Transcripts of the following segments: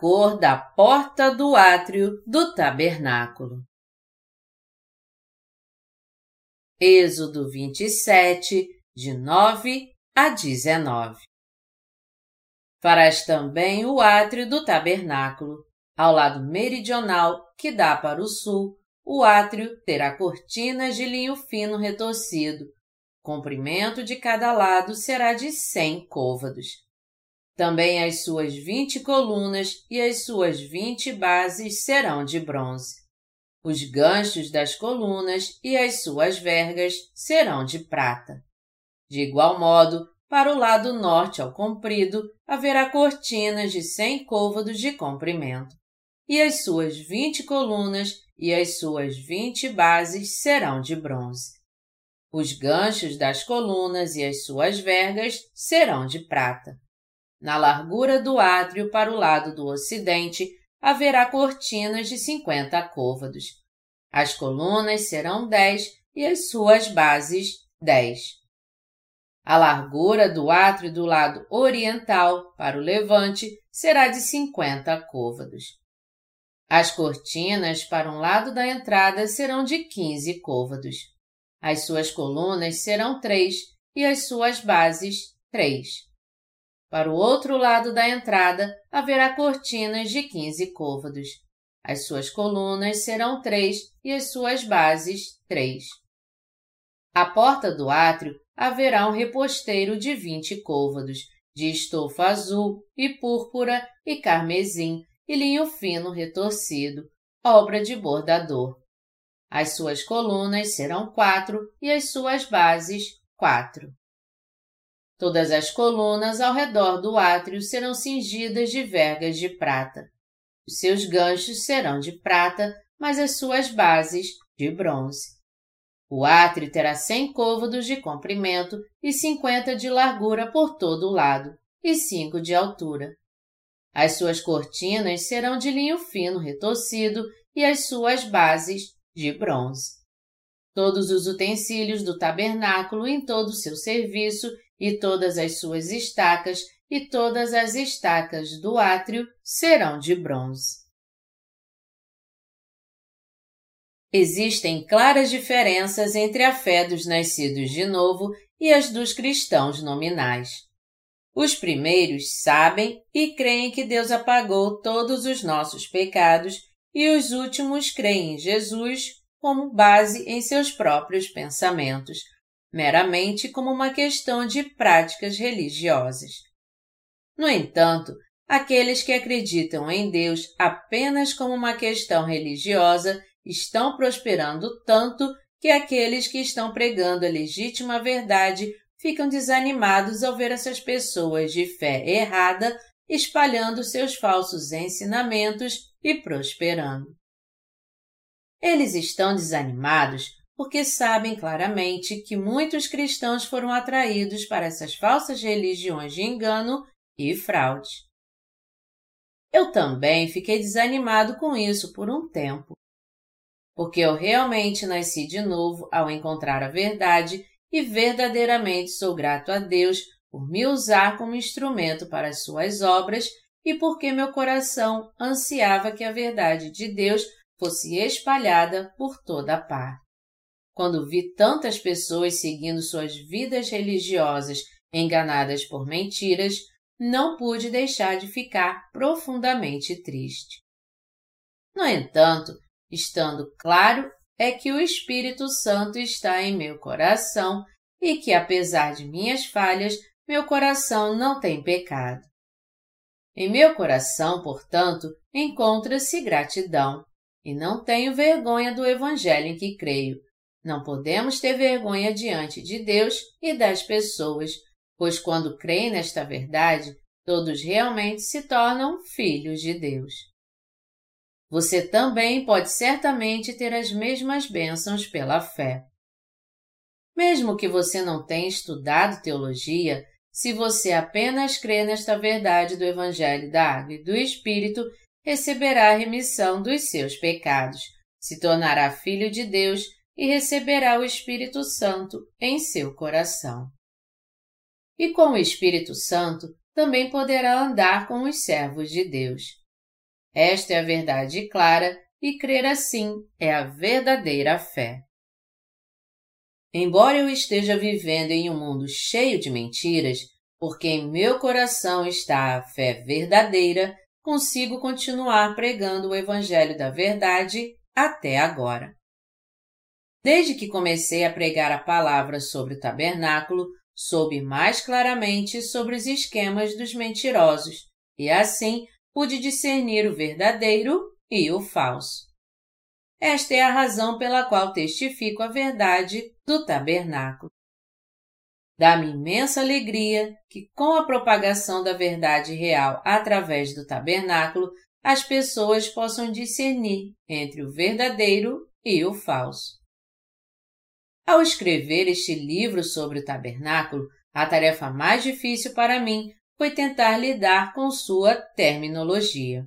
cor da porta do átrio do tabernáculo. Êxodo 27, de 9 a 19 Farás também o átrio do tabernáculo. Ao lado meridional, que dá para o sul, o átrio terá cortinas de linho fino retorcido. O comprimento de cada lado será de cem côvados. Também as suas vinte colunas e as suas vinte bases serão de bronze. Os ganchos das colunas e as suas vergas serão de prata. De igual modo, para o lado norte ao comprido, haverá cortinas de cem côvados de comprimento, e as suas vinte colunas e as suas vinte bases serão de bronze. Os ganchos das colunas e as suas vergas serão de prata. Na largura do átrio para o lado do ocidente haverá cortinas de cinquenta côvados. As colunas serão dez e as suas bases dez. A largura do átrio do lado oriental para o levante será de 50 côvados. As cortinas para um lado da entrada serão de 15 côvados. As suas colunas serão três e as suas bases três. Para o outro lado da entrada haverá cortinas de 15 côvados. As suas colunas serão três e as suas bases três. À porta do átrio haverá um reposteiro de vinte côvados, de estofa azul e púrpura e carmesim e linho fino retorcido, obra de bordador. As suas colunas serão quatro e as suas bases quatro. Todas as colunas ao redor do átrio serão cingidas de vergas de prata. Os seus ganchos serão de prata, mas as suas bases de bronze. O átrio terá cem côvados de comprimento e cinquenta de largura por todo o lado, e cinco de altura. As suas cortinas serão de linho fino retorcido e as suas bases de bronze. Todos os utensílios do tabernáculo em todo o seu serviço e todas as suas estacas e todas as estacas do átrio serão de bronze. Existem claras diferenças entre a fé dos nascidos de novo e as dos cristãos nominais. Os primeiros sabem e creem que Deus apagou todos os nossos pecados e os últimos creem em Jesus como base em seus próprios pensamentos, meramente como uma questão de práticas religiosas. No entanto, aqueles que acreditam em Deus apenas como uma questão religiosa estão prosperando tanto que aqueles que estão pregando a legítima verdade ficam desanimados ao ver essas pessoas de fé errada espalhando seus falsos ensinamentos e prosperando. Eles estão desanimados porque sabem claramente que muitos cristãos foram atraídos para essas falsas religiões de engano e fraude. Eu também fiquei desanimado com isso por um tempo porque eu realmente nasci de novo ao encontrar a verdade e verdadeiramente sou grato a Deus por me usar como instrumento para as suas obras e porque meu coração ansiava que a verdade de Deus fosse espalhada por toda a parte. Quando vi tantas pessoas seguindo suas vidas religiosas enganadas por mentiras, não pude deixar de ficar profundamente triste. No entanto, estando claro é que o Espírito Santo está em meu coração e que, apesar de minhas falhas, meu coração não tem pecado. Em meu coração, portanto, encontra-se gratidão, e não tenho vergonha do Evangelho em que creio. Não podemos ter vergonha diante de Deus e das pessoas, pois quando creem nesta verdade, todos realmente se tornam filhos de Deus. Você também pode certamente ter as mesmas bênçãos pela fé. Mesmo que você não tenha estudado teologia, se você apenas crê nesta verdade do Evangelho da Água e do Espírito, receberá a remissão dos seus pecados, se tornará filho de Deus e receberá o Espírito Santo em seu coração. E com o Espírito Santo também poderá andar com os servos de Deus. Esta é a verdade clara e crer assim é a verdadeira fé. Embora eu esteja vivendo em um mundo cheio de mentiras, porque em meu coração está a fé verdadeira, consigo continuar pregando o Evangelho da Verdade até agora. Desde que comecei a pregar a palavra sobre o tabernáculo, soube mais claramente sobre os esquemas dos mentirosos e assim pude discernir o verdadeiro e o falso. Esta é a razão pela qual testifico a verdade do tabernáculo. Dá-me imensa alegria que, com a propagação da verdade real através do tabernáculo, as pessoas possam discernir entre o verdadeiro e o falso. Ao escrever este livro sobre o tabernáculo, a tarefa mais difícil para mim foi tentar lidar com sua terminologia.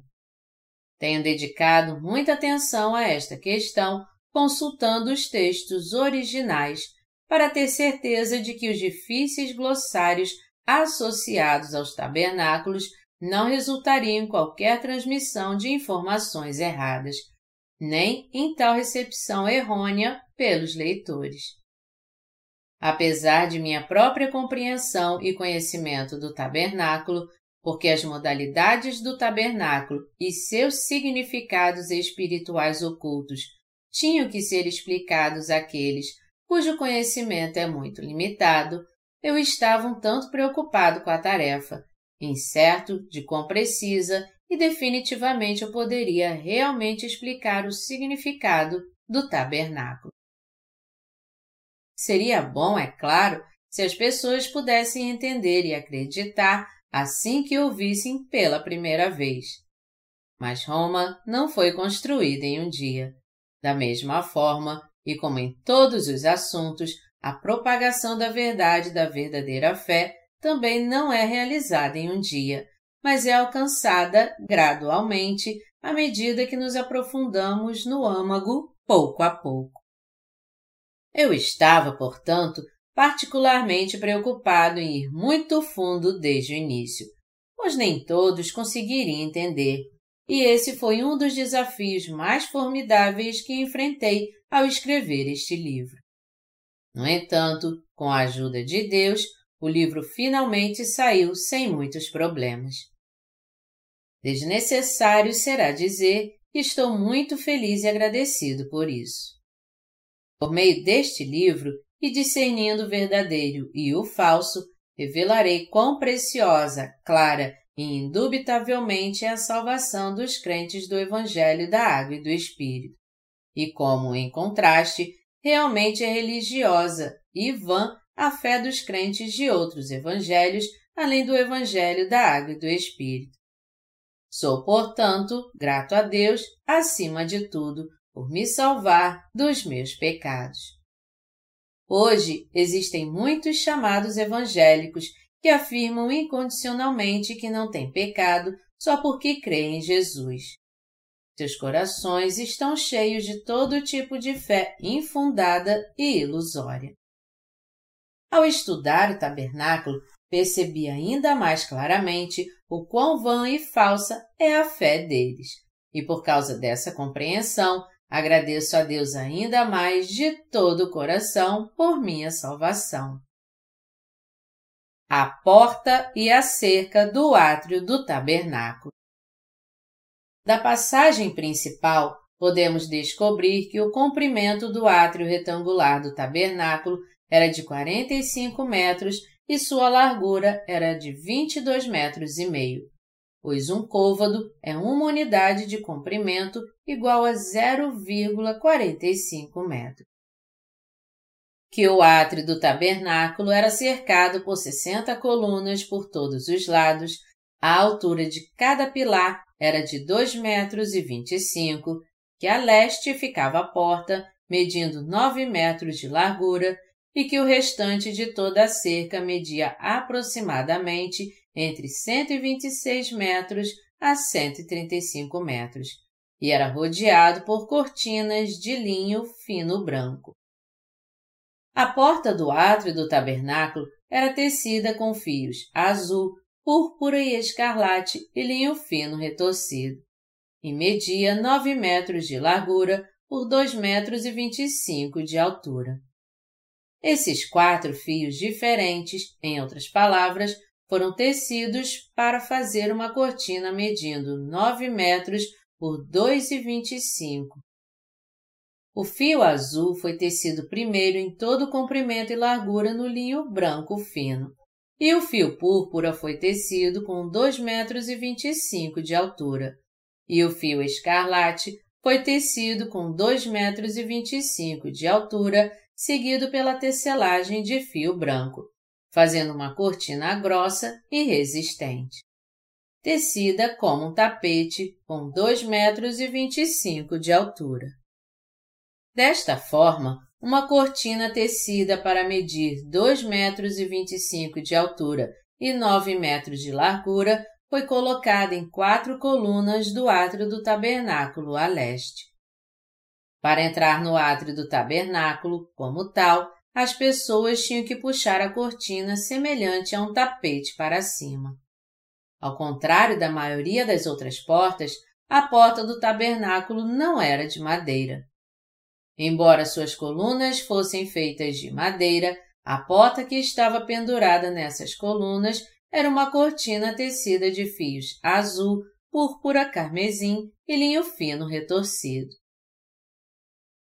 Tenho dedicado muita atenção a esta questão, consultando os textos originais, para ter certeza de que os difíceis glossários associados aos tabernáculos não resultariam em qualquer transmissão de informações erradas, nem em tal recepção errônea pelos leitores. Apesar de minha própria compreensão e conhecimento do tabernáculo, porque as modalidades do tabernáculo e seus significados espirituais ocultos tinham que ser explicados àqueles cujo conhecimento é muito limitado, eu estava um tanto preocupado com a tarefa, incerto de quão precisa e definitivamente eu poderia realmente explicar o significado do tabernáculo. Seria bom, é claro, se as pessoas pudessem entender e acreditar assim que ouvissem pela primeira vez. Mas Roma não foi construída em um dia. Da mesma forma, e como em todos os assuntos, a propagação da verdade da verdadeira fé também não é realizada em um dia, mas é alcançada gradualmente à medida que nos aprofundamos no âmago pouco a pouco. Eu estava, portanto, particularmente preocupado em ir muito fundo desde o início, pois nem todos conseguiriam entender, e esse foi um dos desafios mais formidáveis que enfrentei ao escrever este livro. No entanto, com a ajuda de Deus, o livro finalmente saiu sem muitos problemas. Desnecessário será dizer que estou muito feliz e agradecido por isso. Por meio deste livro, e discernindo o verdadeiro e o falso, revelarei quão preciosa, clara e indubitavelmente é a salvação dos crentes do Evangelho da Água e do Espírito, e como, em contraste, realmente é religiosa e vã a fé dos crentes de outros evangelhos, além do Evangelho da Água e do Espírito. Sou, portanto, grato a Deus, acima de tudo, por me salvar dos meus pecados. Hoje existem muitos chamados evangélicos que afirmam incondicionalmente que não têm pecado só porque creem em Jesus. Seus corações estão cheios de todo tipo de fé infundada e ilusória. Ao estudar o tabernáculo, percebi ainda mais claramente o quão vã e falsa é a fé deles. E por causa dessa compreensão, Agradeço a Deus ainda mais de todo o coração por minha salvação. A porta e a cerca do átrio do tabernáculo. Da passagem principal, podemos descobrir que o comprimento do átrio retangular do tabernáculo era de 45 metros e sua largura era de 22 metros e meio pois um côvado é uma unidade de comprimento igual a 0,45 metros. Que o átrio do tabernáculo era cercado por 60 colunas por todos os lados, a altura de cada pilar era de 2 metros e 25, que a leste ficava a porta, medindo 9 metros de largura, e que o restante de toda a cerca media aproximadamente entre 126 metros a 135 metros, e era rodeado por cortinas de linho fino branco. A porta do átrio do tabernáculo era tecida com fios azul, púrpura e escarlate e linho fino retorcido. e media 9 metros de largura por 2 metros e 25 de altura. Esses quatro fios diferentes, em outras palavras, foram tecidos para fazer uma cortina medindo 9 metros por 2,25. O fio azul foi tecido primeiro em todo o comprimento e largura no linho branco fino, e o fio púrpura foi tecido com 2 metros 25 de altura, e o fio escarlate foi tecido com 2 metros 25 de altura, seguido pela tecelagem de fio branco, fazendo uma cortina grossa e resistente. Tecida como um tapete com 2 metros e 25 de altura. Desta forma, uma cortina tecida para medir 2 metros e 25 de altura e 9 metros de largura foi colocada em quatro colunas do átrio do tabernáculo a leste. Para entrar no átrio do tabernáculo, como tal, as pessoas tinham que puxar a cortina semelhante a um tapete para cima. Ao contrário da maioria das outras portas, a porta do tabernáculo não era de madeira. Embora suas colunas fossem feitas de madeira, a porta que estava pendurada nessas colunas era uma cortina tecida de fios azul, púrpura, carmesim e linho fino retorcido.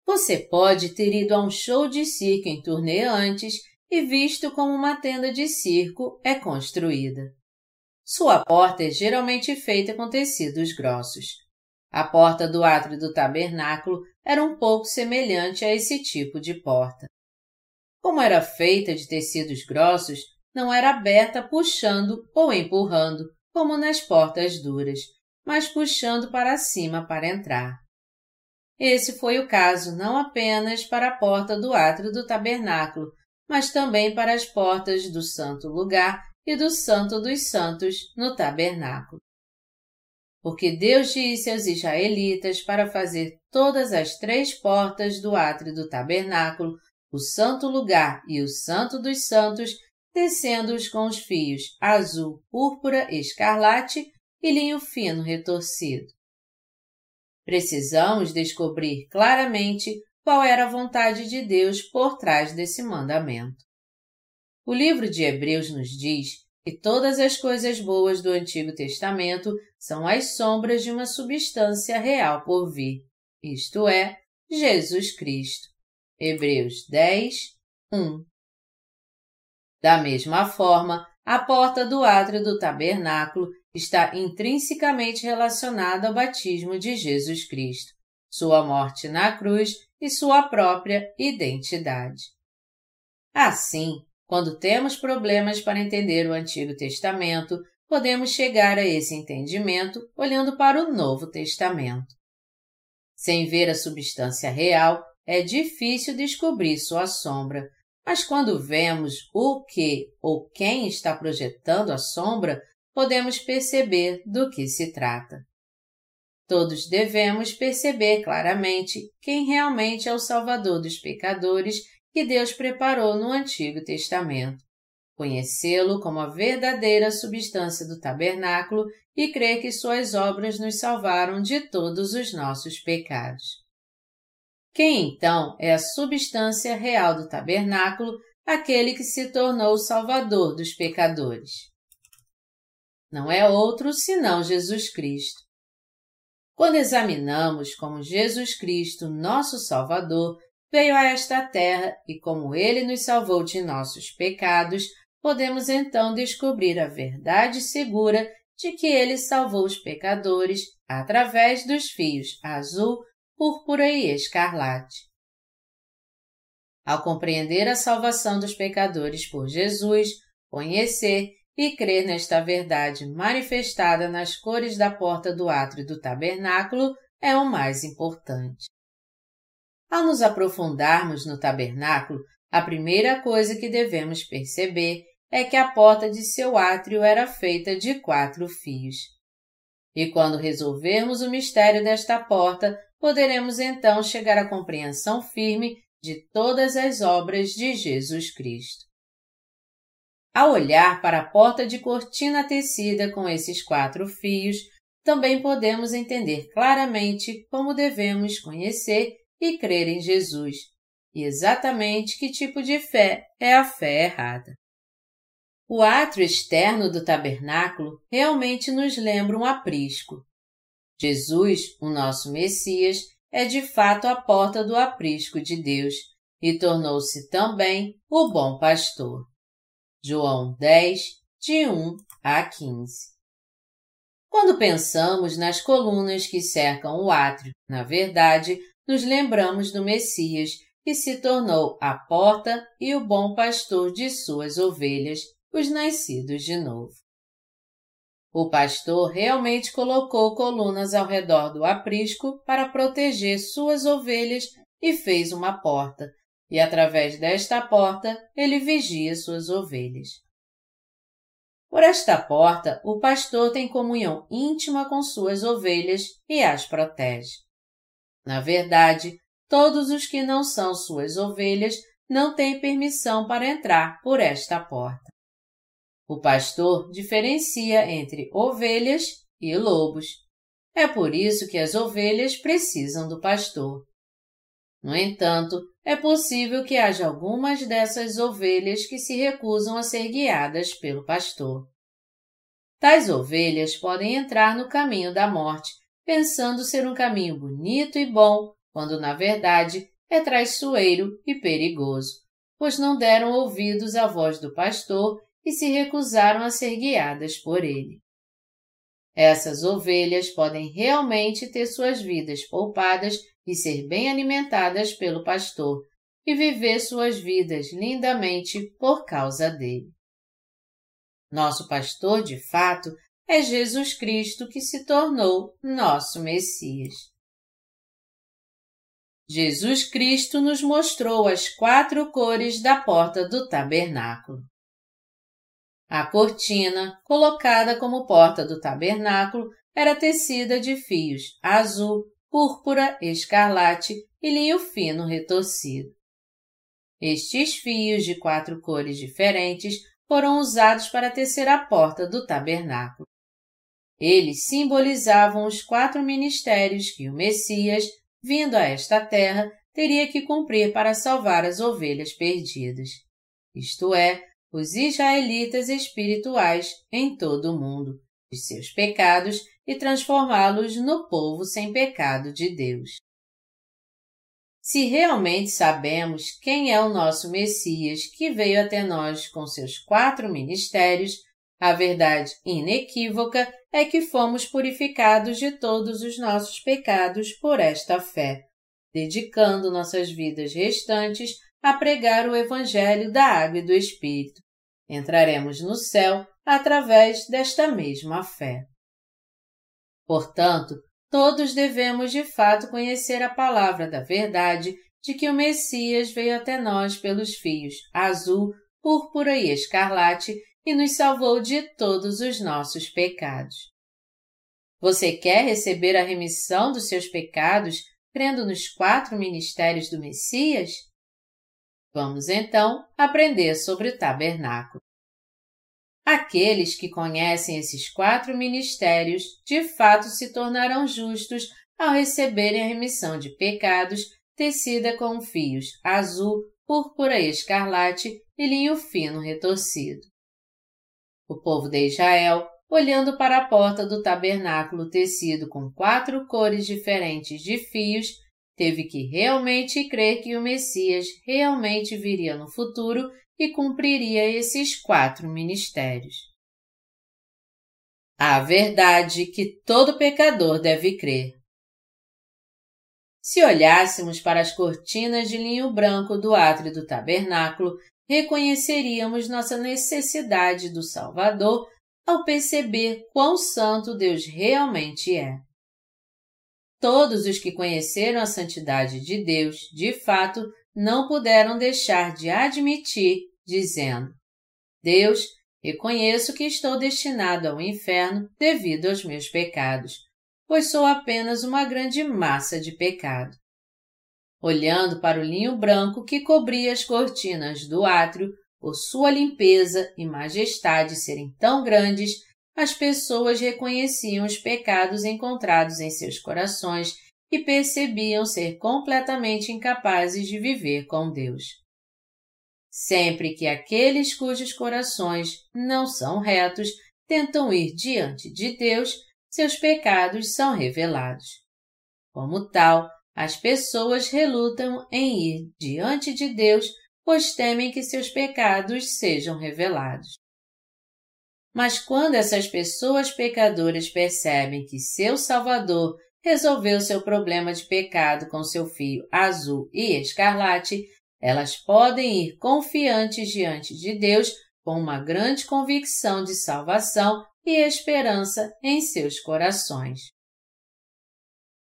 Você pode ter ido a um show de circo em turnê antes e visto como uma tenda de circo é construída. Sua porta é geralmente feita com tecidos grossos. A porta do átrio do tabernáculo era um pouco semelhante a esse tipo de porta. Como era feita de tecidos grossos, não era aberta puxando ou empurrando, como nas portas duras, mas puxando para cima para entrar. Esse foi o caso não apenas para a porta do átrio do tabernáculo, mas também para as portas do santo lugar e do santo dos santos no tabernáculo porque Deus disse aos israelitas para fazer todas as três portas do átrio do tabernáculo, o santo lugar e o santo dos santos, tecendo-os com os fios azul, púrpura, escarlate e linho fino retorcido. Precisamos descobrir claramente qual era a vontade de Deus por trás desse mandamento. O livro de Hebreus nos diz e todas as coisas boas do Antigo Testamento são as sombras de uma substância real por vir, isto é, Jesus Cristo. Hebreus 10, 1. Da mesma forma, a porta do átrio do tabernáculo está intrinsecamente relacionada ao batismo de Jesus Cristo, sua morte na cruz e sua própria identidade. Assim, quando temos problemas para entender o Antigo Testamento, podemos chegar a esse entendimento olhando para o Novo Testamento. Sem ver a substância real, é difícil descobrir sua sombra, mas quando vemos o que ou quem está projetando a sombra, podemos perceber do que se trata. Todos devemos perceber claramente quem realmente é o Salvador dos pecadores que Deus preparou no Antigo Testamento, conhecê-lo como a verdadeira substância do tabernáculo e crer que suas obras nos salvaram de todos os nossos pecados. Quem então é a substância real do tabernáculo, aquele que se tornou o Salvador dos pecadores? Não é outro senão Jesus Cristo. Quando examinamos como Jesus Cristo, nosso Salvador, veio a esta terra e, como ele nos salvou de nossos pecados, podemos então descobrir a verdade segura de que ele salvou os pecadores através dos fios azul, púrpura e escarlate. Ao compreender a salvação dos pecadores por Jesus, conhecer e crer nesta verdade manifestada nas cores da porta do átrio do tabernáculo é o mais importante. Ao nos aprofundarmos no tabernáculo, a primeira coisa que devemos perceber é que a porta de seu átrio era feita de quatro fios. E quando resolvermos o mistério desta porta, poderemos então chegar à compreensão firme de todas as obras de Jesus Cristo. Ao olhar para a porta de cortina tecida com esses quatro fios, também podemos entender claramente como devemos conhecer e crer em Jesus, e exatamente que tipo de fé é a fé errada. O átrio externo do tabernáculo realmente nos lembra um aprisco. Jesus, o nosso Messias, é de fato a porta do aprisco de Deus e tornou-se também o bom pastor. João 10, de 1 a 15. Quando pensamos nas colunas que cercam o átrio, na verdade, nos lembramos do Messias, que se tornou a porta e o bom pastor de suas ovelhas, os nascidos de novo. O pastor realmente colocou colunas ao redor do aprisco para proteger suas ovelhas e fez uma porta, e através desta porta ele vigia suas ovelhas. Por esta porta, o pastor tem comunhão íntima com suas ovelhas e as protege. Na verdade, todos os que não são suas ovelhas não têm permissão para entrar por esta porta. O pastor diferencia entre ovelhas e lobos. É por isso que as ovelhas precisam do pastor. No entanto, é possível que haja algumas dessas ovelhas que se recusam a ser guiadas pelo pastor. Tais ovelhas podem entrar no caminho da morte, pensando ser um caminho bonito e bom, quando na verdade é traiçoeiro e perigoso, pois não deram ouvidos à voz do pastor e se recusaram a ser guiadas por ele. Essas ovelhas podem realmente ter suas vidas poupadas e ser bem alimentadas pelo pastor e viver suas vidas lindamente por causa dele. Nosso pastor, de fato, é Jesus Cristo que se tornou nosso Messias. Jesus Cristo nos mostrou as quatro cores da porta do tabernáculo. A cortina, colocada como porta do tabernáculo, era tecida de fios azul, púrpura, escarlate e linho fino retorcido. Estes fios de quatro cores diferentes foram usados para tecer a porta do tabernáculo. Eles simbolizavam os quatro ministérios que o Messias, vindo a esta terra, teria que cumprir para salvar as ovelhas perdidas, isto é, os israelitas espirituais em todo o mundo, de seus pecados e transformá-los no povo sem pecado de Deus. Se realmente sabemos quem é o nosso Messias que veio até nós com seus quatro ministérios, a verdade inequívoca é que fomos purificados de todos os nossos pecados por esta fé, dedicando nossas vidas restantes a pregar o Evangelho da Água e do Espírito. Entraremos no céu através desta mesma fé. Portanto, todos devemos de fato conhecer a palavra da verdade de que o Messias veio até nós pelos fios azul, púrpura e escarlate e nos salvou de todos os nossos pecados. Você quer receber a remissão dos seus pecados crendo nos quatro ministérios do Messias? Vamos então aprender sobre o tabernáculo. Aqueles que conhecem esses quatro ministérios de fato se tornarão justos ao receberem a remissão de pecados tecida com fios azul, púrpura escarlate e linho fino retorcido. O povo de Israel, olhando para a porta do tabernáculo tecido com quatro cores diferentes de fios, teve que realmente crer que o Messias realmente viria no futuro e cumpriria esses quatro ministérios. A verdade que todo pecador deve crer. Se olhássemos para as cortinas de linho branco do átrio do tabernáculo, reconheceríamos nossa necessidade do Salvador ao perceber quão santo Deus realmente é. Todos os que conheceram a santidade de Deus, de fato, não puderam deixar de admitir, dizendo: Deus, reconheço que estou destinado ao inferno devido aos meus pecados, pois sou apenas uma grande massa de pecado. Olhando para o linho branco que cobria as cortinas do átrio, por sua limpeza e majestade serem tão grandes, as pessoas reconheciam os pecados encontrados em seus corações e percebiam ser completamente incapazes de viver com Deus. Sempre que aqueles cujos corações não são retos tentam ir diante de Deus, seus pecados são revelados. Como tal, as pessoas relutam em ir diante de Deus, pois temem que seus pecados sejam revelados. Mas quando essas pessoas pecadoras percebem que seu Salvador resolveu seu problema de pecado com seu fio azul e escarlate, elas podem ir confiantes diante de Deus com uma grande convicção de salvação e esperança em seus corações.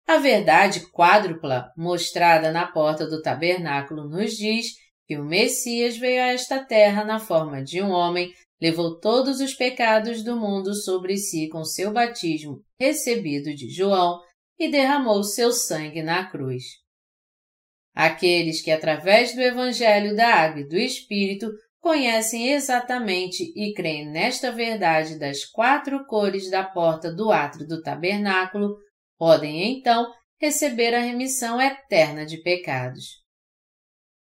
A verdade quádrupla mostrada na porta do tabernáculo nos diz que o Messias veio a esta terra na forma de um homem, levou todos os pecados do mundo sobre si com seu batismo recebido de João e derramou seu sangue na cruz. Aqueles que, através do Evangelho da Água e do Espírito, conhecem exatamente e creem nesta verdade das quatro cores da porta do átrio do tabernáculo, podem então receber a remissão eterna de pecados.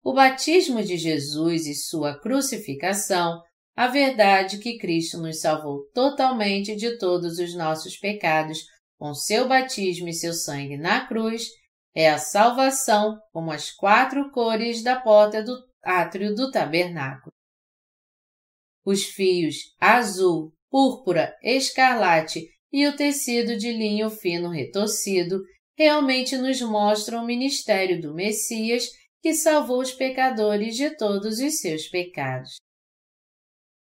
O batismo de Jesus e sua crucificação, a verdade que Cristo nos salvou totalmente de todos os nossos pecados com seu batismo e seu sangue na cruz, é a salvação como as quatro cores da porta do átrio do tabernáculo. Os fios azul, púrpura, escarlate e o tecido de linho fino retorcido realmente nos mostram o ministério do Messias que salvou os pecadores de todos os seus pecados.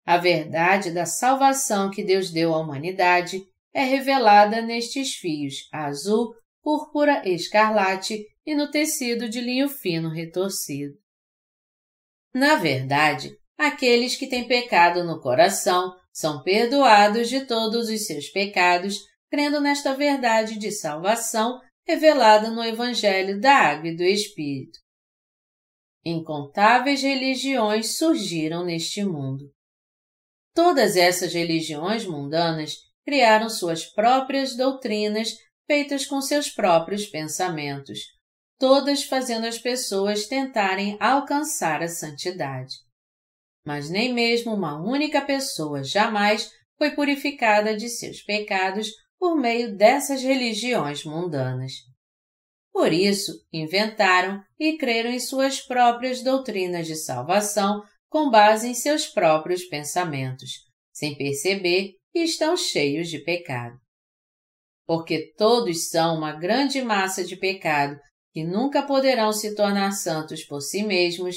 A verdade da salvação que Deus deu à humanidade é revelada nestes fios azul, púrpura, escarlate e no tecido de linho fino retorcido. Na verdade, aqueles que têm pecado no coração são perdoados de todos os seus pecados, crendo nesta verdade de salvação revelada no Evangelho da Água e do Espírito. Incontáveis religiões surgiram neste mundo. Todas essas religiões mundanas criaram suas próprias doutrinas feitas com seus próprios pensamentos, todas fazendo as pessoas tentarem alcançar a santidade. Mas nem mesmo uma única pessoa jamais foi purificada de seus pecados por meio dessas religiões mundanas. Por isso, inventaram e creram em suas próprias doutrinas de salvação com base em seus próprios pensamentos, sem perceber que estão cheios de pecado. Porque todos são uma grande massa de pecado que nunca poderão se tornar santos por si mesmos,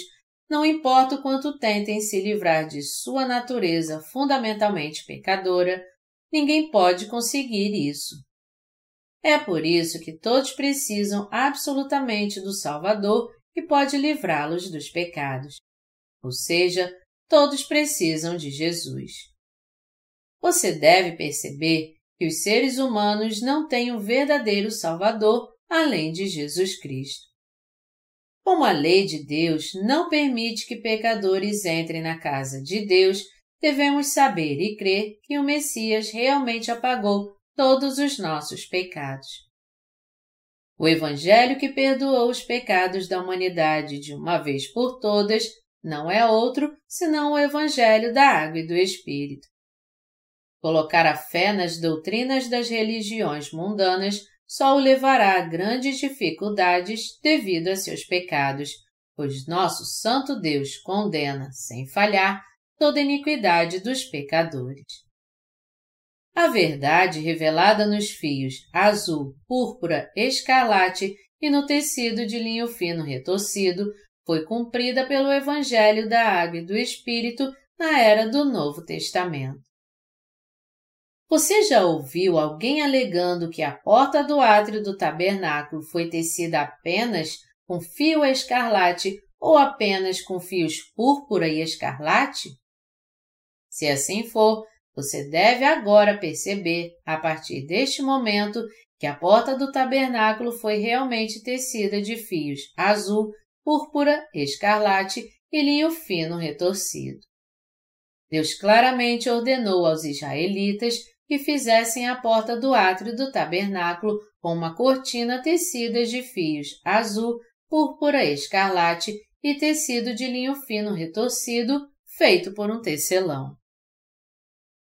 não importa o quanto tentem se livrar de sua natureza fundamentalmente pecadora, ninguém pode conseguir isso. É por isso que todos precisam absolutamente do Salvador que pode livrá-los dos pecados. Ou seja, todos precisam de Jesus. Você deve perceber que os seres humanos não têm um verdadeiro Salvador além de Jesus Cristo. Como a lei de Deus não permite que pecadores entrem na casa de Deus, devemos saber e crer que o Messias realmente apagou todos os nossos pecados. O Evangelho que perdoou os pecados da humanidade de uma vez por todas não é outro senão o Evangelho da Água e do Espírito. Colocar a fé nas doutrinas das religiões mundanas só o levará a grandes dificuldades devido a seus pecados, pois nosso Santo Deus condena, sem falhar, toda iniquidade dos pecadores. A verdade revelada nos fios azul, púrpura, escarlate e no tecido de linho fino retorcido foi cumprida pelo Evangelho da Água e do Espírito na era do Novo Testamento. Você já ouviu alguém alegando que a porta do átrio do tabernáculo foi tecida apenas com fio escarlate ou apenas com fios púrpura e escarlate? Se assim for, você deve agora perceber, a partir deste momento, que a porta do tabernáculo foi realmente tecida de fios azul, púrpura, escarlate e linho fino retorcido. Deus claramente ordenou aos israelitas que fizessem a porta do átrio do tabernáculo com uma cortina tecida de fios azul, púrpura escarlate e tecido de linho fino retorcido, feito por um tecelão.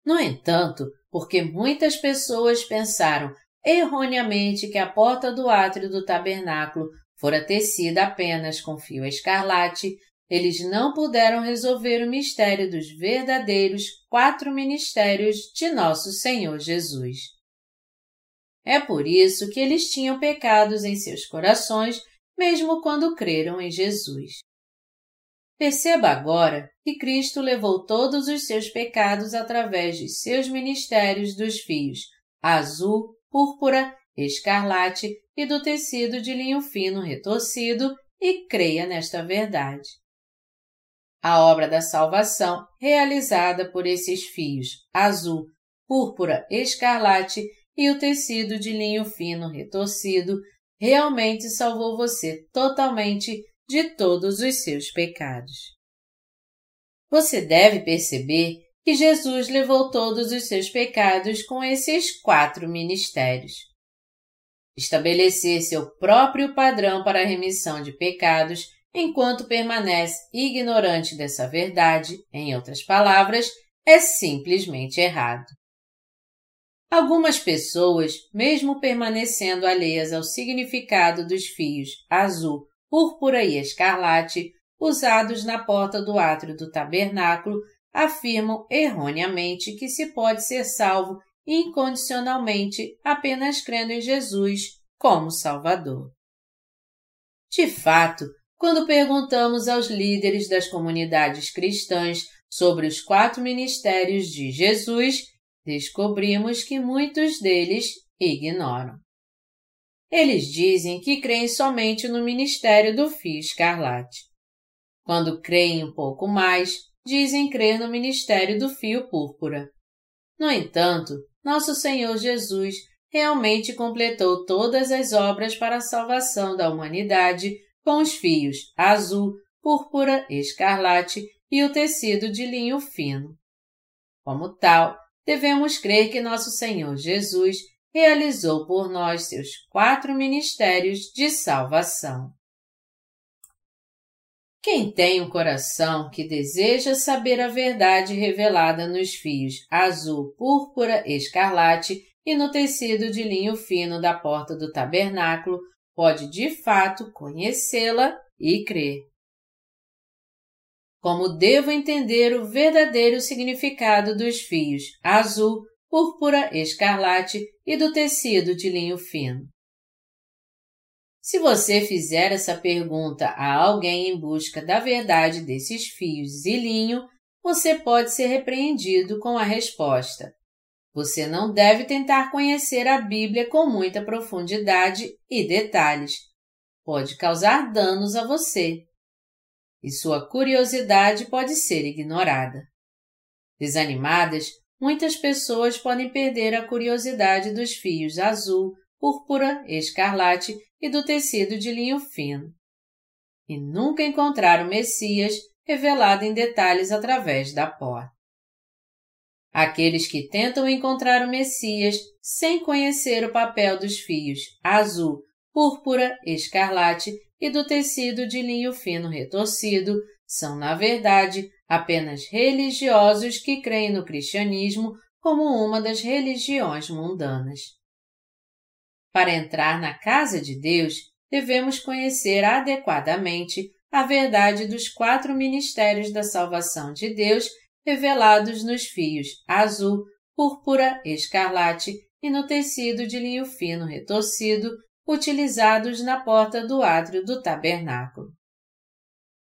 No entanto, porque muitas pessoas pensaram erroneamente que a porta do átrio do tabernáculo fora tecida apenas com fio escarlate, eles não puderam resolver o mistério dos verdadeiros quatro ministérios de nosso Senhor Jesus. É por isso que eles tinham pecados em seus corações, mesmo quando creram em Jesus. Perceba agora que Cristo levou todos os seus pecados através de seus ministérios dos fios azul, púrpura, escarlate e do tecido de linho fino retorcido e creia nesta verdade. A obra da salvação, realizada por esses fios azul, púrpura, escarlate e o tecido de linho fino retorcido, realmente salvou você totalmente de todos os seus pecados. Você deve perceber que Jesus levou todos os seus pecados com esses quatro ministérios. Estabelecer seu próprio padrão para a remissão de pecados enquanto permanece ignorante dessa verdade, em outras palavras, é simplesmente errado. Algumas pessoas, mesmo permanecendo alheias ao significado dos fios azul, púrpura e escarlate usados na porta do átrio do tabernáculo, afirmam erroneamente que se pode ser salvo incondicionalmente apenas crendo em Jesus como Salvador. De fato, quando perguntamos aos líderes das comunidades cristãs sobre os quatro ministérios de Jesus, descobrimos que muitos deles ignoram. Eles dizem que creem somente no ministério do fio escarlate. Quando creem um pouco mais, dizem crer no ministério do fio púrpura. No entanto, nosso Senhor Jesus realmente completou todas as obras para a salvação da humanidade com os fios azul, púrpura, escarlate e o tecido de linho fino. Como tal, devemos crer que nosso Senhor Jesus realizou por nós seus quatro ministérios de salvação. Quem tem um coração que deseja saber a verdade revelada nos fios azul, púrpura, escarlate e no tecido de linho fino da porta do tabernáculo pode de fato conhecê-la e crer. Como devo entender o verdadeiro significado dos fios azul, púrpura, escarlate e do tecido de linho fino? Se você fizer essa pergunta a alguém em busca da verdade desses fios e linho, você pode ser repreendido com a resposta: você não deve tentar conhecer a Bíblia com muita profundidade e detalhes. Pode causar danos a você. E sua curiosidade pode ser ignorada. Desanimadas, muitas pessoas podem perder a curiosidade dos fios azul, púrpura, escarlate e do tecido de linho fino. E nunca encontrar o Messias revelado em detalhes através da porta. Aqueles que tentam encontrar o Messias sem conhecer o papel dos fios azul, púrpura, escarlate e do tecido de linho fino retorcido são, na verdade, apenas religiosos que creem no cristianismo como uma das religiões mundanas. Para entrar na casa de Deus, devemos conhecer adequadamente a verdade dos quatro ministérios da salvação de Deus revelados nos fios azul, púrpura, escarlate e no tecido de linho fino retorcido utilizados na porta do átrio do tabernáculo.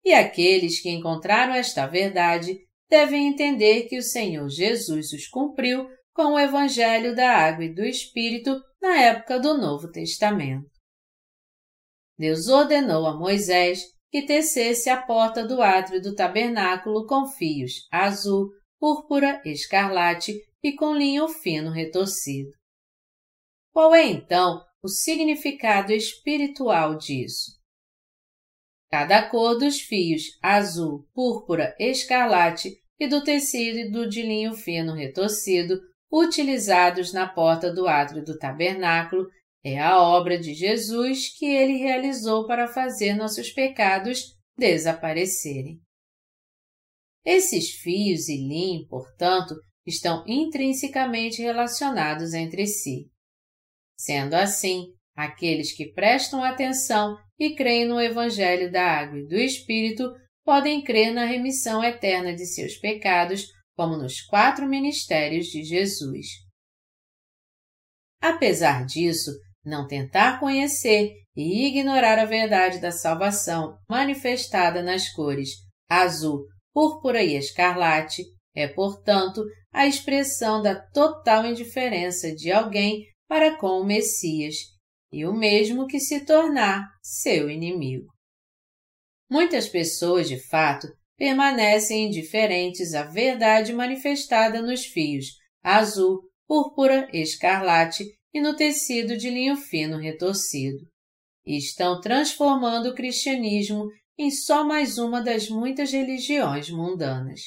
E aqueles que encontraram esta verdade devem entender que o Senhor Jesus os cumpriu com o Evangelho da Água e do Espírito na época do Novo Testamento. Deus ordenou a Moisés que tecesse a porta do átrio do tabernáculo com fios azul, púrpura, escarlate e com linho fino retorcido. Qual é então o significado espiritual disso? Cada cor dos fios azul, púrpura, escarlate e do tecido de linho fino retorcido utilizados na porta do átrio do tabernáculo é a obra de Jesus que ele realizou para fazer nossos pecados desaparecerem. Esses fios e linho, portanto, estão intrinsecamente relacionados entre si. Sendo assim, aqueles que prestam atenção e creem no Evangelho da Água e do Espírito podem crer na remissão eterna de seus pecados, como nos quatro ministérios de Jesus. Apesar disso, não tentar conhecer e ignorar a verdade da salvação manifestada nas cores azul, púrpura e escarlate é, portanto, a expressão da total indiferença de alguém para com o Messias e o mesmo que se tornar seu inimigo. Muitas pessoas, de fato, permanecem indiferentes à verdade manifestada nos fios azul, púrpura, escarlate e no tecido de linho fino retorcido, e estão transformando o cristianismo em só mais uma das muitas religiões mundanas.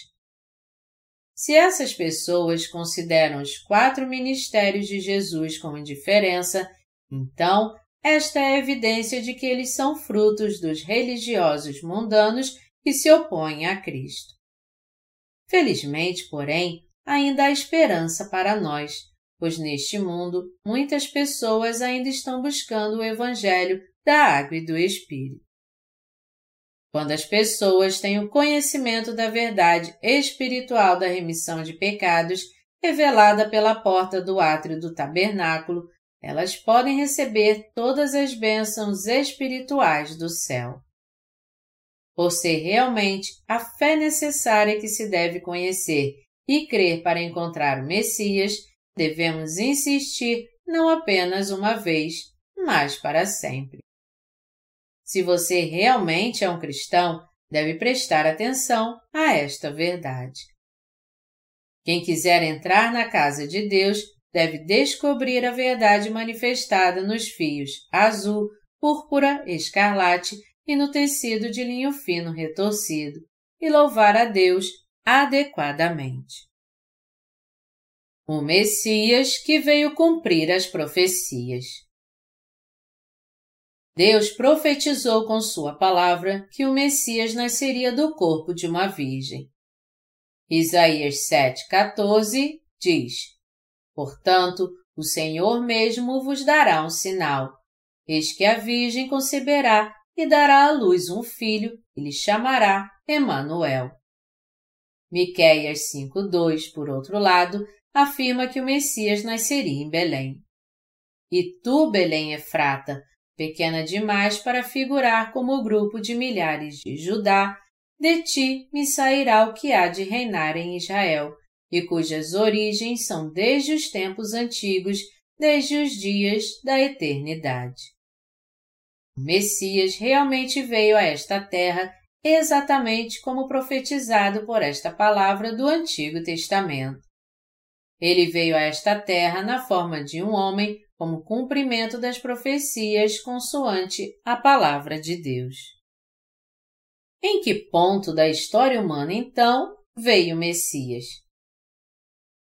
Se essas pessoas consideram os quatro ministérios de Jesus com indiferença, então esta é evidência de que eles são frutos dos religiosos mundanos que se opõem a Cristo. Felizmente, porém, ainda há esperança para nós, pois neste mundo muitas pessoas ainda estão buscando o Evangelho da Água e do Espírito. Quando as pessoas têm o conhecimento da verdade espiritual da remissão de pecados, revelada pela porta do átrio do tabernáculo, elas podem receber todas as bênçãos espirituais do céu. Por ser realmente a fé necessária que se deve conhecer e crer para encontrar o Messias, devemos insistir não apenas uma vez, mas para sempre. Se você realmente é um cristão, deve prestar atenção a esta verdade. Quem quiser entrar na casa de Deus deve descobrir a verdade manifestada nos fios azul, púrpura, escarlate e no tecido de linho fino retorcido, e louvar a Deus adequadamente. O Messias que veio cumprir as profecias. Deus profetizou com Sua palavra que o Messias nasceria do corpo de uma virgem. Isaías 7,14 diz: Portanto, o Senhor mesmo vos dará um sinal. Eis que a Virgem conceberá e dará à luz um filho, e lhe chamará Emanuel. Miqueias 5:2, por outro lado, afirma que o Messias nasceria em Belém. E tu, Belém Efrata, pequena demais para figurar como o grupo de milhares de Judá, de ti me sairá o que há de reinar em Israel, e cujas origens são desde os tempos antigos, desde os dias da eternidade. O Messias realmente veio a esta terra exatamente como profetizado por esta palavra do Antigo Testamento. Ele veio a esta terra na forma de um homem como cumprimento das profecias consoante a palavra de Deus. Em que ponto da história humana, então, veio o Messias?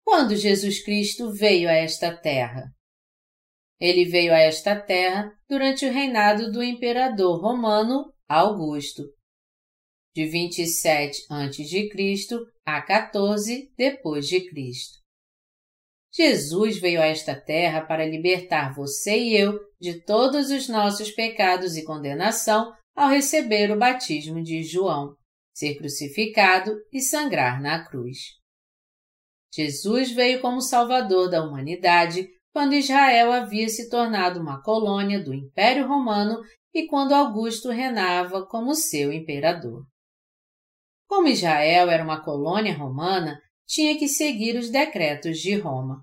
Quando Jesus Cristo veio a esta terra? Ele veio a esta terra durante o reinado do imperador romano Augusto, de 27 a.C. a 14 depois de Cristo. Jesus veio a esta terra para libertar você e eu de todos os nossos pecados e condenação ao receber o batismo de João, ser crucificado e sangrar na cruz. Jesus veio como Salvador da humanidade quando Israel havia se tornado uma colônia do Império Romano e quando Augusto reinava como seu imperador. Como Israel era uma colônia romana, tinha que seguir os decretos de Roma.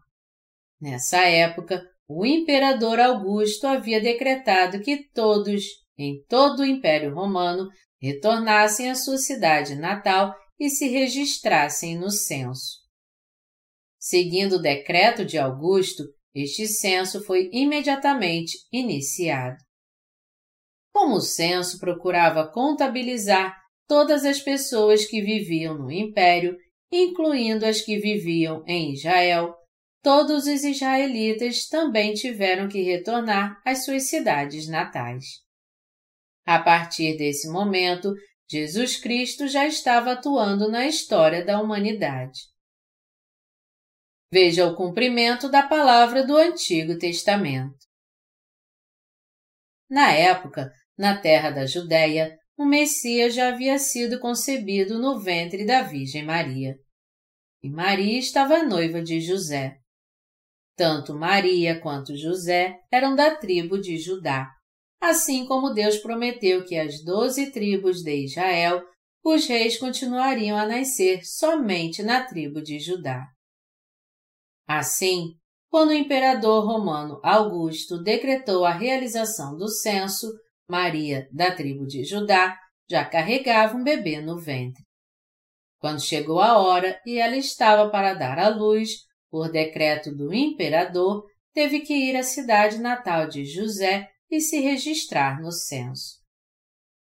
Nessa época, o imperador Augusto havia decretado que todos, em todo o Império Romano, retornassem à sua cidade natal e se registrassem no censo. Seguindo o decreto de Augusto, este censo foi imediatamente iniciado. Como o censo procurava contabilizar todas as pessoas que viviam no império incluindo as que viviam em Israel, todos os israelitas também tiveram que retornar às suas cidades natais. A partir desse momento, Jesus Cristo já estava atuando na história da humanidade. Veja o cumprimento da palavra do Antigo Testamento. Na época, na terra da Judéia, o Messias já havia sido concebido no ventre da Virgem Maria. E Maria estava noiva de José. Tanto Maria quanto José eram da tribo de Judá, assim como Deus prometeu que as doze tribos de Israel, os reis continuariam a nascer somente na tribo de Judá. Assim, quando o imperador romano Augusto decretou a realização do censo, Maria, da tribo de Judá, já carregava um bebê no ventre. Quando chegou a hora e ela estava para dar à luz, por decreto do imperador, teve que ir à cidade natal de José e se registrar no censo.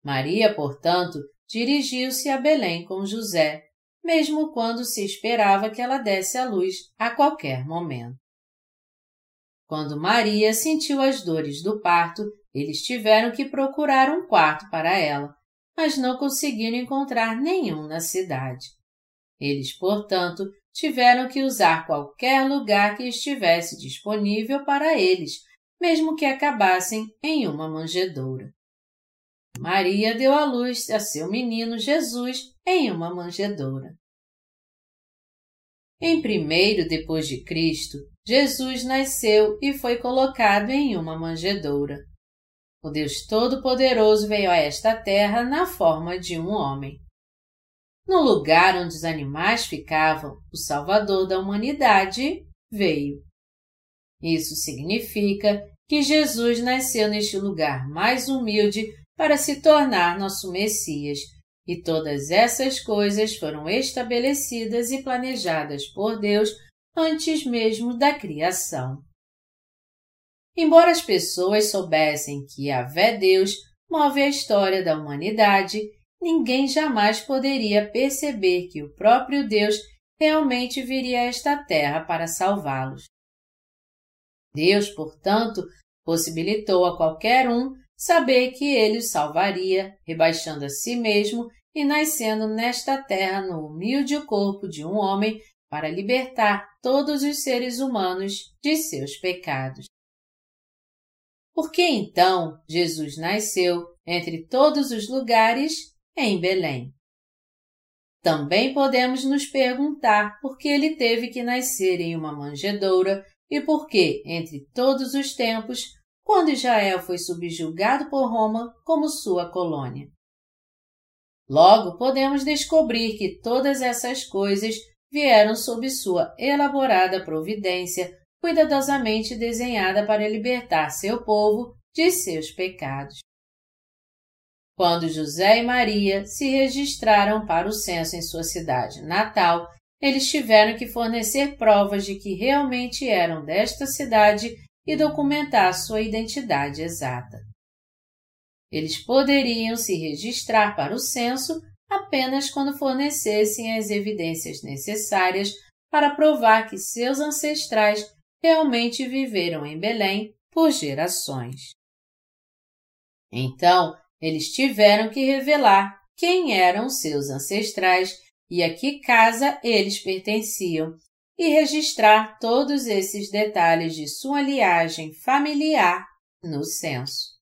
Maria, portanto, dirigiu-se a Belém com José, mesmo quando se esperava que ela desse à luz a qualquer momento. Quando Maria sentiu as dores do parto, eles tiveram que procurar um quarto para ela, mas não conseguiram encontrar nenhum na cidade. Eles, portanto, tiveram que usar qualquer lugar que estivesse disponível para eles, mesmo que acabassem em uma manjedoura. Maria deu à luz a seu menino Jesus em uma manjedoura. Em primeiro depois de Cristo, Jesus nasceu e foi colocado em uma manjedoura. O Deus Todo-Poderoso veio a esta terra na forma de um homem. No lugar onde os animais ficavam, o Salvador da humanidade veio. Isso significa que Jesus nasceu neste lugar mais humilde para se tornar nosso Messias, e todas essas coisas foram estabelecidas e planejadas por Deus antes mesmo da criação. Embora as pessoas soubessem que a Vé Deus move a história da humanidade, ninguém jamais poderia perceber que o próprio Deus realmente viria a esta terra para salvá-los. Deus, portanto, possibilitou a qualquer um saber que ele os salvaria, rebaixando a si mesmo e nascendo nesta terra no humilde corpo de um homem para libertar todos os seres humanos de seus pecados. Por que então Jesus nasceu entre todos os lugares em Belém? Também podemos nos perguntar por que ele teve que nascer em uma manjedoura e por que, entre todos os tempos, quando Israel foi subjugado por Roma como sua colônia. Logo podemos descobrir que todas essas coisas vieram sob sua elaborada providência, cuidadosamente desenhada para libertar seu povo de seus pecados. Quando José e Maria se registraram para o censo em sua cidade natal, eles tiveram que fornecer provas de que realmente eram desta cidade e documentar sua identidade exata. Eles poderiam se registrar para o censo apenas quando fornecessem as evidências necessárias para provar que seus ancestrais realmente viveram em Belém por gerações. Então, eles tiveram que revelar quem eram seus ancestrais e a que casa eles pertenciam, e registrar todos esses detalhes de sua linhagem familiar no censo.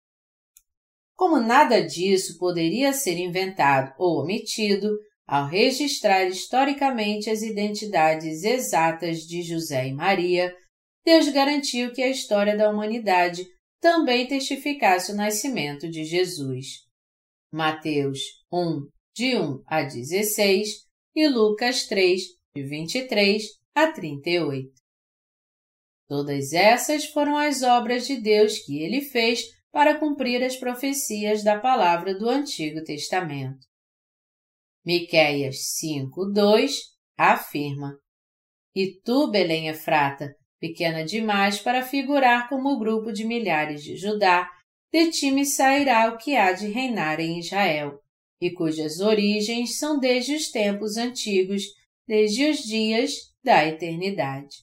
Como nada disso poderia ser inventado ou omitido, ao registrar historicamente as identidades exatas de José e Maria, Deus garantiu que a história da humanidade também testificasse o nascimento de Jesus. Mateus 1, de 1 a 16 e Lucas 3, de 23 a 38. Todas essas foram as obras de Deus que ele fez para cumprir as profecias da palavra do Antigo Testamento. Miqueias 5:2 afirma: E tu, Belém Efrata, pequena demais para figurar como grupo de milhares de Judá, de ti me sairá o que há de reinar em Israel, e cujas origens são desde os tempos antigos, desde os dias da eternidade.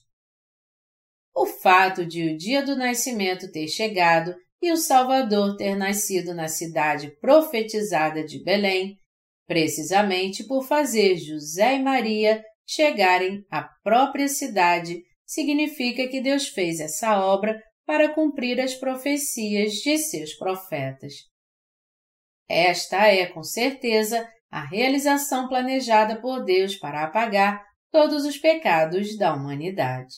o fato de o dia do nascimento ter chegado e o Salvador ter nascido na cidade profetizada de Belém, precisamente por fazer José e Maria chegarem à própria cidade, significa que Deus fez essa obra para cumprir as profecias de seus profetas. Esta é, com certeza, a realização planejada por Deus para apagar todos os pecados da humanidade.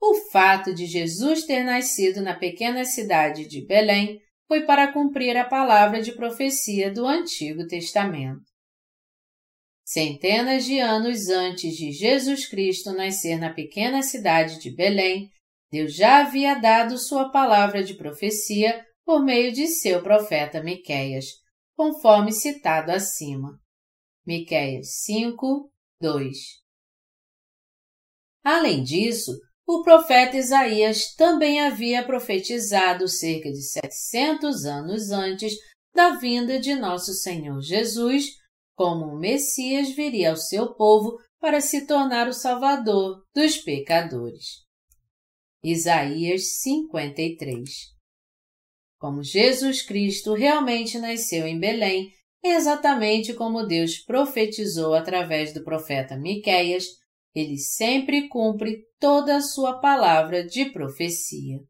O fato de Jesus ter nascido na pequena cidade de Belém foi para cumprir a palavra de profecia do Antigo Testamento. Centenas de anos antes de Jesus Cristo nascer na pequena cidade de Belém, Deus já havia dado sua palavra de profecia por meio de seu profeta Miqueias, conforme citado acima. Miqueias 5, 2. Além disso, o profeta Isaías também havia profetizado cerca de 700 anos antes da vinda de nosso Senhor Jesus, como o Messias viria ao seu povo para se tornar o Salvador dos pecadores. Isaías 53 Como Jesus Cristo realmente nasceu em Belém, exatamente como Deus profetizou através do profeta Miqueias, ele sempre cumpre toda a sua palavra de profecia.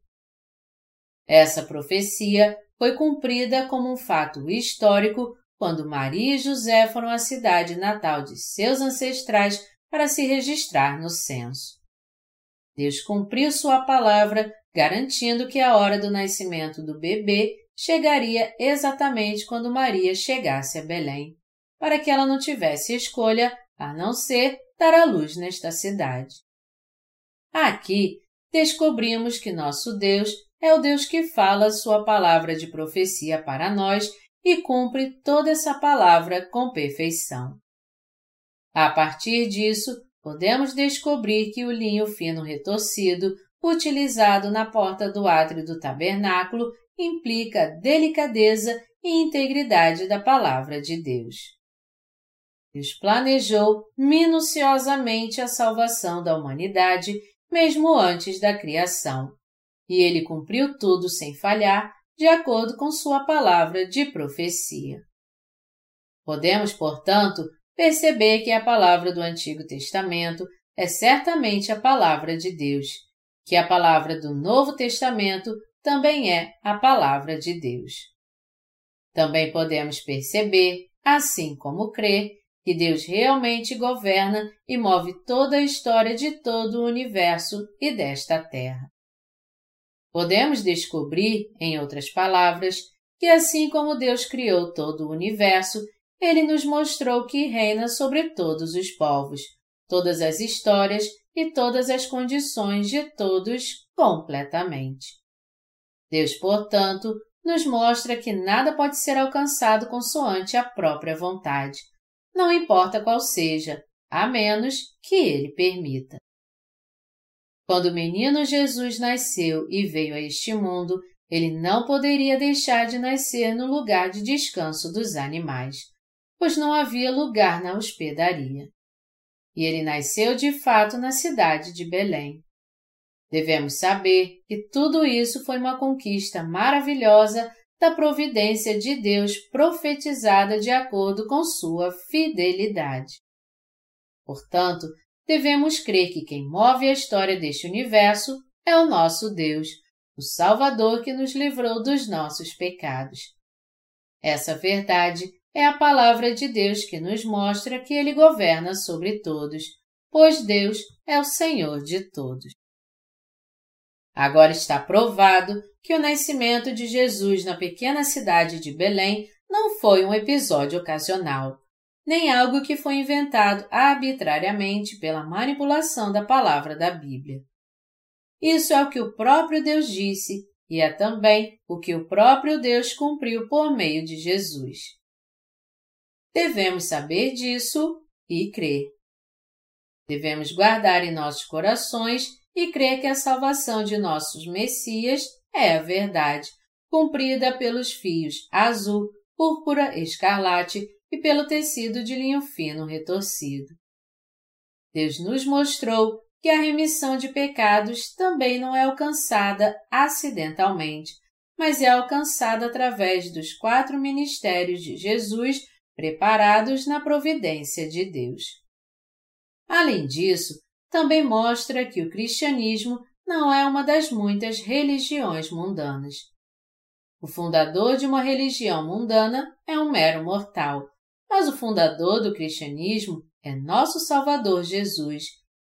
Essa profecia foi cumprida como um fato histórico quando Maria e José foram à cidade natal de seus ancestrais para se registrar no censo. Deus cumpriu sua palavra, garantindo que a hora do nascimento do bebê chegaria exatamente quando Maria chegasse a Belém, para que ela não tivesse escolha a não ser dar à luz nesta cidade. Aqui descobrimos que nosso Deus é o Deus que fala sua palavra de profecia para nós e cumpre toda essa palavra com perfeição. A partir disso, podemos descobrir que o linho fino retorcido utilizado na porta do átrio do tabernáculo implica delicadeza e integridade da palavra de Deus. Deus planejou minuciosamente a salvação da humanidade mesmo antes da criação, e ele cumpriu tudo sem falhar, de acordo com sua palavra de profecia. Podemos, portanto, perceber que a palavra do Antigo Testamento é certamente a palavra de Deus, que a palavra do Novo Testamento também é a palavra de Deus. Também podemos perceber, assim como crer, que Deus realmente governa e move toda a história de todo o universo e desta Terra. Podemos descobrir, em outras palavras, que assim como Deus criou todo o universo, ele nos mostrou que reina sobre todos os povos, todas as histórias e todas as condições de todos completamente. Deus, portanto, nos mostra que nada pode ser alcançado consoante a própria vontade, não importa qual seja, a menos que ele permita. Quando o menino Jesus nasceu e veio a este mundo, ele não poderia deixar de nascer no lugar de descanso dos animais, pois não havia lugar na hospedaria. E ele nasceu de fato na cidade de Belém. Devemos saber que tudo isso foi uma conquista maravilhosa da providência de Deus profetizada de acordo com sua fidelidade. Portanto, devemos crer que quem move a história deste universo é o nosso Deus, o Salvador que nos livrou dos nossos pecados. Essa verdade é a palavra de Deus que nos mostra que Ele governa sobre todos, pois Deus é o Senhor de todos. Agora está provado que o nascimento de Jesus na pequena cidade de Belém não foi um episódio ocasional, nem algo que foi inventado arbitrariamente pela manipulação da palavra da Bíblia. Isso é o que o próprio Deus disse e é também o que o próprio Deus cumpriu por meio de Jesus. Devemos saber disso e crer. Devemos guardar em nossos corações e crer que a salvação de nossos Messias é a verdade, cumprida pelos fios azul, púrpura, escarlate e pelo tecido de linho fino retorcido. Deus nos mostrou que a remissão de pecados também não é alcançada acidentalmente, mas é alcançada através dos quatro ministérios de Jesus preparados na providência de Deus. Além disso, também mostra que o cristianismo não é uma das muitas religiões mundanas. O fundador de uma religião mundana é um mero mortal, mas o fundador do cristianismo é nosso Salvador Jesus,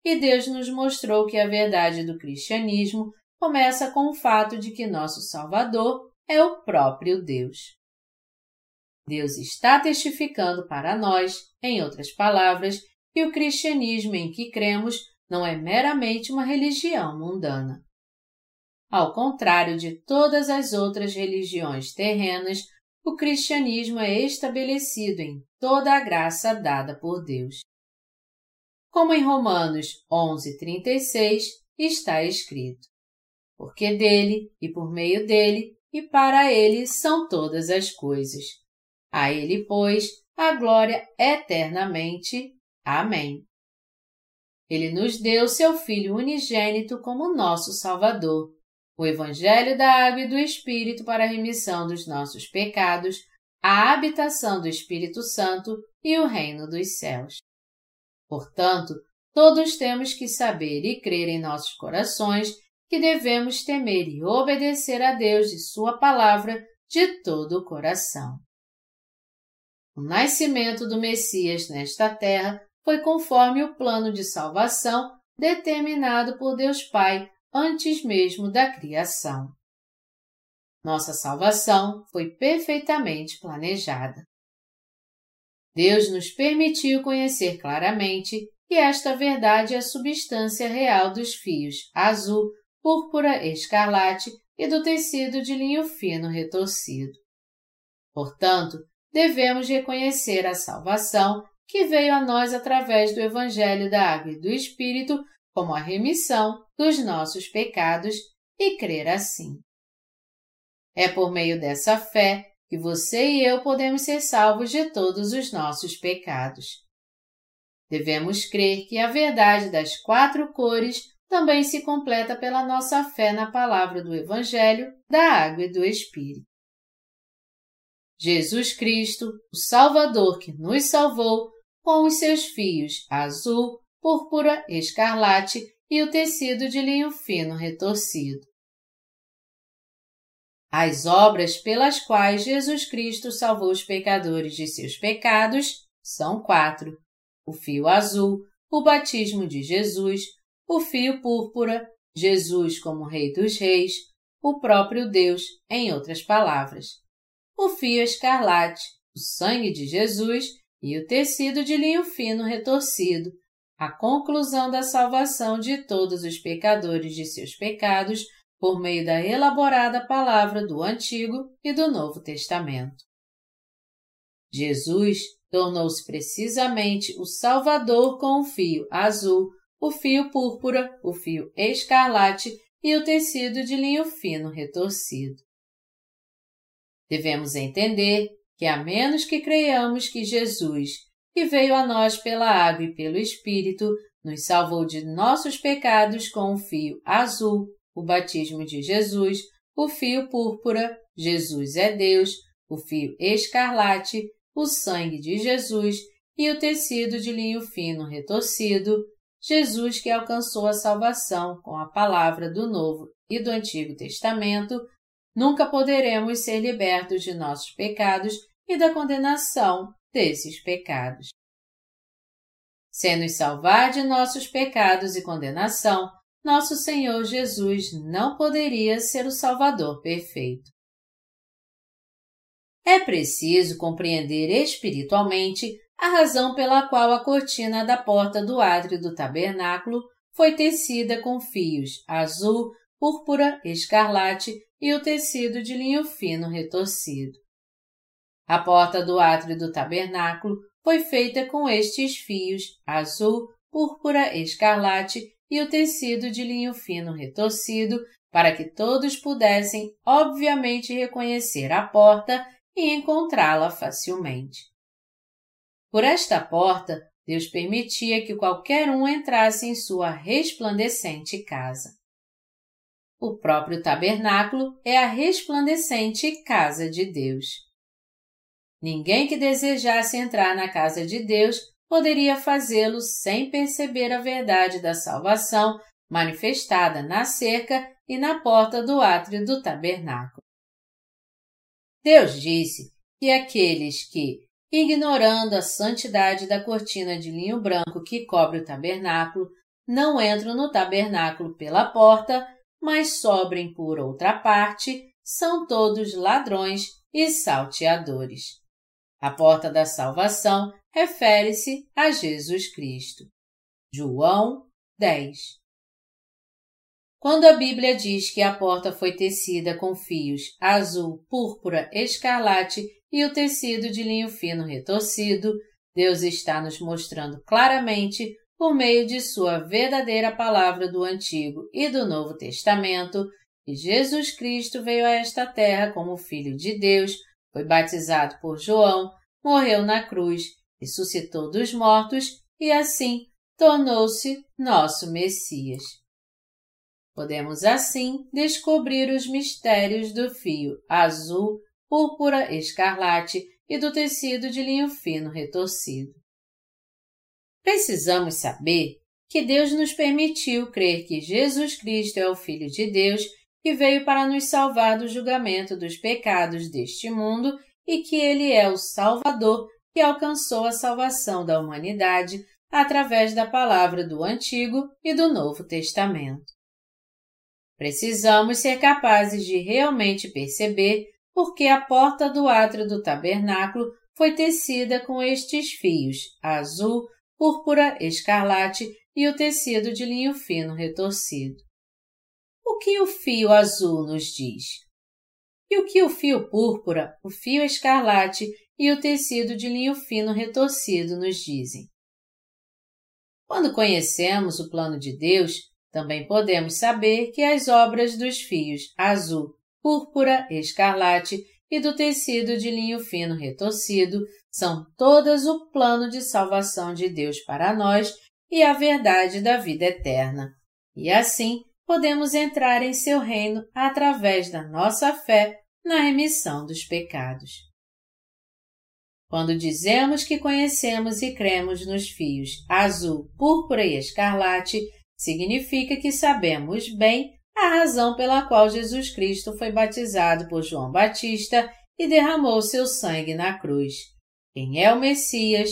e Deus nos mostrou que a verdade do cristianismo começa com o fato de que nosso Salvador é o próprio Deus. Deus está testificando para nós, em outras palavras, que o cristianismo em que cremos não é meramente uma religião mundana. Ao contrário de todas as outras religiões terrenas, o cristianismo é estabelecido em toda a graça dada por Deus. Como em Romanos 11:36 está escrito: Porque dele e por meio dele e para ele são todas as coisas. A ele, pois, a glória eternamente. Amém. Ele nos deu seu Filho unigênito como nosso Salvador, o Evangelho da Água e do Espírito para a remissão dos nossos pecados, a habitação do Espírito Santo e o reino dos céus. Portanto, todos temos que saber e crer em nossos corações que devemos temer e obedecer a Deus e Sua palavra de todo o coração. O nascimento do Messias nesta terra foi conforme o plano de salvação determinado por Deus Pai antes mesmo da criação. Nossa salvação foi perfeitamente planejada. Deus nos permitiu conhecer claramente que esta verdade é a substância real dos fios azul, púrpura, escarlate e do tecido de linho fino retorcido. Portanto, devemos reconhecer a salvação que veio a nós através do Evangelho da Água e do Espírito como a remissão dos nossos pecados e crer assim. É por meio dessa fé que você e eu podemos ser salvos de todos os nossos pecados. Devemos crer que a verdade das quatro cores também se completa pela nossa fé na palavra do Evangelho, da água e do Espírito. Jesus Cristo, o Salvador que nos salvou, com os seus fios azul, púrpura, escarlate e o tecido de linho fino retorcido. As obras pelas quais Jesus Cristo salvou os pecadores de seus pecados são quatro: o fio azul, o batismo de Jesus, o fio púrpura, Jesus como Rei dos Reis, o próprio Deus, em outras palavras. O fio escarlate, o sangue de Jesus e o tecido de linho fino retorcido, a conclusão da salvação de todos os pecadores de seus pecados por meio da elaborada palavra do Antigo e do Novo Testamento. Jesus tornou-se precisamente o Salvador com o fio azul, o fio púrpura, o fio escarlate e o tecido de linho fino retorcido. Devemos entender que, a menos que creiamos que Jesus, que veio a nós pela água e pelo Espírito, nos salvou de nossos pecados com o fio azul, o batismo de Jesus, o fio púrpura, Jesus é Deus, o fio escarlate, o sangue de Jesus e o tecido de linho fino retorcido, Jesus que alcançou a salvação com a palavra do Novo e do Antigo Testamento, nunca poderemos ser libertos de nossos pecados e da condenação desses pecados. Sem nos salvar de nossos pecados e condenação, nosso Senhor Jesus não poderia ser o Salvador perfeito. É preciso compreender espiritualmente a razão pela qual a cortina da porta do átrio do tabernáculo foi tecida com fios azul, púrpura, escarlate e o tecido de linho fino retorcido. A porta do átrio do tabernáculo foi feita com estes fios azul, púrpura, escarlate e o tecido de linho fino retorcido para que todos pudessem obviamente reconhecer a porta e encontrá-la facilmente. Por esta porta, Deus permitia que qualquer um entrasse em sua resplandecente casa. O próprio tabernáculo é a resplandecente casa de Deus. Ninguém que desejasse entrar na casa de Deus poderia fazê-lo sem perceber a verdade da salvação manifestada na cerca e na porta do átrio do tabernáculo. Deus disse que aqueles que, ignorando a santidade da cortina de linho branco que cobre o tabernáculo, não entram no tabernáculo pela porta, mas sobrem por outra parte, são todos ladrões e salteadores. A porta da salvação refere-se a Jesus Cristo. João 10 Quando a Bíblia diz que a porta foi tecida com fios azul, púrpura, escarlate e o tecido de linho fino retorcido, Deus está nos mostrando claramente, por meio de Sua verdadeira palavra do Antigo e do Novo Testamento, que Jesus Cristo veio a esta terra como Filho de Deus, foi batizado por João, morreu na cruz, ressuscitou dos mortos e assim tornou-se nosso Messias. Podemos assim descobrir os mistérios do fio azul púrpura escarlate e do tecido de linho fino retorcido. Precisamos saber que Deus nos permitiu crer que Jesus Cristo é o Filho de Deus que veio para nos salvar do julgamento dos pecados deste mundo e que Ele é o Salvador que alcançou a salvação da humanidade através da palavra do Antigo e do Novo Testamento. Precisamos ser capazes de realmente perceber porque a porta do átrio do tabernáculo foi tecida com estes fios azul, púrpura, escarlate e o tecido de linho fino retorcido. O que o fio azul nos diz? E o que o fio púrpura, o fio escarlate e o tecido de linho fino retorcido nos dizem? Quando conhecemos o plano de Deus, também podemos saber que as obras dos fios azul, púrpura, escarlate e do tecido de linho fino retorcido são todas o plano de salvação de Deus para nós e a verdade da vida eterna. E assim podemos entrar em seu reino através da nossa fé na remissão dos pecados. Quando dizemos que conhecemos e cremos nos fios azul, púrpura e escarlate, significa que sabemos bem a razão pela qual Jesus Cristo foi batizado por João Batista e derramou seu sangue na cruz. Quem é o Messias?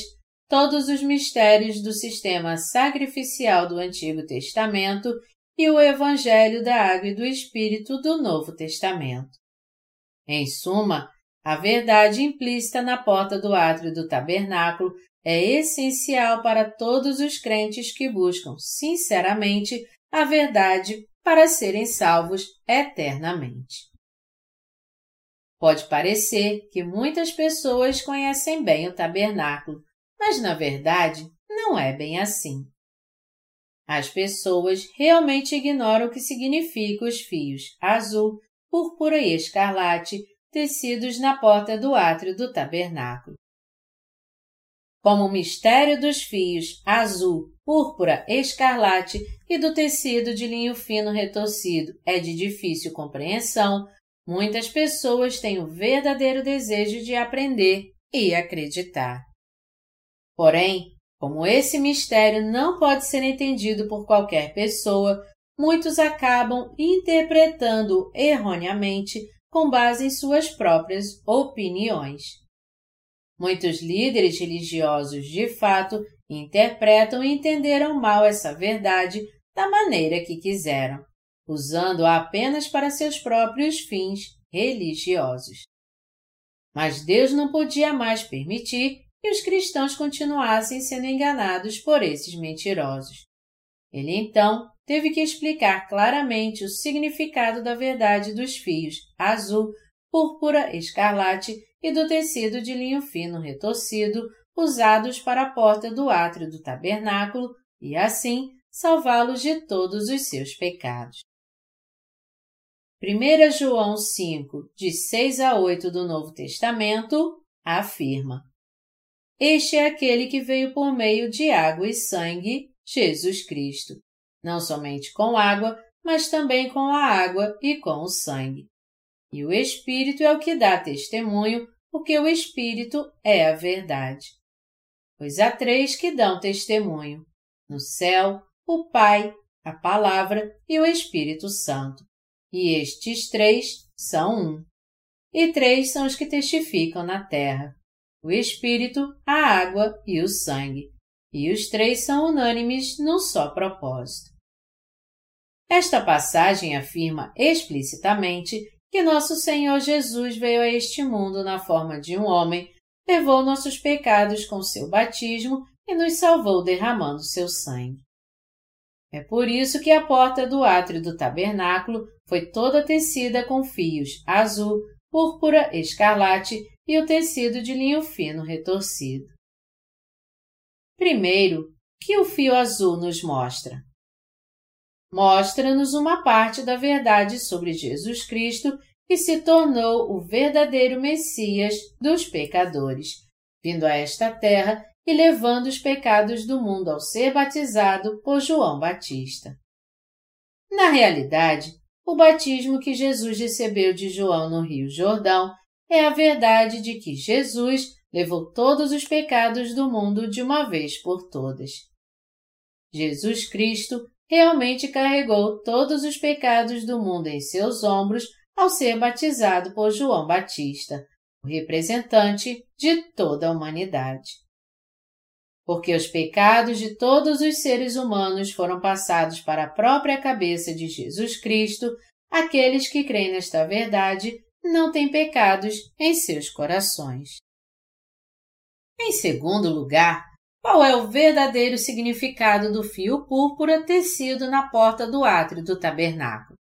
Todos os mistérios do sistema sacrificial do Antigo Testamento e o Evangelho da Água e do Espírito do Novo Testamento. Em suma, a verdade implícita na porta do átrio do tabernáculo é essencial para todos os crentes que buscam, sinceramente, a verdade para serem salvos eternamente. Pode parecer que muitas pessoas conhecem bem o tabernáculo, mas na verdade não é bem assim. As pessoas realmente ignoram o que significa os fios azul, púrpura e escarlate tecidos na porta do átrio do tabernáculo. Como o mistério dos fios azul, púrpura, escarlate e do tecido de linho fino retorcido é de difícil compreensão, muitas pessoas têm o verdadeiro desejo de aprender e acreditar. Porém, como esse mistério não pode ser entendido por qualquer pessoa, muitos acabam interpretando erroneamente com base em suas próprias opiniões. Muitos líderes religiosos, de fato, interpretam e entenderam mal essa verdade da maneira que quiseram, usando-a apenas para seus próprios fins religiosos. Mas Deus não podia mais permitir que os cristãos continuassem sendo enganados por esses mentirosos. Ele então teve que explicar claramente o significado da verdade dos fios azul, púrpura, escarlate e do tecido de linho fino retorcido usados para a porta do átrio do tabernáculo e, assim, salvá-los de todos os seus pecados. 1 João 5, de 6 a 8 do Novo Testamento, afirma: este é aquele que veio por meio de água e sangue, Jesus Cristo, não somente com água, mas também com a água e com o sangue. E o Espírito é o que dá testemunho, porque o Espírito é a verdade. Pois há três que dão testemunho: no céu, o Pai, a Palavra e o Espírito Santo. E estes três são um. E três são os que testificam na terra: o Espírito, a água e o sangue. E os três são unânimes num só propósito. Esta passagem afirma explicitamente que nosso Senhor Jesus veio a este mundo na forma de um homem, levou nossos pecados com seu batismo e nos salvou derramando seu sangue. É por isso que a porta do átrio do tabernáculo foi toda tecida com fios azul, púrpura, escarlate e o tecido de linho fino retorcido. Primeiro, que o fio azul nos mostra? Mostra-nos uma parte da verdade sobre Jesus Cristo que se tornou o verdadeiro Messias dos pecadores, vindo a esta terra e levando os pecados do mundo ao ser batizado por João Batista. Na realidade, o batismo que Jesus recebeu de João no Rio Jordão é a verdade de que Jesus levou todos os pecados do mundo de uma vez por todas. Jesus Cristo realmente carregou todos os pecados do mundo em seus ombros ao ser batizado por João Batista, o representante de toda a humanidade porque os pecados de todos os seres humanos foram passados para a própria cabeça de Jesus Cristo, aqueles que creem nesta verdade não têm pecados em seus corações. Em segundo lugar, qual é o verdadeiro significado do fio púrpura tecido na porta do átrio do tabernáculo?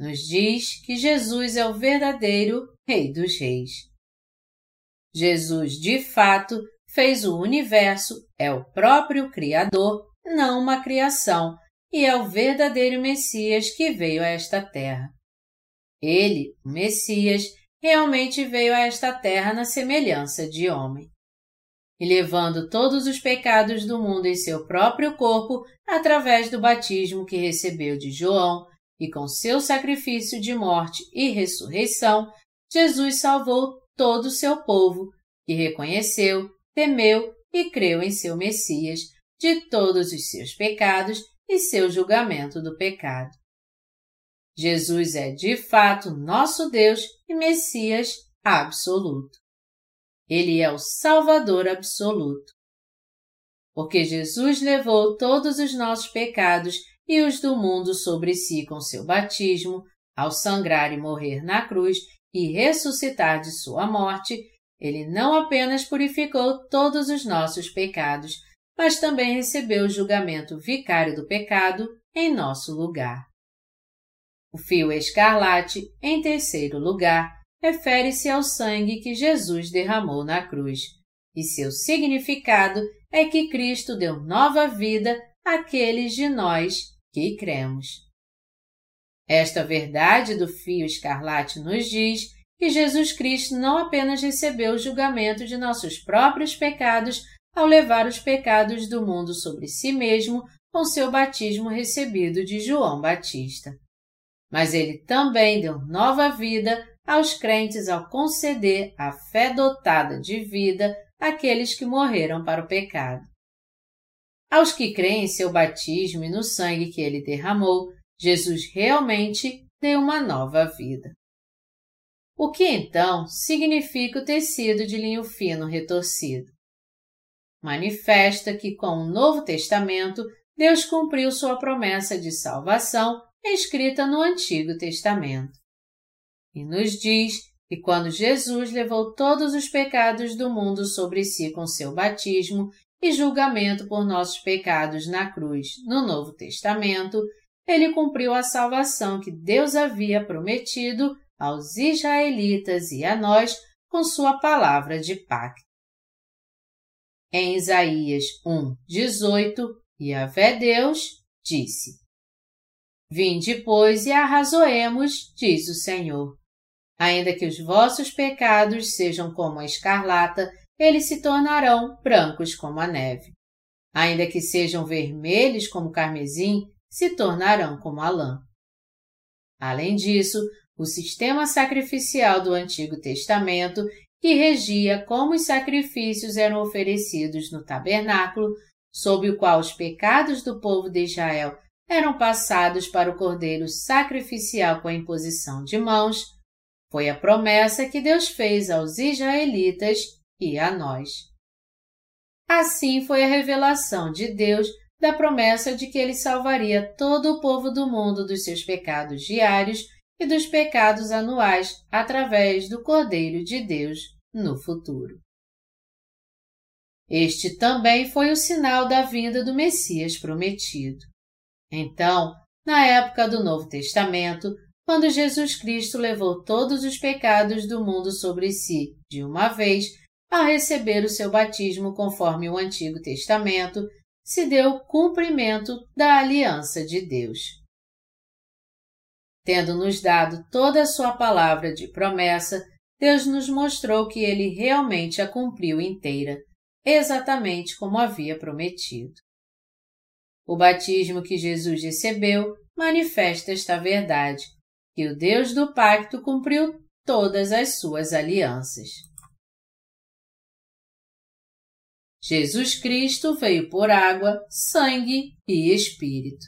Nos diz que Jesus é o verdadeiro Rei dos Reis. Jesus, de fato, fez o universo, é o próprio Criador, não uma criação, e é o verdadeiro Messias que veio a esta terra. Ele, o Messias, realmente veio a esta terra na semelhança de homem. E levando todos os pecados do mundo em seu próprio corpo, através do batismo que recebeu de João, e com seu sacrifício de morte e ressurreição, Jesus salvou todo o seu povo, que reconheceu temeu e creu em seu Messias de todos os seus pecados e seu julgamento do pecado. Jesus é de fato nosso Deus e Messias absoluto. Ele é o Salvador absoluto. Porque Jesus levou todos os nossos pecados e os do mundo sobre si com seu batismo, ao sangrar e morrer na cruz e ressuscitar de sua morte, ele não apenas purificou todos os nossos pecados, mas também recebeu o julgamento vicário do pecado em nosso lugar. O fio escarlate, em terceiro lugar, refere-se ao sangue que Jesus derramou na cruz, e seu significado é que Cristo deu nova vida àqueles de nós que cremos. Esta verdade do fio escarlate nos diz que Jesus Cristo não apenas recebeu o julgamento de nossos próprios pecados ao levar os pecados do mundo sobre si mesmo com seu batismo recebido de João Batista, mas ele também deu nova vida aos crentes ao conceder a fé dotada de vida àqueles que morreram para o pecado. Aos que creem em seu batismo e no sangue que ele derramou, Jesus realmente deu uma nova vida. O que então significa o tecido de linho fino retorcido? Manifesta que com o Novo Testamento Deus cumpriu sua promessa de salvação escrita no Antigo Testamento. E nos diz que quando Jesus levou todos os pecados do mundo sobre si com seu batismo e julgamento por nossos pecados na cruz no Novo Testamento, ele cumpriu a salvação que Deus havia prometido aos israelitas e a nós com sua palavra de pacto. Em Isaías 1, 18, Yahvé Deus disse: Vinde, pois, e arrazoemos, diz o Senhor. Ainda que os vossos pecados sejam como a escarlata, eles se tornarão brancos como a neve. Ainda que sejam vermelhos como carmesim, se tornarão como a lã. Além disso, o sistema sacrificial do Antigo Testamento, que regia como os sacrifícios eram oferecidos no tabernáculo, sob o qual os pecados do povo de Israel eram passados para o cordeiro sacrificial com a imposição de mãos, foi a promessa que Deus fez aos israelitas e a nós. Assim foi a revelação de Deus da promessa de que ele salvaria todo o povo do mundo dos seus pecados diários e dos pecados anuais através do Cordeiro de Deus no futuro. Este também foi o sinal da vinda do Messias prometido. Então, na época do Novo Testamento, quando Jesus Cristo levou todos os pecados do mundo sobre si de uma vez, ao receber o seu batismo conforme o Antigo Testamento, se deu cumprimento da aliança de Deus. Tendo-nos dado toda a sua palavra de promessa, Deus nos mostrou que ele realmente a cumpriu inteira, exatamente como havia prometido. O batismo que Jesus recebeu manifesta esta verdade, que o Deus do pacto cumpriu todas as suas alianças. Jesus Cristo veio por água, sangue e Espírito.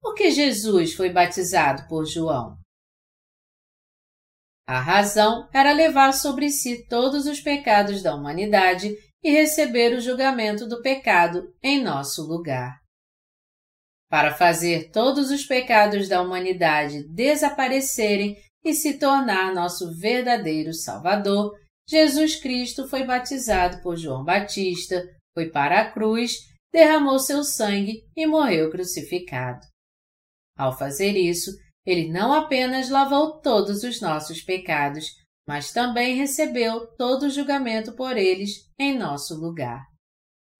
Por que Jesus foi batizado por João? A razão era levar sobre si todos os pecados da humanidade e receber o julgamento do pecado em nosso lugar. Para fazer todos os pecados da humanidade desaparecerem e se tornar nosso verdadeiro Salvador, Jesus Cristo foi batizado por João Batista, foi para a cruz, derramou seu sangue e morreu crucificado. Ao fazer isso, ele não apenas lavou todos os nossos pecados, mas também recebeu todo o julgamento por eles em nosso lugar,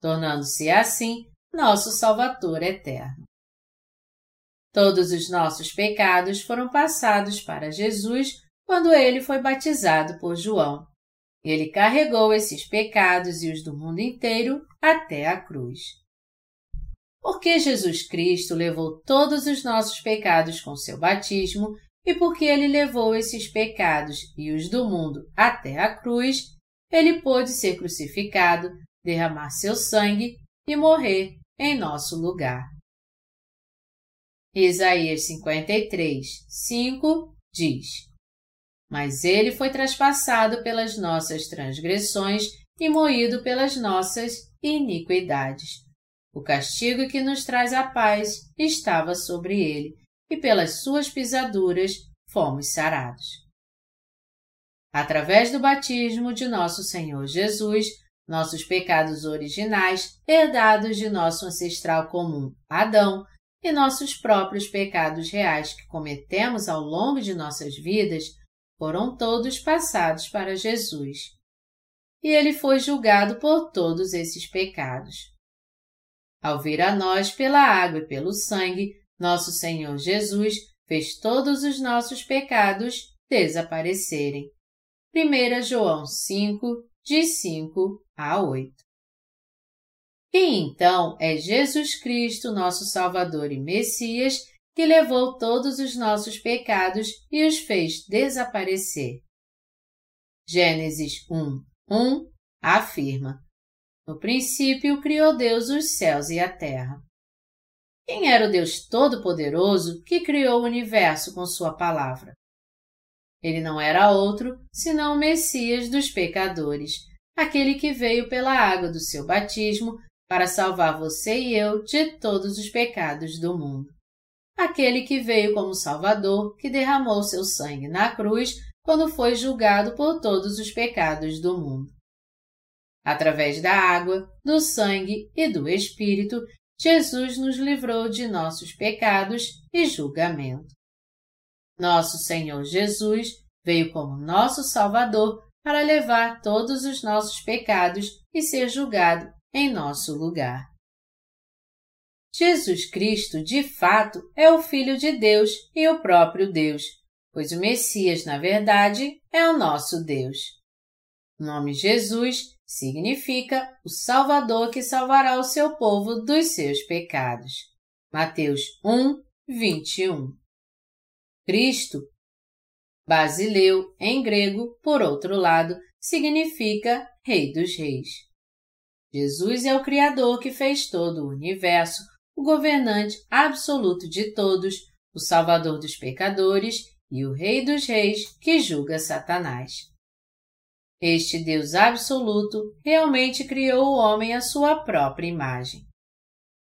tornando-se assim nosso Salvador eterno. Todos os nossos pecados foram passados para Jesus quando ele foi batizado por João. Ele carregou esses pecados e os do mundo inteiro até a cruz. Porque Jesus Cristo levou todos os nossos pecados com seu batismo e porque ele levou esses pecados e os do mundo até a cruz, ele pôde ser crucificado, derramar seu sangue e morrer em nosso lugar. Isaías 53, 5 diz: Mas ele foi traspassado pelas nossas transgressões e moído pelas nossas iniquidades. O castigo que nos traz a paz estava sobre ele, e pelas suas pisaduras fomos sarados. Através do batismo de nosso Senhor Jesus, nossos pecados originais, herdados de nosso ancestral comum, Adão, e nossos próprios pecados reais que cometemos ao longo de nossas vidas, foram todos passados para Jesus. E ele foi julgado por todos esses pecados. Ao vir a nós pela água e pelo sangue, nosso Senhor Jesus fez todos os nossos pecados desaparecerem. 1 João 5, de 5 a 8. E então é Jesus Cristo, nosso Salvador e Messias, que levou todos os nossos pecados e os fez desaparecer. Gênesis 1, 1 afirma: No princípio criou Deus os céus e a terra. Quem era o Deus Todo-Poderoso que criou o universo com Sua palavra? Ele não era outro senão o Messias dos pecadores, aquele que veio pela água do seu batismo para salvar você e eu de todos os pecados do mundo. Aquele que veio como Salvador, que derramou seu sangue na cruz quando foi julgado por todos os pecados do mundo. Através da água, do sangue e do Espírito, Jesus nos livrou de nossos pecados e julgamento. Nosso Senhor Jesus veio como nosso Salvador para levar todos os nossos pecados e ser julgado em nosso lugar. Jesus Cristo, de fato, é o Filho de Deus e o próprio Deus, pois o Messias, na verdade, é o nosso Deus. O nome Jesus significa o Salvador que salvará o seu povo dos seus pecados. Mateus 1, 21. Cristo, Basileu, em grego, por outro lado, significa Rei dos Reis. Jesus é o Criador que fez todo o universo, o governante absoluto de todos, o Salvador dos pecadores e o Rei dos Reis que julga Satanás. Este Deus absoluto realmente criou o homem à sua própria imagem.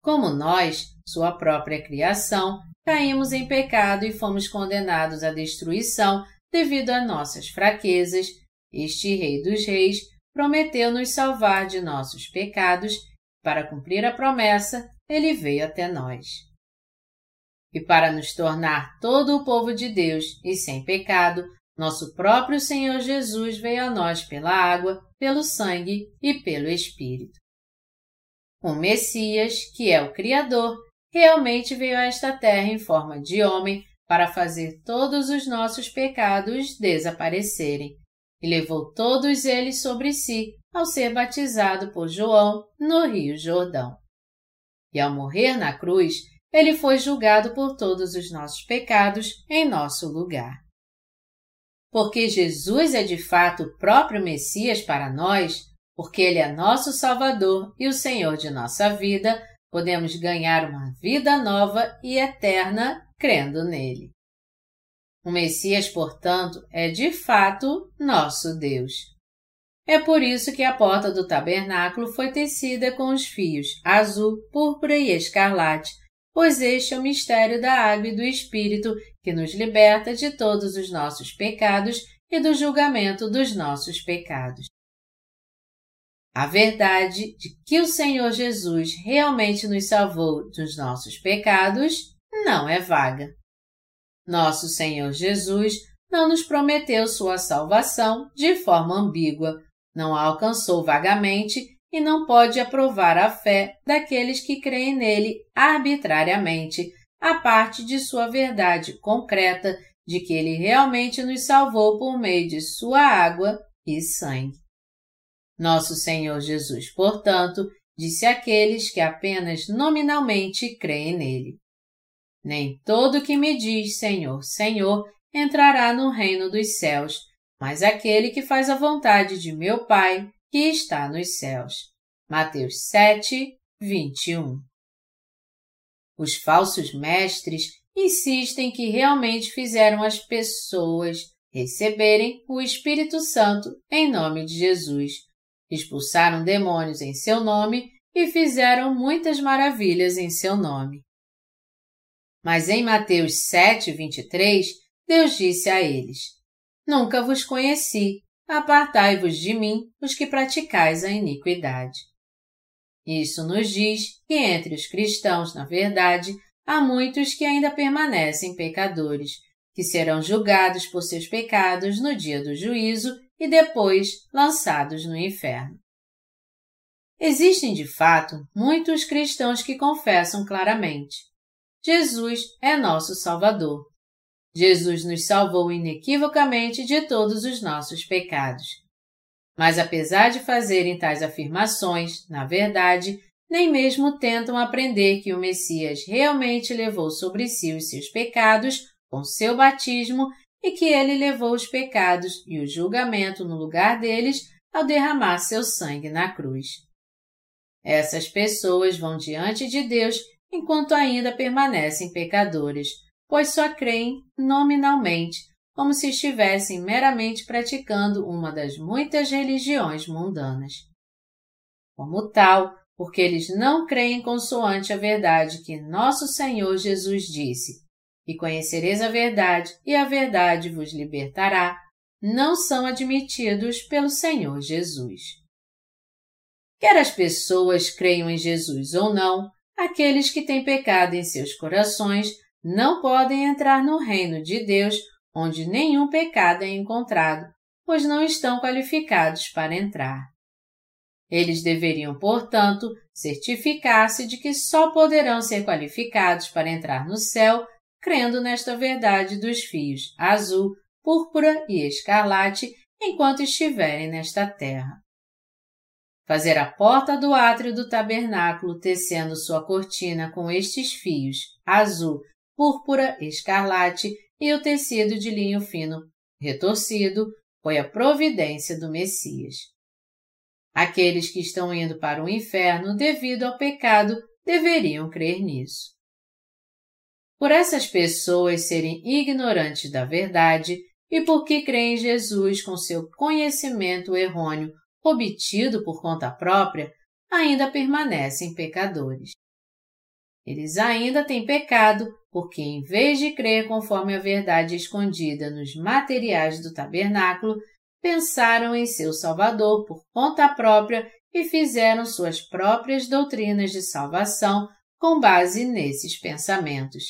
Como nós, sua própria criação, caímos em pecado e fomos condenados à destruição devido a nossas fraquezas, este Rei dos Reis prometeu nos salvar de nossos pecados. Para cumprir a promessa, ele veio até nós. E para nos tornar todo o povo de Deus e sem pecado, nosso próprio Senhor Jesus veio a nós pela água, pelo sangue e pelo Espírito. O Messias, que é o Criador, realmente veio a esta terra em forma de homem para fazer todos os nossos pecados desaparecerem, e levou todos eles sobre si ao ser batizado por João no Rio Jordão. E ao morrer na cruz, ele foi julgado por todos os nossos pecados em nosso lugar. Porque Jesus é de fato o próprio Messias para nós, porque ele é nosso Salvador e o Senhor de nossa vida, podemos ganhar uma vida nova e eterna crendo nele. O Messias, portanto, é de fato nosso Deus. É por isso que a porta do tabernáculo foi tecida com os fios azul, púrpura e escarlate, pois este é o mistério da água e do Espírito que nos liberta de todos os nossos pecados e do julgamento dos nossos pecados. A verdade de que o Senhor Jesus realmente nos salvou dos nossos pecados não é vaga. Nosso Senhor Jesus não nos prometeu sua salvação de forma ambígua, não a alcançou vagamente e não pode aprovar a fé daqueles que creem nele arbitrariamente, a parte de sua verdade concreta de que ele realmente nos salvou por meio de sua água e sangue. Nosso Senhor Jesus, portanto, disse àqueles que apenas nominalmente creem nele: Nem todo que me diz Senhor, Senhor entrará no reino dos céus, mas aquele que faz a vontade de meu Pai que está nos céus. Mateus 7, 21. Os falsos mestres insistem que realmente fizeram as pessoas receberem o Espírito Santo em nome de Jesus, expulsaram demônios em seu nome e fizeram muitas maravilhas em seu nome. Mas em Mateus 7, 23, Deus disse a eles: Nunca vos conheci, apartai-vos de mim, os que praticais a iniquidade. Isso nos diz que entre os cristãos, na verdade, há muitos que ainda permanecem pecadores, que serão julgados por seus pecados no dia do juízo e depois lançados no inferno. Existem de fato muitos cristãos que confessam claramente: Jesus é nosso Salvador. Jesus nos salvou inequivocamente de todos os nossos pecados. Mas apesar de fazerem tais afirmações, na verdade, nem mesmo tentam aprender que o Messias realmente levou sobre si os seus pecados com seu batismo e que ele levou os pecados e o julgamento no lugar deles ao derramar seu sangue na cruz. Essas pessoas vão diante de Deus enquanto ainda permanecem pecadores, pois só creem nominalmente, como se estivessem meramente praticando uma das muitas religiões mundanas. Como tal, porque eles não creem consoante a verdade que nosso Senhor Jesus disse: E conhecereis a verdade, e a verdade vos libertará, não são admitidos pelo Senhor Jesus. Quer as pessoas creiam em Jesus ou não, aqueles que têm pecado em seus corações não podem entrar no reino de Deus, onde nenhum pecado é encontrado, pois não estão qualificados para entrar. Eles deveriam, portanto, certificar-se de que só poderão ser qualificados para entrar no céu crendo nesta verdade dos fios azul, púrpura e escarlate enquanto estiverem nesta terra. Fazer a porta do átrio do tabernáculo tecendo sua cortina com estes fios, azul, púrpura, escarlate e o tecido de linho fino retorcido, foi a providência do Messias. Aqueles que estão indo para o inferno devido ao pecado deveriam crer nisso. Por essas pessoas serem ignorantes da verdade e porque creem em Jesus com seu conhecimento errôneo obtido por conta própria, ainda permanecem pecadores. Eles ainda têm pecado porque, em vez de crer conforme a verdade escondida nos materiais do tabernáculo, pensaram em seu Salvador por conta própria e fizeram suas próprias doutrinas de salvação com base nesses pensamentos.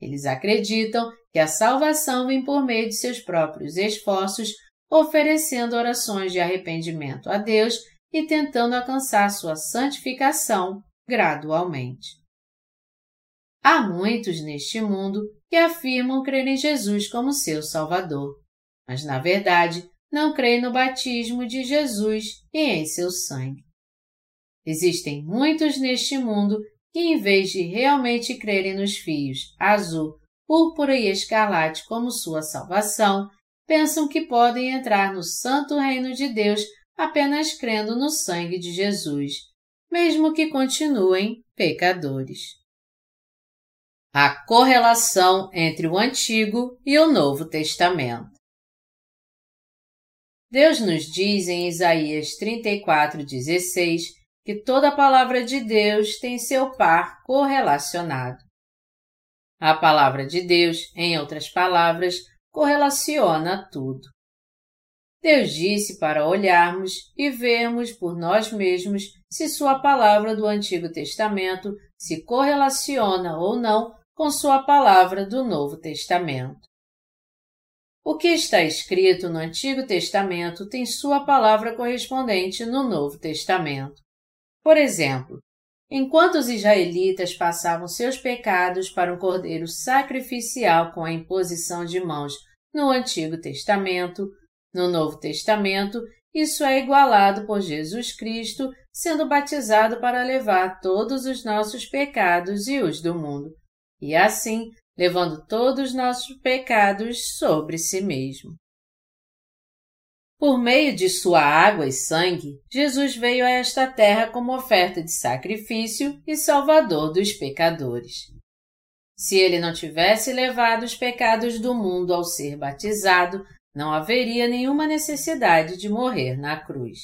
Eles acreditam que a salvação vem por meio de seus próprios esforços, oferecendo orações de arrependimento a Deus e tentando alcançar sua santificação gradualmente. Há muitos neste mundo que afirmam crer em Jesus como seu Salvador, mas na verdade não creem no batismo de Jesus e em seu sangue. Existem muitos neste mundo que, em vez de realmente crerem nos fios azul, púrpura e escarlate como sua salvação, pensam que podem entrar no santo reino de Deus apenas crendo no sangue de Jesus, mesmo que continuem pecadores. A correlação entre o Antigo e o Novo Testamento. Deus nos diz em Isaías 34,16 que toda a palavra de Deus tem seu par correlacionado. A palavra de Deus, em outras palavras, correlaciona tudo. Deus disse para olharmos e vermos por nós mesmos se Sua palavra do Antigo Testamento se correlaciona ou não com Sua palavra do Novo Testamento. O que está escrito no Antigo Testamento tem sua palavra correspondente no Novo Testamento. Por exemplo, enquanto os israelitas passavam seus pecados para um cordeiro sacrificial com a imposição de mãos no Antigo Testamento, no Novo Testamento, isso é igualado por Jesus Cristo sendo batizado para levar todos os nossos pecados e os do mundo, e assim levando todos os nossos pecados sobre si mesmo. Por meio de sua água e sangue, Jesus veio a esta terra como oferta de sacrifício e salvador dos pecadores. Se ele não tivesse levado os pecados do mundo ao ser batizado, não haveria nenhuma necessidade de morrer na cruz.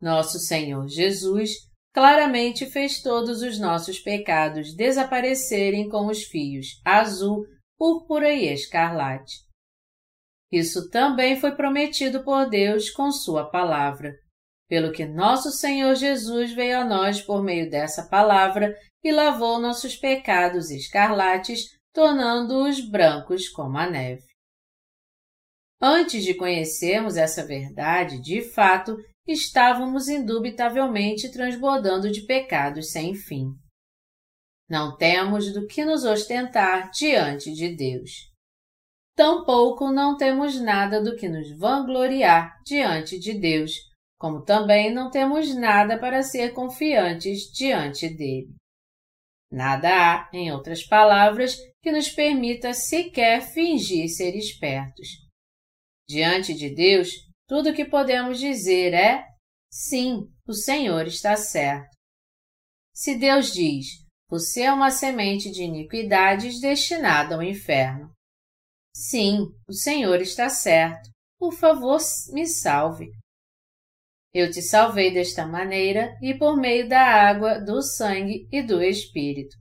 Nosso Senhor Jesus claramente fez todos os nossos pecados desaparecerem com os fios azul, púrpura e escarlate. Isso também foi prometido por Deus com Sua palavra, pelo que nosso Senhor Jesus veio a nós por meio dessa palavra e lavou nossos pecados escarlates, tornando-os brancos como a neve. Antes de conhecermos essa verdade de fato, estávamos indubitavelmente transbordando de pecados sem fim. Não temos do que nos ostentar diante de Deus. Tampouco não temos nada do que nos vangloriar diante de Deus, como também não temos nada para ser confiantes diante dele. Nada há, em outras palavras, que nos permita sequer fingir ser espertos. Diante de Deus, tudo o que podemos dizer é: sim, o Senhor está certo. Se Deus diz: você é uma semente de iniquidades destinada ao inferno. Sim, o Senhor está certo. Por favor, me salve. Eu te salvei desta maneira e por meio da água, do sangue e do Espírito.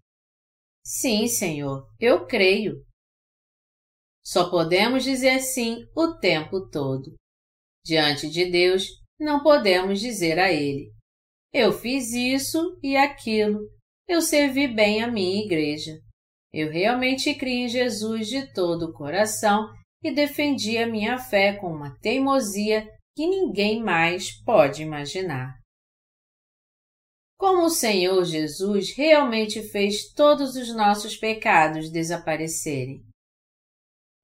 Sim, Senhor, eu creio. Só podemos dizer sim o tempo todo. Diante de Deus, não podemos dizer a Ele: Eu fiz isso e aquilo, eu servi bem a minha igreja. Eu realmente criei em Jesus de todo o coração e defendi a minha fé com uma teimosia que ninguém mais pode imaginar. Como o Senhor Jesus realmente fez todos os nossos pecados desaparecerem.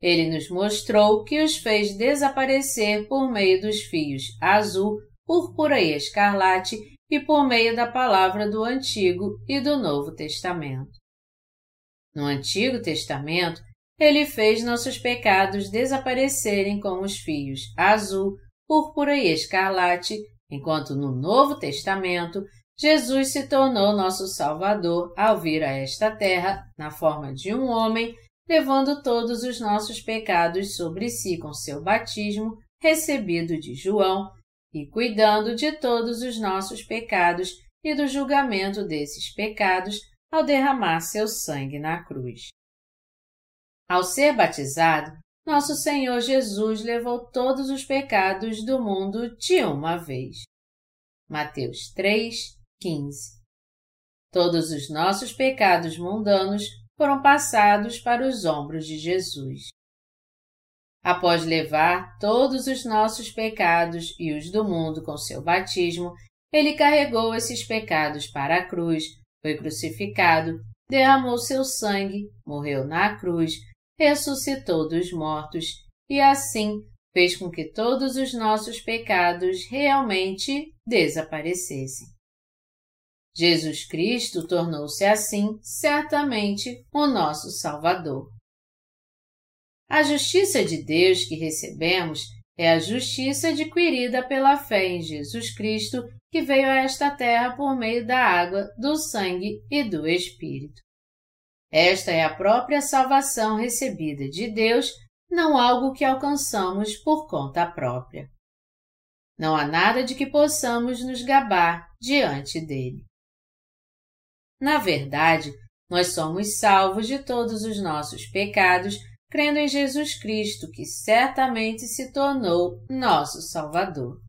Ele nos mostrou que os fez desaparecer por meio dos fios azul, púrpura e escarlate e por meio da palavra do Antigo e do Novo Testamento. No Antigo Testamento, ele fez nossos pecados desaparecerem com os fios azul, púrpura e escarlate, enquanto no Novo Testamento Jesus se tornou nosso Salvador ao vir a esta terra na forma de um homem, levando todos os nossos pecados sobre si com seu batismo recebido de João e cuidando de todos os nossos pecados e do julgamento desses pecados ao derramar seu sangue na cruz. Ao ser batizado, nosso Senhor Jesus levou todos os pecados do mundo de uma vez. Mateus 3, 15 Todos os nossos pecados mundanos foram passados para os ombros de Jesus. Após levar todos os nossos pecados e os do mundo com seu batismo, ele carregou esses pecados para a cruz, foi crucificado, derramou seu sangue, morreu na cruz, ressuscitou dos mortos e assim fez com que todos os nossos pecados realmente desaparecessem. Jesus Cristo tornou-se assim certamente o nosso Salvador. A justiça de Deus que recebemos é a justiça adquirida pela fé em Jesus Cristo, que veio a esta terra por meio da água, do sangue e do Espírito. Esta é a própria salvação recebida de Deus, não algo que alcançamos por conta própria. Não há nada de que possamos nos gabar diante dele. Na verdade, nós somos salvos de todos os nossos pecados crendo em Jesus Cristo, que certamente se tornou nosso Salvador.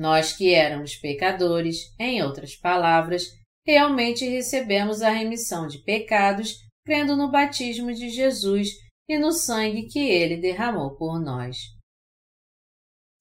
Nós que éramos pecadores, em outras palavras, realmente recebemos a remissão de pecados crendo no batismo de Jesus e no sangue que ele derramou por nós.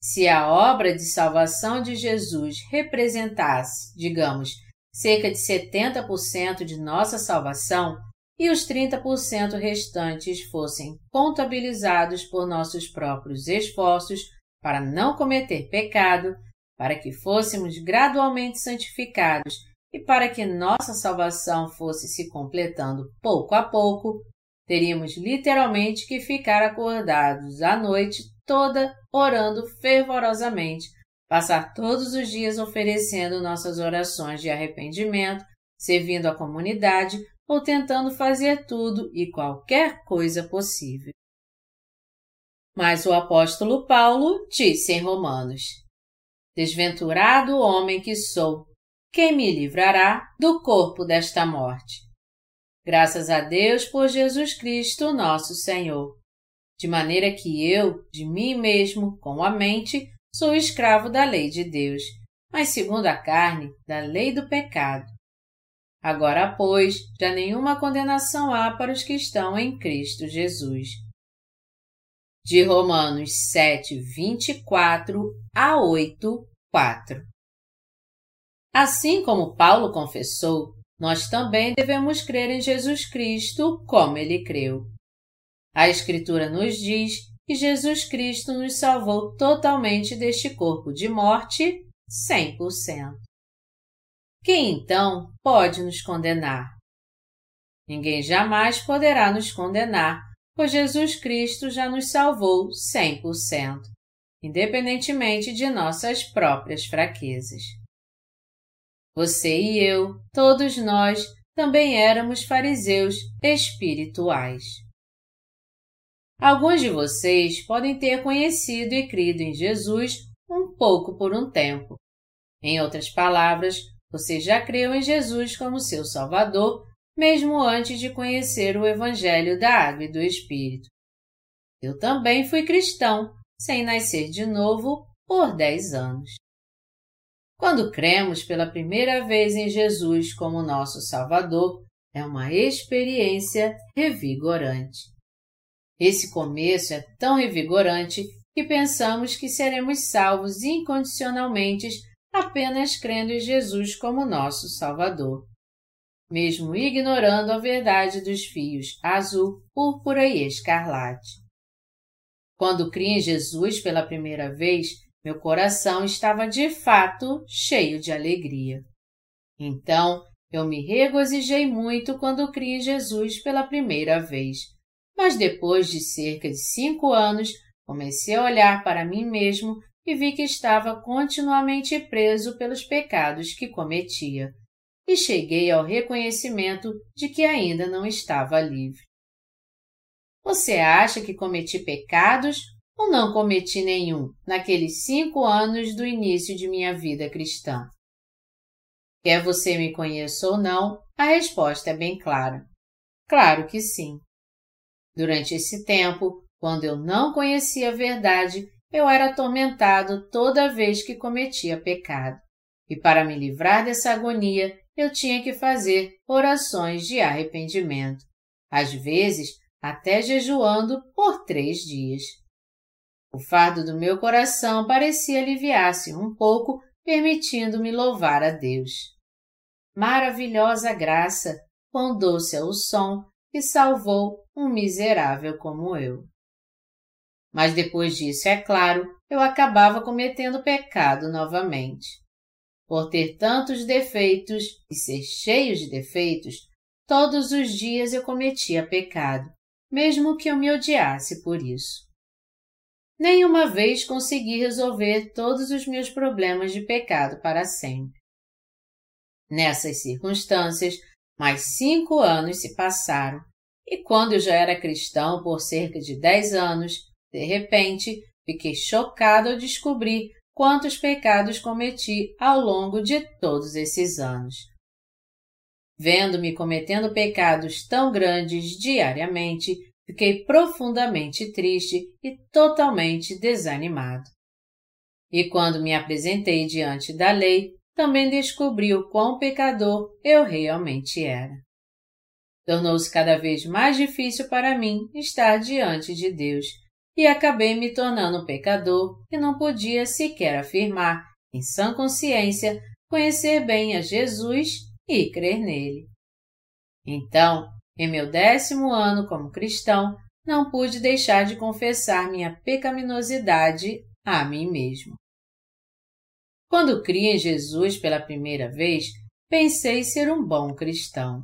Se a obra de salvação de Jesus representasse, digamos, cerca de 70% de nossa salvação, e os 30% restantes fossem contabilizados por nossos próprios esforços para não cometer pecado, para que fôssemos gradualmente santificados e para que nossa salvação fosse se completando pouco a pouco, teríamos literalmente que ficar acordados a noite toda orando fervorosamente, passar todos os dias oferecendo nossas orações de arrependimento, servindo a comunidade, ou tentando fazer tudo e qualquer coisa possível. Mas o apóstolo Paulo disse em Romanos: Desventurado homem que sou, quem me livrará do corpo desta morte? Graças a Deus por Jesus Cristo, nosso Senhor. De maneira que eu, de mim mesmo, com a mente, sou escravo da lei de Deus, mas segundo a carne, da lei do pecado Agora, pois, já nenhuma condenação há para os que estão em Cristo Jesus. De Romanos 7, 24 a 8, 4 Assim como Paulo confessou, nós também devemos crer em Jesus Cristo como ele creu. A Escritura nos diz que Jesus Cristo nos salvou totalmente deste corpo de morte 100%. Quem então pode nos condenar? Ninguém jamais poderá nos condenar, pois Jesus Cristo já nos salvou 100%, independentemente de nossas próprias fraquezas. Você e eu, todos nós, também éramos fariseus espirituais. Alguns de vocês podem ter conhecido e crido em Jesus um pouco por um tempo. Em outras palavras, você já creu em Jesus como seu Salvador, mesmo antes de conhecer o Evangelho da Água e do Espírito. Eu também fui cristão, sem nascer de novo, por dez anos. Quando cremos pela primeira vez em Jesus como nosso Salvador, é uma experiência revigorante. Esse começo é tão revigorante que pensamos que seremos salvos incondicionalmente apenas crendo em Jesus como nosso Salvador. mesmo ignorando a verdade dos fios azul, púrpura e escarlate. Quando criei em Jesus pela primeira vez, meu coração estava de fato cheio de alegria. Então, eu me regozijei muito quando criei em Jesus pela primeira vez, mas depois de cerca de cinco anos, comecei a olhar para mim mesmo e vi que estava continuamente preso pelos pecados que cometia, e cheguei ao reconhecimento de que ainda não estava livre. Você acha que cometi pecados ou não cometi nenhum naqueles cinco anos do início de minha vida cristã? Quer você me conheça ou não, a resposta é bem clara. Claro que sim. Durante esse tempo, quando eu não conhecia a verdade, eu era atormentado toda vez que cometia pecado. E para me livrar dessa agonia, eu tinha que fazer orações de arrependimento. Às vezes, até jejuando por três dias. O fardo do meu coração parecia aliviar-se um pouco, permitindo-me louvar a Deus. Maravilhosa graça, quão doce é o som que salvou um miserável como eu. Mas depois disso, é claro, eu acabava cometendo pecado novamente. Por ter tantos defeitos e ser cheio de defeitos, todos os dias eu cometia pecado, mesmo que eu me odiasse por isso. Nenhuma vez consegui resolver todos os meus problemas de pecado para sempre. Nessas circunstâncias, mais cinco anos se passaram, e quando eu já era cristão por cerca de dez anos, de repente, fiquei chocado ao descobrir quantos pecados cometi ao longo de todos esses anos. Vendo-me cometendo pecados tão grandes diariamente, fiquei profundamente triste e totalmente desanimado. E quando me apresentei diante da lei, também descobri o quão pecador eu realmente era. Tornou-se cada vez mais difícil para mim estar diante de Deus, e acabei me tornando um pecador que não podia sequer afirmar, em sã consciência, conhecer bem a Jesus e crer nele. Então, em meu décimo ano como cristão, não pude deixar de confessar minha pecaminosidade a mim mesmo. Quando criei em Jesus pela primeira vez, pensei ser um bom cristão.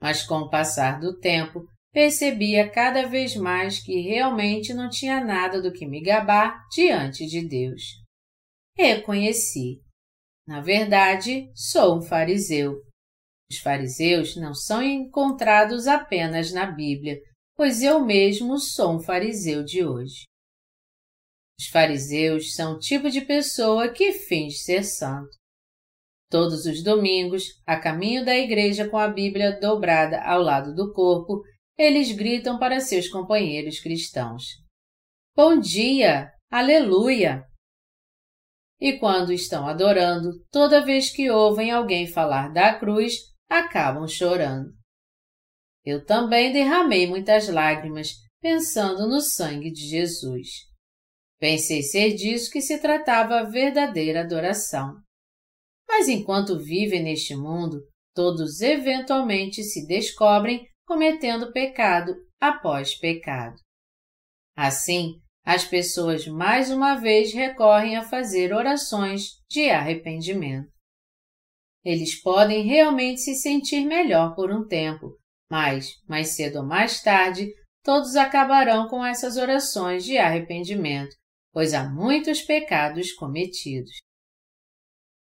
Mas com o passar do tempo, percebia cada vez mais que realmente não tinha nada do que me gabar diante de Deus. Reconheci. Na verdade, sou um fariseu os fariseus não são encontrados apenas na Bíblia, pois eu mesmo sou um fariseu de hoje. Os fariseus são o tipo de pessoa que finge ser santo. Todos os domingos, a caminho da igreja com a Bíblia dobrada ao lado do corpo, eles gritam para seus companheiros cristãos: Bom dia! Aleluia! E quando estão adorando, toda vez que ouvem alguém falar da cruz, acabam chorando. Eu também derramei muitas lágrimas pensando no sangue de Jesus. Pensei ser disso que se tratava a verdadeira adoração. Mas enquanto vivem neste mundo, todos eventualmente se descobrem cometendo pecado após pecado. Assim, as pessoas mais uma vez recorrem a fazer orações de arrependimento. Eles podem realmente se sentir melhor por um tempo, mas, mais cedo ou mais tarde, todos acabarão com essas orações de arrependimento, pois há muitos pecados cometidos.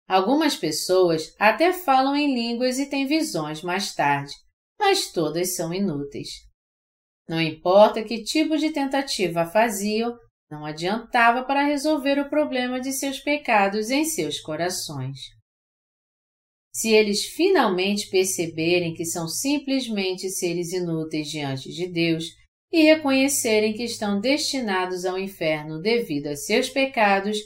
Algumas pessoas até falam em línguas e têm visões mais tarde, mas todas são inúteis. Não importa que tipo de tentativa faziam, não adiantava para resolver o problema de seus pecados em seus corações. Se eles finalmente perceberem que são simplesmente seres inúteis diante de Deus e reconhecerem que estão destinados ao inferno devido a seus pecados,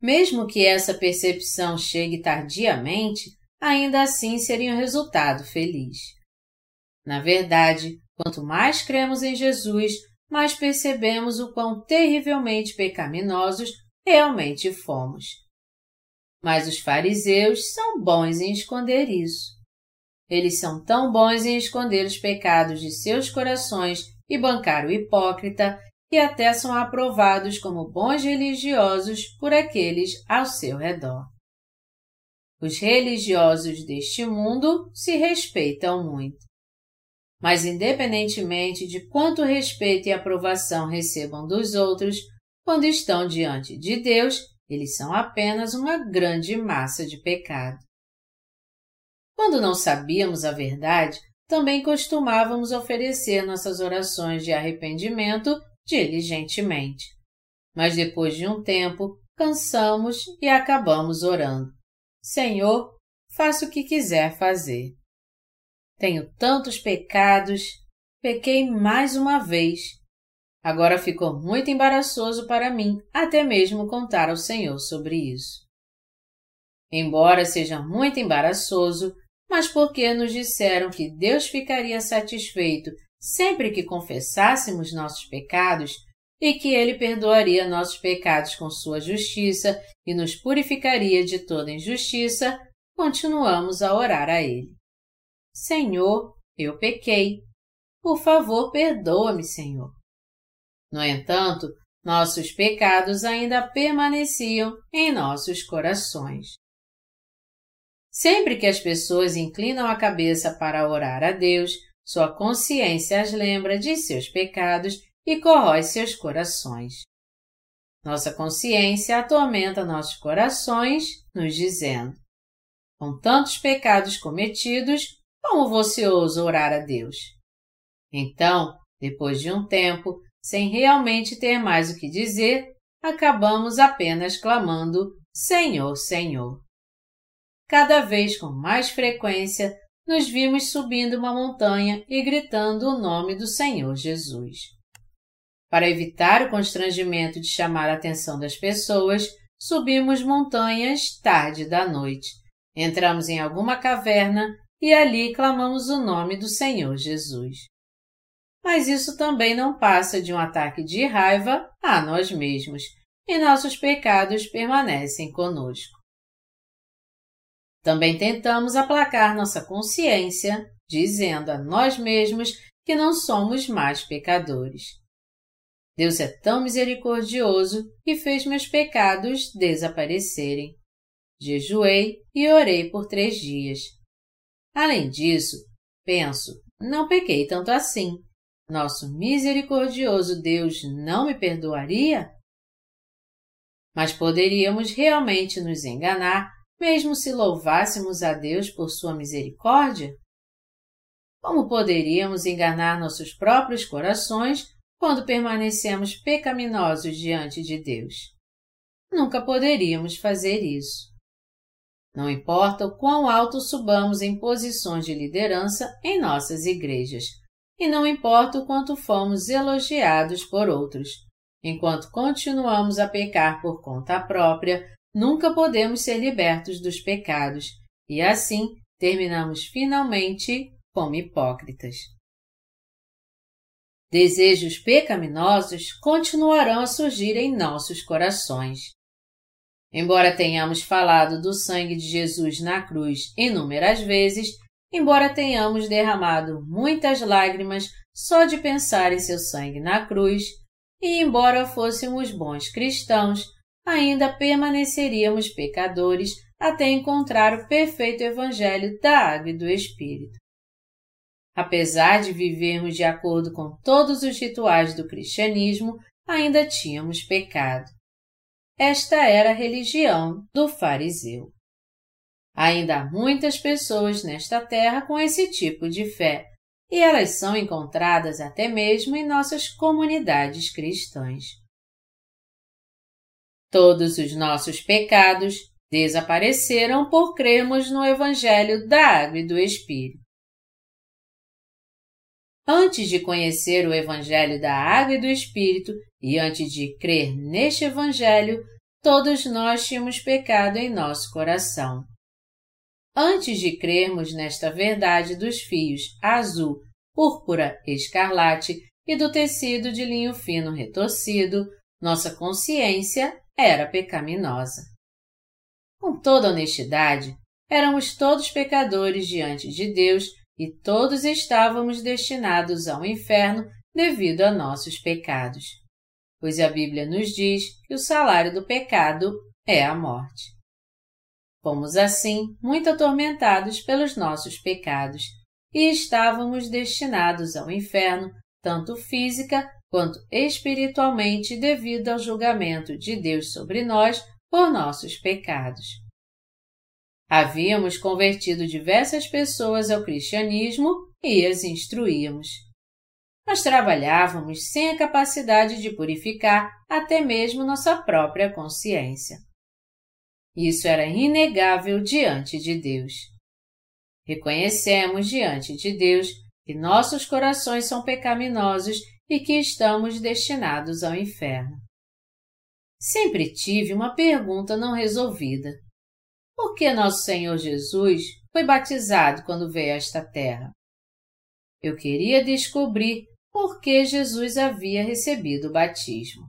mesmo que essa percepção chegue tardiamente, ainda assim seria um resultado feliz. Na verdade, quanto mais cremos em Jesus, mais percebemos o quão terrivelmente pecaminosos realmente fomos. Mas os fariseus são bons em esconder isso. eles são tão bons em esconder os pecados de seus corações e bancar o hipócrita que até são aprovados como bons religiosos por aqueles ao seu redor. Os religiosos deste mundo se respeitam muito. Mas, independentemente de quanto respeito e aprovação recebam dos outros, quando estão diante de Deus, eles são apenas uma grande massa de pecado. Quando não sabíamos a verdade, também costumávamos oferecer nossas orações de arrependimento diligentemente. Mas depois de um tempo, cansamos e acabamos orando. Senhor, faça o que quiser fazer. Tenho tantos pecados, pequei mais uma vez. Agora ficou muito embaraçoso para mim até mesmo contar ao Senhor sobre isso. Embora seja muito embaraçoso, mas porque nos disseram que Deus ficaria satisfeito sempre que confessássemos nossos pecados e que Ele perdoaria nossos pecados com Sua justiça e nos purificaria de toda injustiça, continuamos a orar a Ele. Senhor, eu pequei. Por favor, perdoa-me, Senhor. No entanto, nossos pecados ainda permaneciam em nossos corações. Sempre que as pessoas inclinam a cabeça para orar a Deus, sua consciência as lembra de seus pecados e corrói seus corações. Nossa consciência atormenta nossos corações, nos dizendo: Com tantos pecados cometidos, como você ousa orar a Deus? Então, depois de um tempo, sem realmente ter mais o que dizer, acabamos apenas clamando: Senhor, Senhor cada vez com mais frequência, nos vimos subindo uma montanha e gritando o nome do Senhor Jesus. Para evitar o constrangimento de chamar a atenção das pessoas, subimos montanhas tarde da noite. Entramos em alguma caverna e ali clamamos o nome do Senhor Jesus. Mas isso também não passa de um ataque de raiva a nós mesmos, e nossos pecados permanecem conosco. Também tentamos aplacar nossa consciência, dizendo a nós mesmos que não somos mais pecadores. Deus é tão misericordioso e fez meus pecados desaparecerem. Jejuei e orei por três dias. Além disso, penso, não pequei tanto assim. Nosso misericordioso Deus não me perdoaria? Mas poderíamos realmente nos enganar mesmo se louvássemos a Deus por sua misericórdia? Como poderíamos enganar nossos próprios corações quando permanecemos pecaminosos diante de Deus? Nunca poderíamos fazer isso. Não importa o quão alto subamos em posições de liderança em nossas igrejas, e não importa o quanto fomos elogiados por outros, enquanto continuamos a pecar por conta própria, nunca podemos ser libertos dos pecados e assim terminamos finalmente como hipócritas. Desejos pecaminosos continuarão a surgir em nossos corações. Embora tenhamos falado do sangue de Jesus na cruz inúmeras vezes, embora tenhamos derramado muitas lágrimas só de pensar em seu sangue na cruz, e embora fôssemos bons cristãos, ainda permaneceríamos pecadores até encontrar o perfeito Evangelho da Água e do Espírito. Apesar de vivermos de acordo com todos os rituais do cristianismo, ainda tínhamos pecado. Esta era a religião do fariseu. Ainda há muitas pessoas nesta terra com esse tipo de fé, e elas são encontradas até mesmo em nossas comunidades cristãs. Todos os nossos pecados desapareceram por crermos no Evangelho da Água e do Espírito. Antes de conhecer o Evangelho da Água e do Espírito e antes de crer neste Evangelho, todos nós tínhamos pecado em nosso coração. Antes de crermos nesta verdade dos fios azul, púrpura, escarlate e do tecido de linho fino retorcido, nossa consciência era pecaminosa. Com toda honestidade, éramos todos pecadores diante de Deus e todos estávamos destinados ao inferno devido a nossos pecados. Pois a Bíblia nos diz que o salário do pecado é a morte. Fomos assim muito atormentados pelos nossos pecados e estávamos destinados ao inferno, tanto física quanto espiritualmente, devido ao julgamento de Deus sobre nós por nossos pecados. Havíamos convertido diversas pessoas ao cristianismo e as instruíamos. Mas trabalhávamos sem a capacidade de purificar até mesmo nossa própria consciência. Isso era inegável diante de Deus. Reconhecemos diante de Deus que nossos corações são pecaminosos e que estamos destinados ao inferno. Sempre tive uma pergunta não resolvida. Por que nosso Senhor Jesus foi batizado quando veio a esta terra? Eu queria descobrir por que Jesus havia recebido o batismo.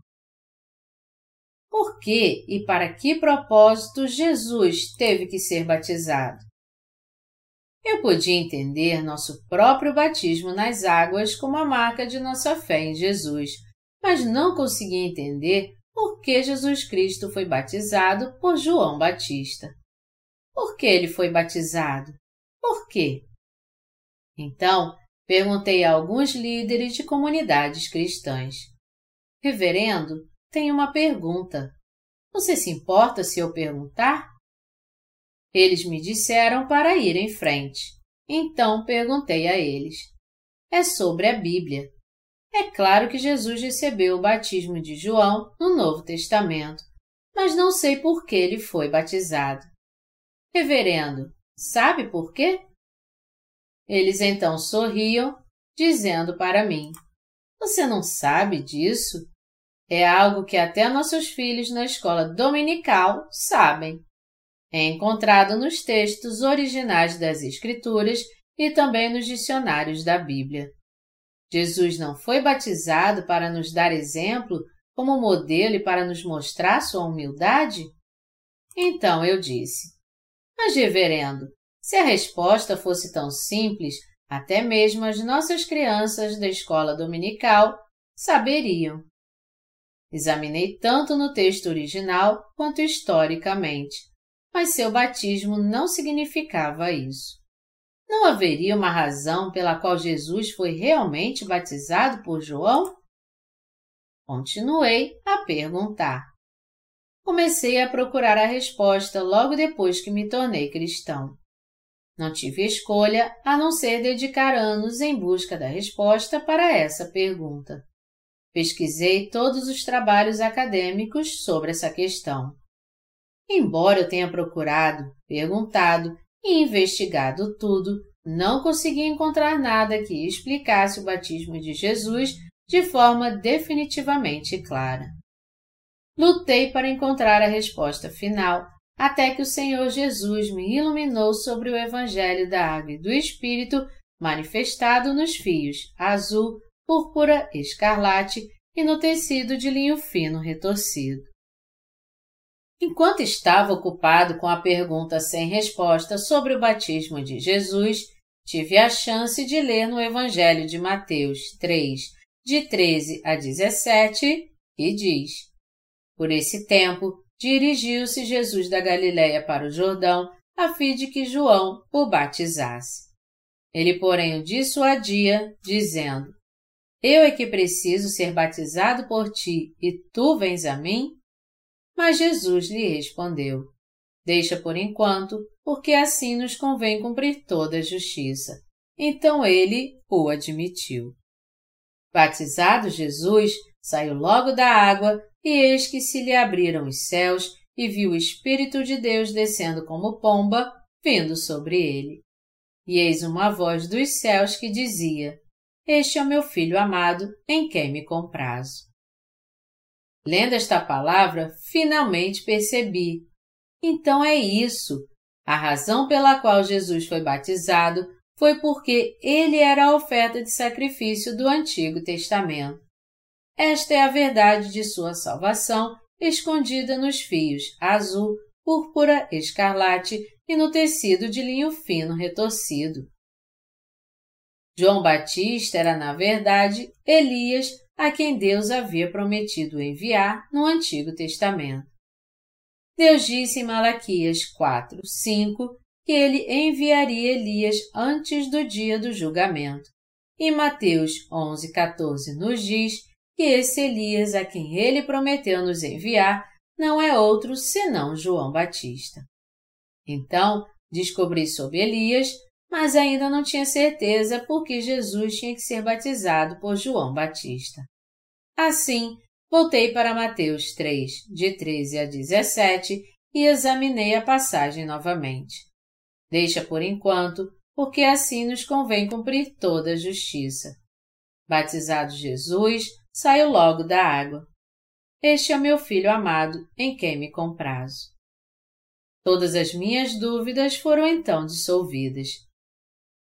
Por que e para que propósito Jesus teve que ser batizado? Eu podia entender nosso próprio batismo nas águas como a marca de nossa fé em Jesus, mas não conseguia entender por que Jesus Cristo foi batizado por João Batista. Por que ele foi batizado? Por quê? Então, perguntei a alguns líderes de comunidades cristãs. Reverendo, tenho uma pergunta. Você se importa se eu perguntar? Eles me disseram para ir em frente. Então perguntei a eles. É sobre a Bíblia. É claro que Jesus recebeu o batismo de João no Novo Testamento, mas não sei por que ele foi batizado. Reverendo, sabe por quê? Eles então sorriam, dizendo para mim: Você não sabe disso? É algo que até nossos filhos na escola dominical sabem. É encontrado nos textos originais das Escrituras e também nos dicionários da Bíblia. Jesus não foi batizado para nos dar exemplo como modelo e para nos mostrar sua humildade? Então eu disse: Mas, reverendo, se a resposta fosse tão simples, até mesmo as nossas crianças da escola dominical saberiam. Examinei tanto no texto original quanto historicamente, mas seu batismo não significava isso. Não haveria uma razão pela qual Jesus foi realmente batizado por João? Continuei a perguntar. Comecei a procurar a resposta logo depois que me tornei cristão. Não tive escolha a não ser dedicar anos em busca da resposta para essa pergunta. Pesquisei todos os trabalhos acadêmicos sobre essa questão. Embora eu tenha procurado, perguntado e investigado tudo, não consegui encontrar nada que explicasse o batismo de Jesus de forma definitivamente clara. Lutei para encontrar a resposta final, até que o Senhor Jesus me iluminou sobre o Evangelho da Água e do Espírito manifestado nos fios azul, púrpura, escarlate e no tecido de linho fino retorcido. Enquanto estava ocupado com a pergunta sem resposta sobre o batismo de Jesus, tive a chance de ler no Evangelho de Mateus 3, de 13 a 17, e diz: Por esse tempo, dirigiu-se Jesus da Galiléia para o Jordão, a fim de que João o batizasse. Ele, porém, o dissuadia, dizendo: eu é que preciso ser batizado por ti e tu vens a mim? Mas Jesus lhe respondeu: Deixa por enquanto, porque assim nos convém cumprir toda a justiça. Então ele o admitiu. Batizado Jesus, saiu logo da água, e eis que se lhe abriram os céus, e viu o Espírito de Deus descendo como pomba, vindo sobre ele. E eis uma voz dos céus que dizia: este é o meu filho amado, em quem me comprazo. Lendo esta palavra, finalmente percebi. Então é isso. A razão pela qual Jesus foi batizado foi porque ele era a oferta de sacrifício do Antigo Testamento. Esta é a verdade de sua salvação escondida nos fios azul, púrpura, escarlate e no tecido de linho fino retorcido. João Batista era, na verdade, Elias, a quem Deus havia prometido enviar no Antigo Testamento. Deus disse em Malaquias 4, 5 que ele enviaria Elias antes do dia do julgamento. E Mateus 11, 14 nos diz que esse Elias a quem ele prometeu nos enviar não é outro senão João Batista. Então, descobri sobre Elias, mas ainda não tinha certeza por que Jesus tinha que ser batizado por João Batista. Assim, voltei para Mateus 3, de 13 a 17, e examinei a passagem novamente. Deixa por enquanto, porque assim nos convém cumprir toda a justiça. Batizado Jesus, saio logo da água. Este é o meu filho amado, em quem me comprazo. Todas as minhas dúvidas foram então dissolvidas.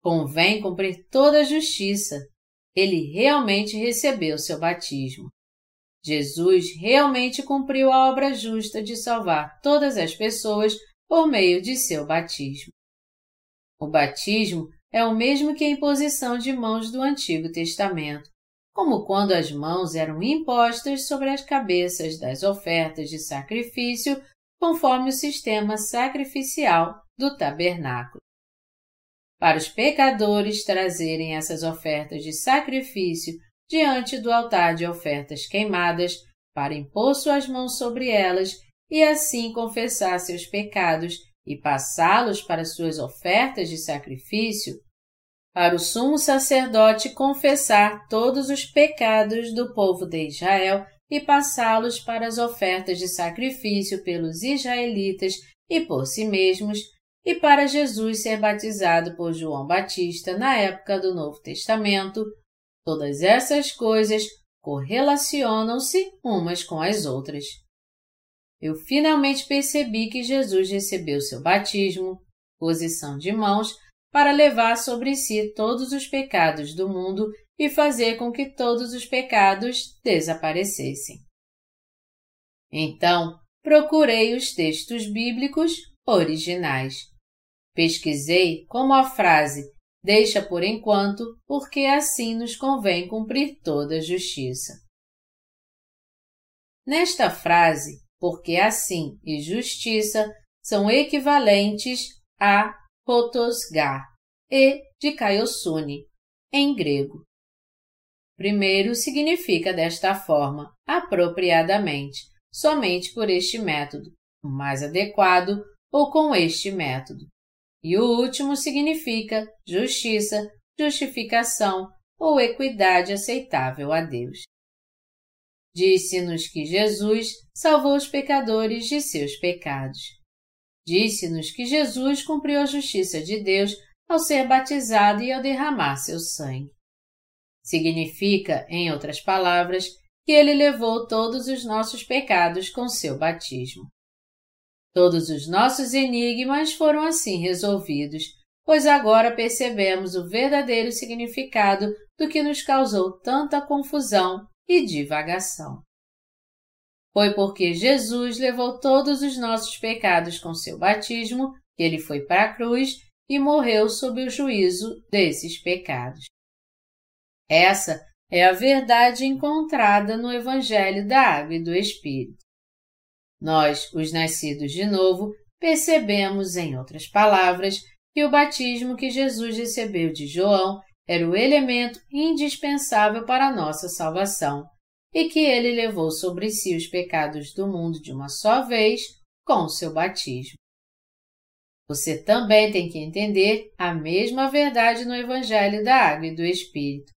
Convém cumprir toda a justiça. Ele realmente recebeu seu batismo. Jesus realmente cumpriu a obra justa de salvar todas as pessoas por meio de seu batismo. O batismo é o mesmo que a imposição de mãos do Antigo Testamento, como quando as mãos eram impostas sobre as cabeças das ofertas de sacrifício conforme o sistema sacrificial do tabernáculo. Para os pecadores trazerem essas ofertas de sacrifício diante do altar de ofertas queimadas, para impor suas mãos sobre elas e assim confessar seus pecados e passá-los para suas ofertas de sacrifício, para o sumo sacerdote confessar todos os pecados do povo de Israel e passá-los para as ofertas de sacrifício pelos israelitas e por si mesmos, e para Jesus ser batizado por João Batista na época do Novo Testamento, todas essas coisas correlacionam-se umas com as outras eu finalmente percebi que Jesus recebeu seu batismo, posição de mãos, para levar sobre si todos os pecados do mundo e fazer com que todos os pecados desaparecessem. Então, procurei os textos bíblicos originais. Pesquisei como a frase deixa por enquanto, porque assim nos convém cumprir toda a justiça. Nesta frase, porque assim e justiça são equivalentes a rotosgar e de kaiosune, em grego. Primeiro significa desta forma, apropriadamente, somente por este método, o mais adequado ou com este método. E o último significa justiça, justificação ou equidade aceitável a Deus. Disse-nos que Jesus salvou os pecadores de seus pecados. Disse-nos que Jesus cumpriu a justiça de Deus ao ser batizado e ao derramar seu sangue. Significa, em outras palavras, que ele levou todos os nossos pecados com seu batismo. Todos os nossos enigmas foram assim resolvidos, pois agora percebemos o verdadeiro significado do que nos causou tanta confusão e divagação. Foi porque Jesus levou todos os nossos pecados com seu batismo que ele foi para a cruz e morreu sob o juízo desses pecados. Essa é a verdade encontrada no Evangelho da Água e do Espírito. Nós, os nascidos de novo, percebemos, em outras palavras, que o batismo que Jesus recebeu de João era o elemento indispensável para a nossa salvação e que ele levou sobre si os pecados do mundo de uma só vez com o seu batismo. Você também tem que entender a mesma verdade no Evangelho da Água e do Espírito.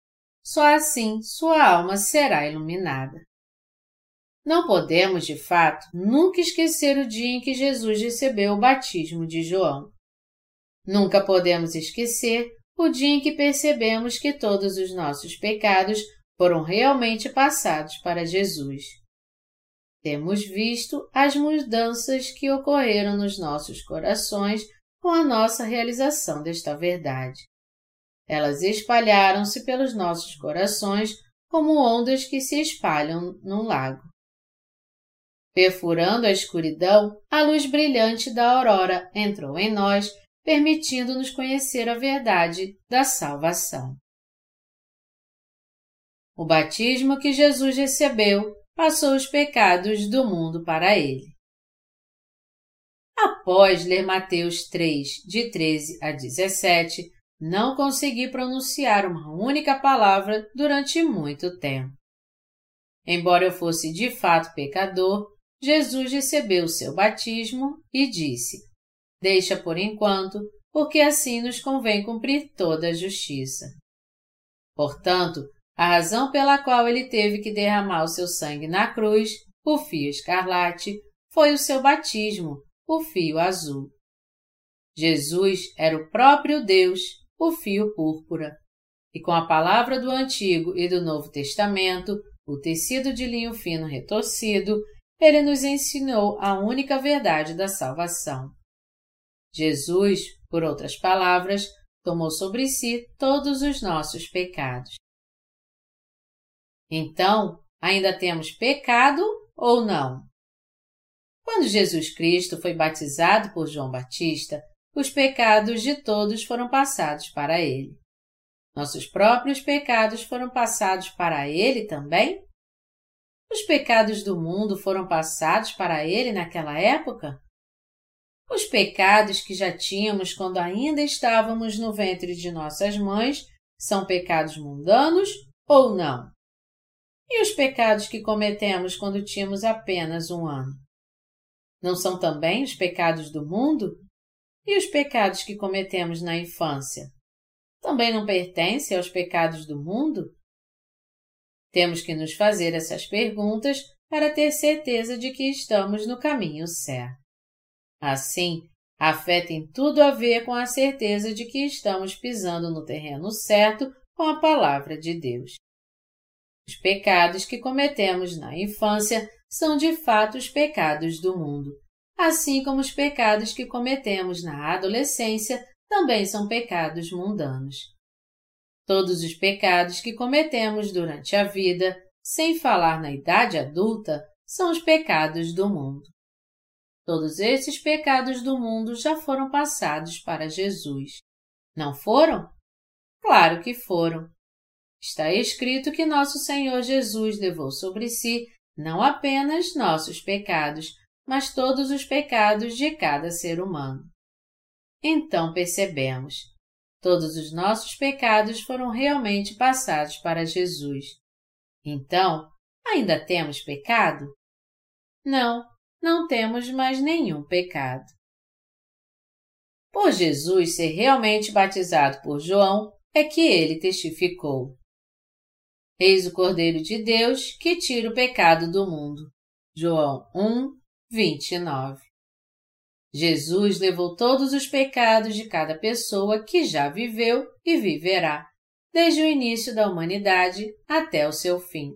Só assim sua alma será iluminada. Não podemos, de fato, nunca esquecer o dia em que Jesus recebeu o batismo de João. Nunca podemos esquecer o dia em que percebemos que todos os nossos pecados foram realmente passados para Jesus. Temos visto as mudanças que ocorreram nos nossos corações com a nossa realização desta verdade. Elas espalharam-se pelos nossos corações como ondas que se espalham num lago. Perfurando a escuridão, a luz brilhante da aurora entrou em nós, permitindo-nos conhecer a verdade da salvação. O batismo que Jesus recebeu passou os pecados do mundo para ele. Após ler Mateus 3, de 13 a 17, não consegui pronunciar uma única palavra durante muito tempo. Embora eu fosse de fato pecador, Jesus recebeu seu batismo e disse: Deixa por enquanto, porque assim nos convém cumprir toda a justiça. Portanto, a razão pela qual ele teve que derramar o seu sangue na cruz, o fio escarlate, foi o seu batismo, o fio azul. Jesus era o próprio Deus, o fio púrpura. E com a palavra do Antigo e do Novo Testamento, o tecido de linho fino retorcido, ele nos ensinou a única verdade da salvação. Jesus, por outras palavras, tomou sobre si todos os nossos pecados. Então, ainda temos pecado ou não? Quando Jesus Cristo foi batizado por João Batista, os pecados de todos foram passados para ele. Nossos próprios pecados foram passados para ele também? Os pecados do mundo foram passados para ele naquela época? Os pecados que já tínhamos quando ainda estávamos no ventre de nossas mães são pecados mundanos ou não? E os pecados que cometemos quando tínhamos apenas um ano? Não são também os pecados do mundo? E os pecados que cometemos na infância? Também não pertencem aos pecados do mundo? Temos que nos fazer essas perguntas para ter certeza de que estamos no caminho certo. Assim, a fé tem tudo a ver com a certeza de que estamos pisando no terreno certo com a palavra de Deus. Os pecados que cometemos na infância são de fato os pecados do mundo, assim como os pecados que cometemos na adolescência também são pecados mundanos. Todos os pecados que cometemos durante a vida, sem falar na idade adulta, são os pecados do mundo. Todos esses pecados do mundo já foram passados para Jesus. Não foram? Claro que foram. Está escrito que nosso Senhor Jesus levou sobre si não apenas nossos pecados, mas todos os pecados de cada ser humano. Então percebemos Todos os nossos pecados foram realmente passados para Jesus. Então, ainda temos pecado? Não, não temos mais nenhum pecado. Por Jesus ser realmente batizado por João, é que ele testificou. Eis o Cordeiro de Deus que tira o pecado do mundo. João 1, 29. Jesus levou todos os pecados de cada pessoa que já viveu e viverá, desde o início da humanidade até o seu fim.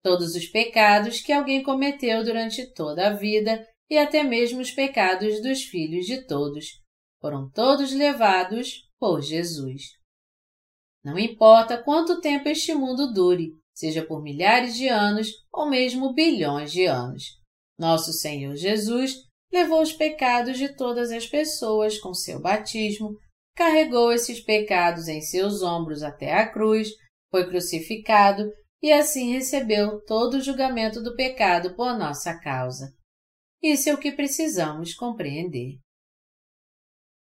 Todos os pecados que alguém cometeu durante toda a vida e até mesmo os pecados dos filhos de todos foram todos levados por Jesus. Não importa quanto tempo este mundo dure, seja por milhares de anos ou mesmo bilhões de anos, nosso Senhor Jesus levou os pecados de todas as pessoas com seu batismo, carregou esses pecados em seus ombros até a cruz, foi crucificado e assim recebeu todo o julgamento do pecado por nossa causa. Isso é o que precisamos compreender.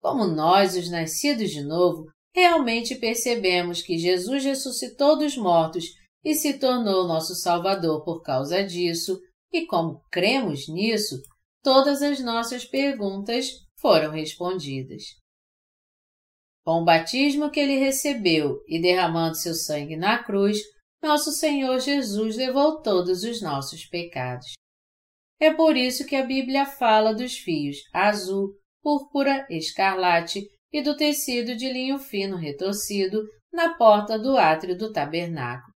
Como nós, os nascidos de novo, realmente percebemos que Jesus ressuscitou dos mortos e se tornou nosso Salvador por causa disso, e como cremos nisso, todas as nossas perguntas foram respondidas. Com o batismo que ele recebeu e derramando seu sangue na cruz, nosso Senhor Jesus levou todos os nossos pecados. É por isso que a Bíblia fala dos fios azul, púrpura, escarlate e do tecido de linho fino retorcido na porta do átrio do tabernáculo.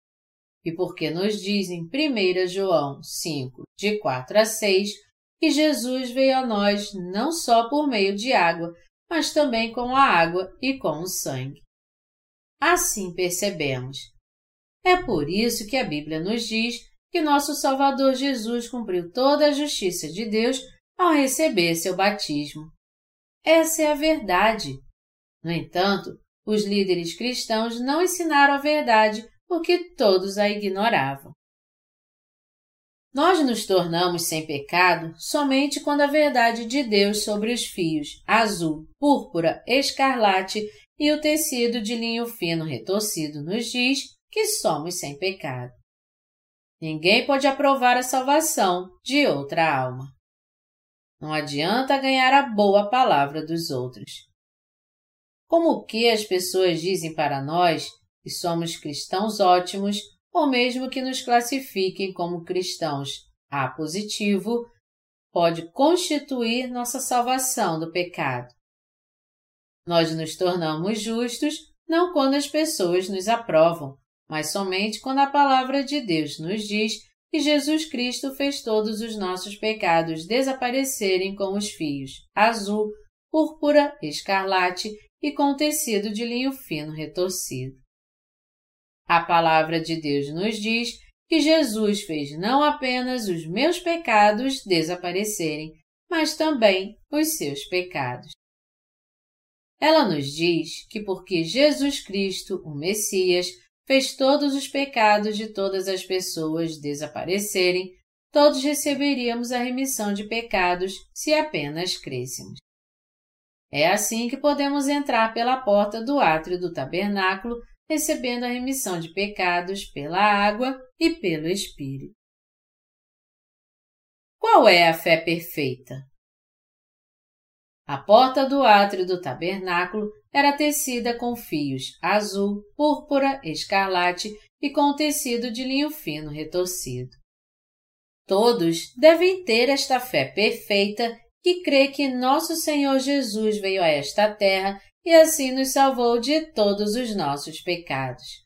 E porque nos diz em 1 João 5, de 4 a 6, que Jesus veio a nós não só por meio de água, mas também com a água e com o sangue. Assim percebemos. É por isso que a Bíblia nos diz que nosso Salvador Jesus cumpriu toda a justiça de Deus ao receber seu batismo. Essa é a verdade. No entanto, os líderes cristãos não ensinaram a verdade porque todos a ignoravam. Nós nos tornamos sem pecado somente quando a verdade de Deus sobre os fios azul, púrpura, escarlate e o tecido de linho fino retorcido nos diz que somos sem pecado. Ninguém pode aprovar a salvação de outra alma. Não adianta ganhar a boa palavra dos outros. Como que as pessoas dizem para nós que somos cristãos ótimos ou mesmo que nos classifiquem como cristãos A positivo, pode constituir nossa salvação do pecado. Nós nos tornamos justos não quando as pessoas nos aprovam, mas somente quando a palavra de Deus nos diz que Jesus Cristo fez todos os nossos pecados desaparecerem com os fios azul, púrpura, escarlate e com tecido de linho fino retorcido. A palavra de Deus nos diz que Jesus fez não apenas os meus pecados desaparecerem, mas também os seus pecados. Ela nos diz que porque Jesus Cristo, o Messias, fez todos os pecados de todas as pessoas desaparecerem, todos receberíamos a remissão de pecados se apenas crêssemos. É assim que podemos entrar pela porta do átrio do tabernáculo recebendo a remissão de pecados pela água e pelo Espírito. Qual é a fé perfeita? A porta do átrio do tabernáculo era tecida com fios azul, púrpura, escarlate e com tecido de linho fino retorcido. Todos devem ter esta fé perfeita que crê que nosso Senhor Jesus veio a esta terra e assim nos salvou de todos os nossos pecados.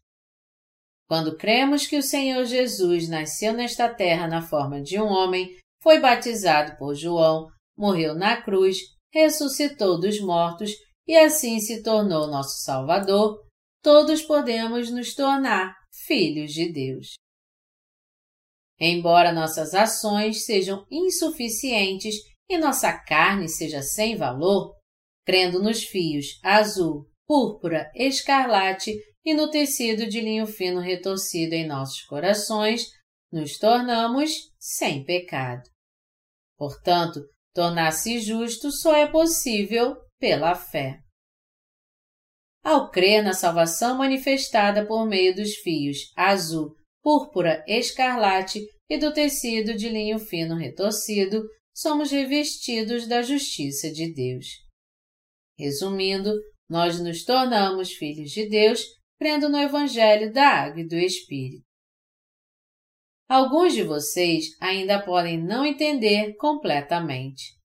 Quando cremos que o Senhor Jesus nasceu nesta terra na forma de um homem, foi batizado por João, morreu na cruz, ressuscitou dos mortos e assim se tornou nosso Salvador, todos podemos nos tornar filhos de Deus. Embora nossas ações sejam insuficientes e nossa carne seja sem valor, crendo nos fios azul, púrpura, escarlate e no tecido de linho fino retorcido em nossos corações, nos tornamos sem pecado. Portanto, tornar-se justo só é possível pela fé. Ao crer na salvação manifestada por meio dos fios azul, púrpura, escarlate e do tecido de linho fino retorcido, somos revestidos da justiça de Deus. Resumindo, nós nos tornamos filhos de Deus crendo no Evangelho da Água e do Espírito. Alguns de vocês ainda podem não entender completamente.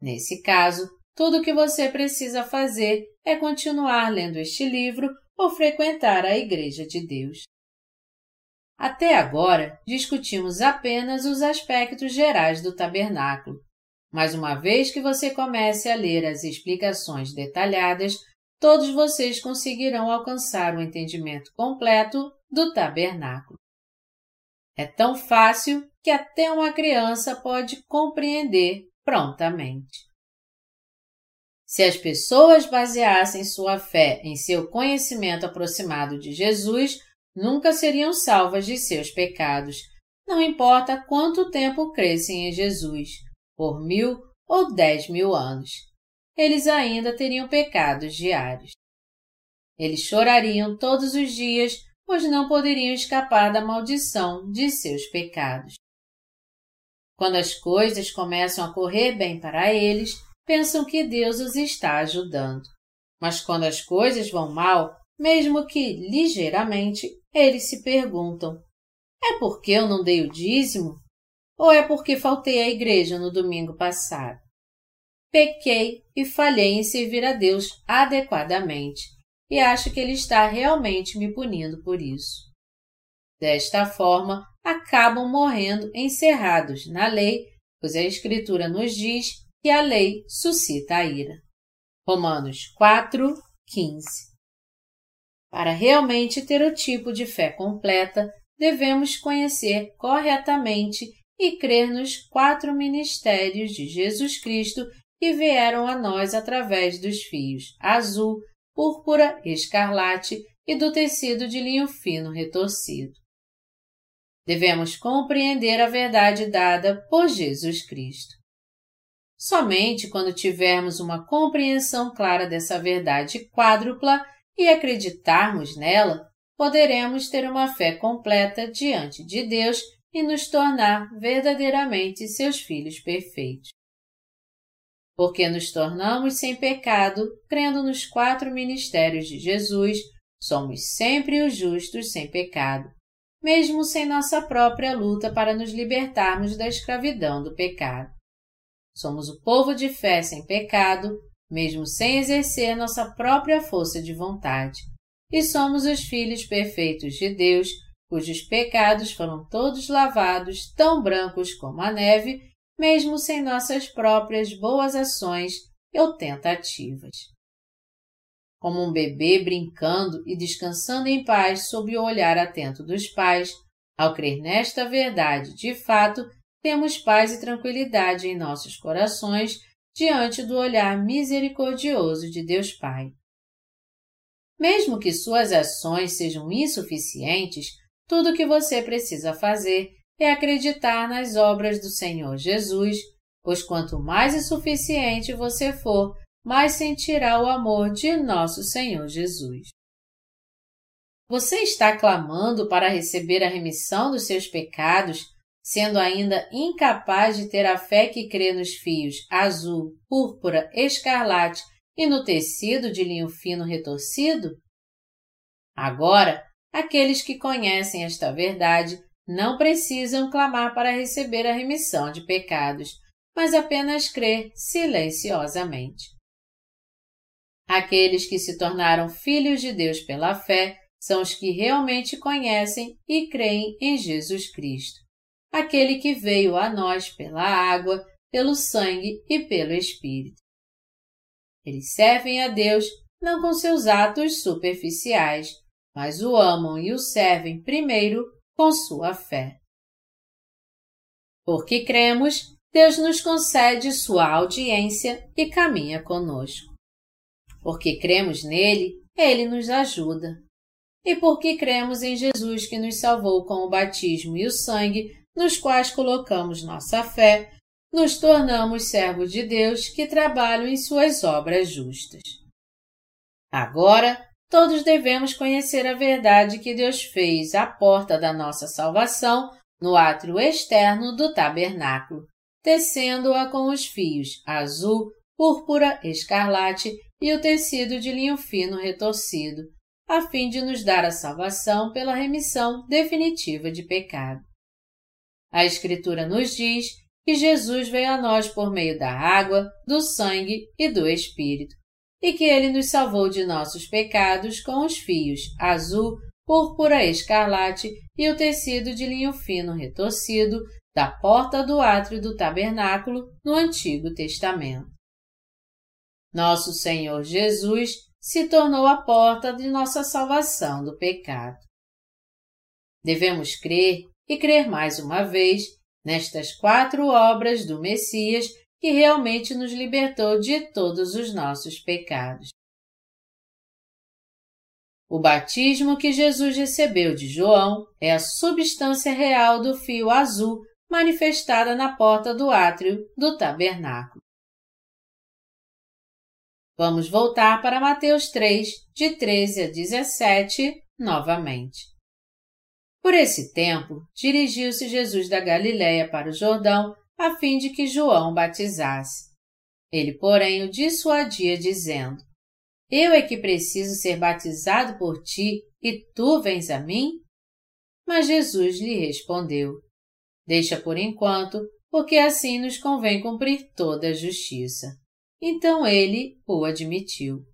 Nesse caso, tudo o que você precisa fazer é continuar lendo este livro ou frequentar a Igreja de Deus. Até agora, discutimos apenas os aspectos gerais do tabernáculo, mas uma vez que você comece a ler as explicações detalhadas, todos vocês conseguirão alcançar o entendimento completo do tabernáculo. É tão fácil que até uma criança pode compreender prontamente. Se as pessoas baseassem sua fé em seu conhecimento aproximado de Jesus, nunca seriam salvas de seus pecados, não importa quanto tempo crescem em Jesus por mil ou dez mil anos. Eles ainda teriam pecados diários. Eles chorariam todos os dias, pois não poderiam escapar da maldição de seus pecados. Quando as coisas começam a correr bem para eles, pensam que Deus os está ajudando. Mas quando as coisas vão mal, mesmo que ligeiramente, eles se perguntam: é porque eu não dei o dízimo? Ou é porque faltei à igreja no domingo passado? Pequei e falhei em servir a Deus adequadamente e acho que Ele está realmente me punindo por isso. Desta forma, acabam morrendo encerrados na lei, pois a Escritura nos diz que a lei suscita a ira. Romanos 4, 15. Para realmente ter o tipo de fé completa, devemos conhecer corretamente e crer nos quatro ministérios de Jesus Cristo que vieram a nós através dos fios azul, púrpura, escarlate e do tecido de linho fino retorcido. Devemos compreender a verdade dada por Jesus Cristo. Somente quando tivermos uma compreensão clara dessa verdade quádrupla e acreditarmos nela, poderemos ter uma fé completa diante de Deus e nos tornar verdadeiramente seus filhos perfeitos. Porque nos tornamos sem pecado, crendo nos quatro ministérios de Jesus, somos sempre os justos sem pecado, mesmo sem nossa própria luta para nos libertarmos da escravidão do pecado. Somos o povo de fé sem pecado, mesmo sem exercer nossa própria força de vontade. E somos os filhos perfeitos de Deus, cujos pecados foram todos lavados tão brancos como a neve, mesmo sem nossas próprias boas ações ou tentativas. Como um bebê brincando e descansando em paz sob o olhar atento dos pais, ao crer nesta verdade de fato, temos paz e tranquilidade em nossos corações diante do olhar misericordioso de Deus Pai. Mesmo que suas ações sejam insuficientes, tudo o que você precisa fazer é acreditar nas obras do Senhor Jesus, pois quanto mais insuficiente você for, mais sentirá o amor de nosso Senhor Jesus. Você está clamando para receber a remissão dos seus pecados sendo ainda incapaz de ter a fé que crê nos fios azul, púrpura, escarlate e no tecido de linho fino retorcido? Agora, aqueles que conhecem esta verdade não precisam clamar para receber a remissão de pecados, mas apenas crer silenciosamente. Aqueles que se tornaram filhos de Deus pela fé são os que realmente conhecem e creem em Jesus Cristo aquele que veio a nós pela água, pelo sangue e pelo Espírito. Eles servem a Deus não com seus atos superficiais, mas o amam e o servem primeiro com sua fé. Porque cremos, Deus nos concede sua audiência e caminha conosco. Porque cremos nele, ele nos ajuda. E porque cremos em Jesus que nos salvou com o batismo e o sangue, nos quais colocamos nossa fé, nos tornamos servos de Deus que trabalham em suas obras justas. Agora, todos devemos conhecer a verdade que Deus fez à porta da nossa salvação no átrio externo do tabernáculo, tecendo-a com os fios azul, púrpura, escarlate e o tecido de linho fino retorcido, a fim de nos dar a salvação pela remissão definitiva de pecado. A Escritura nos diz que Jesus veio a nós por meio da água, do sangue e do Espírito, e que ele nos salvou de nossos pecados com os fios azul, púrpura escarlate e o tecido de linho fino retorcido da porta do átrio do tabernáculo no Antigo Testamento. Nosso Senhor Jesus se tornou a porta de nossa salvação do pecado. Devemos crer e crer mais uma vez nestas quatro obras do Messias que realmente nos libertou de todos os nossos pecados. O batismo que Jesus recebeu de João é a substância real do fio azul manifestada na porta do átrio do tabernáculo. Vamos voltar para Mateus 3, de 13 a 17, novamente. Por esse tempo, dirigiu-se Jesus da Galiléia para o Jordão, a fim de que João batizasse. Ele, porém, o dissuadia, dizendo: Eu é que preciso ser batizado por ti, e tu vens a mim? Mas Jesus lhe respondeu: Deixa por enquanto, porque assim nos convém cumprir toda a justiça. Então ele o admitiu.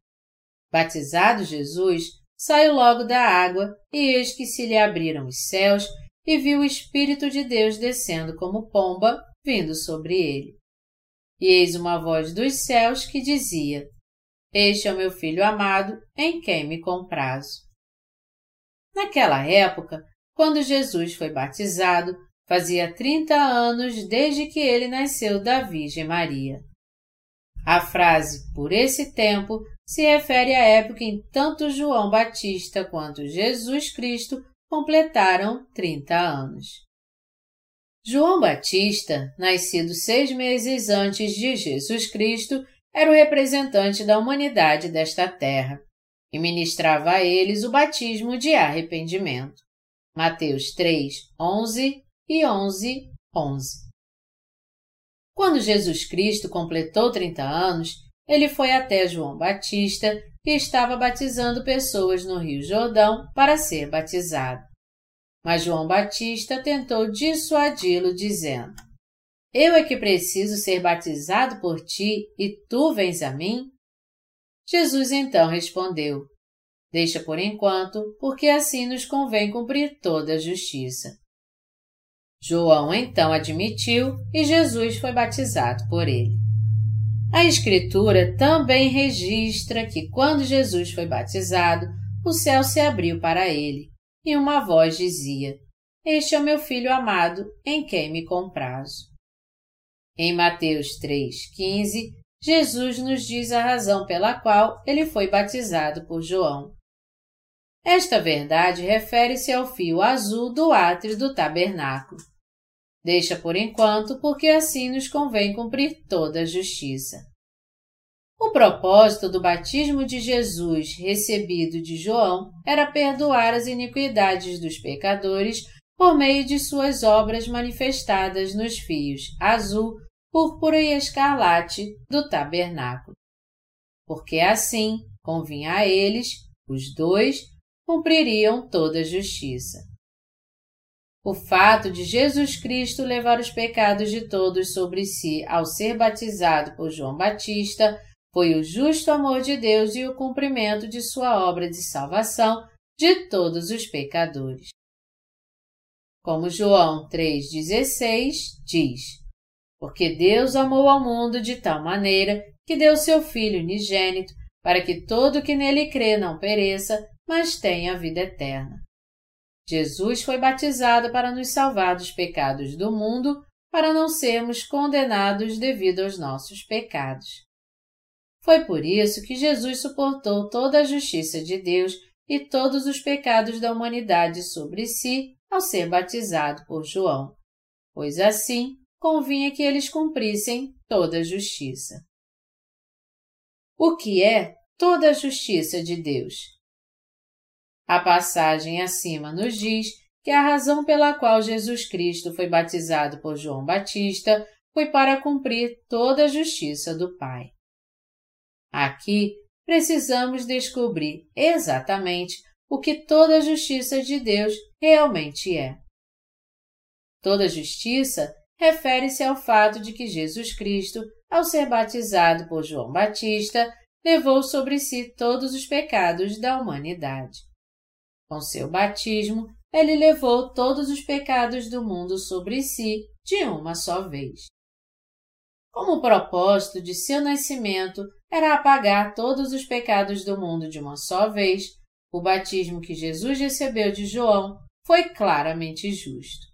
Batizado Jesus, saiu logo da água, e eis que se lhe abriram os céus, e viu o Espírito de Deus descendo como pomba, vindo sobre ele. E eis uma voz dos céus que dizia: Este é o meu filho amado, em quem me comprazo. Naquela época, quando Jesus foi batizado, fazia 30 anos desde que ele nasceu da Virgem Maria. A frase por esse tempo se refere à época em tanto João Batista quanto Jesus Cristo completaram 30 anos. João Batista, nascido seis meses antes de Jesus Cristo, era o representante da humanidade desta terra e ministrava a eles o batismo de arrependimento. Mateus 3, 11 e 11, 11. Quando Jesus Cristo completou 30 anos, ele foi até João Batista, que estava batizando pessoas no Rio Jordão para ser batizado. Mas João Batista tentou dissuadi-lo, dizendo: Eu é que preciso ser batizado por ti e tu vens a mim? Jesus então respondeu: Deixa por enquanto, porque assim nos convém cumprir toda a justiça. João então admitiu e Jesus foi batizado por ele. A Escritura também registra que quando Jesus foi batizado, o céu se abriu para ele e uma voz dizia: Este é o meu filho amado, em quem me comprazo. Em Mateus 3,15, Jesus nos diz a razão pela qual ele foi batizado por João. Esta verdade refere-se ao fio azul do átrio do tabernáculo. Deixa por enquanto, porque assim nos convém cumprir toda a justiça. O propósito do batismo de Jesus recebido de João era perdoar as iniquidades dos pecadores por meio de suas obras manifestadas nos fios azul, púrpura e escarlate do tabernáculo. Porque assim convinha a eles, os dois, cumpririam toda a justiça. O fato de Jesus Cristo levar os pecados de todos sobre si ao ser batizado por João Batista foi o justo amor de Deus e o cumprimento de sua obra de salvação de todos os pecadores. Como João 3,16 diz: Porque Deus amou ao mundo de tal maneira que deu seu Filho unigênito, para que todo que nele crê não pereça, mas tenha vida eterna. Jesus foi batizado para nos salvar dos pecados do mundo, para não sermos condenados devido aos nossos pecados. Foi por isso que Jesus suportou toda a justiça de Deus e todos os pecados da humanidade sobre si ao ser batizado por João, pois assim convinha que eles cumprissem toda a justiça. O que é toda a justiça de Deus? A passagem acima nos diz que a razão pela qual Jesus Cristo foi batizado por João Batista foi para cumprir toda a justiça do Pai. Aqui precisamos descobrir exatamente o que toda a justiça de Deus realmente é. Toda justiça refere-se ao fato de que Jesus Cristo, ao ser batizado por João Batista, levou sobre si todos os pecados da humanidade. Com seu batismo, ele levou todos os pecados do mundo sobre si de uma só vez. Como propósito de seu nascimento era apagar todos os pecados do mundo de uma só vez, o batismo que Jesus recebeu de João foi claramente justo.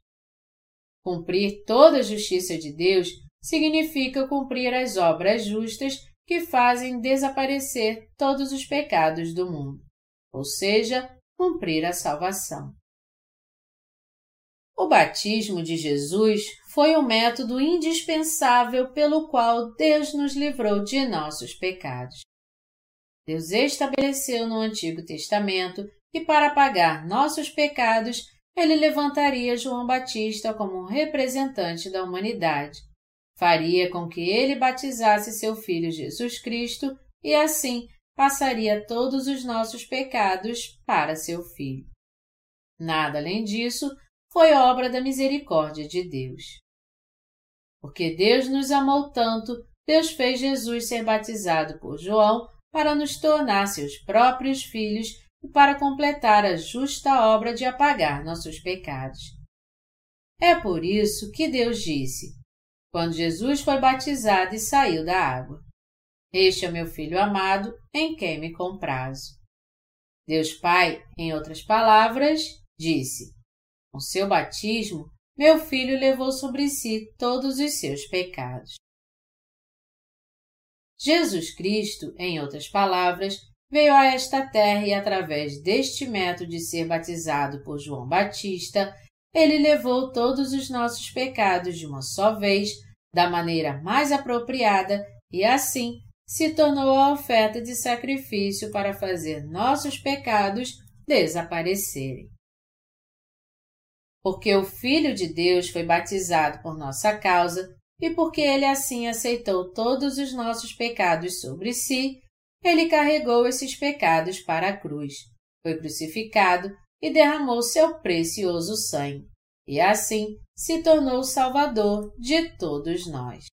Cumprir toda a justiça de Deus significa cumprir as obras justas que fazem desaparecer todos os pecados do mundo, ou seja, cumprir a salvação. O batismo de Jesus foi o método indispensável pelo qual Deus nos livrou de nossos pecados. Deus estabeleceu no Antigo Testamento que, para pagar nossos pecados, ele levantaria João Batista como um representante da humanidade. Faria com que ele batizasse seu filho Jesus Cristo e, assim, passaria todos os nossos pecados para seu filho. Nada além disso foi obra da misericórdia de Deus. Porque Deus nos amou tanto, Deus fez Jesus ser batizado por João para nos tornar seus próprios filhos e para completar a justa obra de apagar nossos pecados. É por isso que Deus disse, quando Jesus foi batizado e saiu da água: Este é meu filho amado, em quem me comprazo. Deus Pai, em outras palavras, disse: Com seu batismo, meu filho levou sobre si todos os seus pecados. Jesus Cristo, em outras palavras, veio a esta terra e, através deste método de ser batizado por João Batista, ele levou todos os nossos pecados de uma só vez, da maneira mais apropriada, e assim se tornou a oferta de sacrifício para fazer nossos pecados desaparecerem. Porque o Filho de Deus foi batizado por nossa causa e porque ele assim aceitou todos os nossos pecados sobre si, ele carregou esses pecados para a cruz, foi crucificado e derramou seu precioso sangue, e assim se tornou o Salvador de todos nós.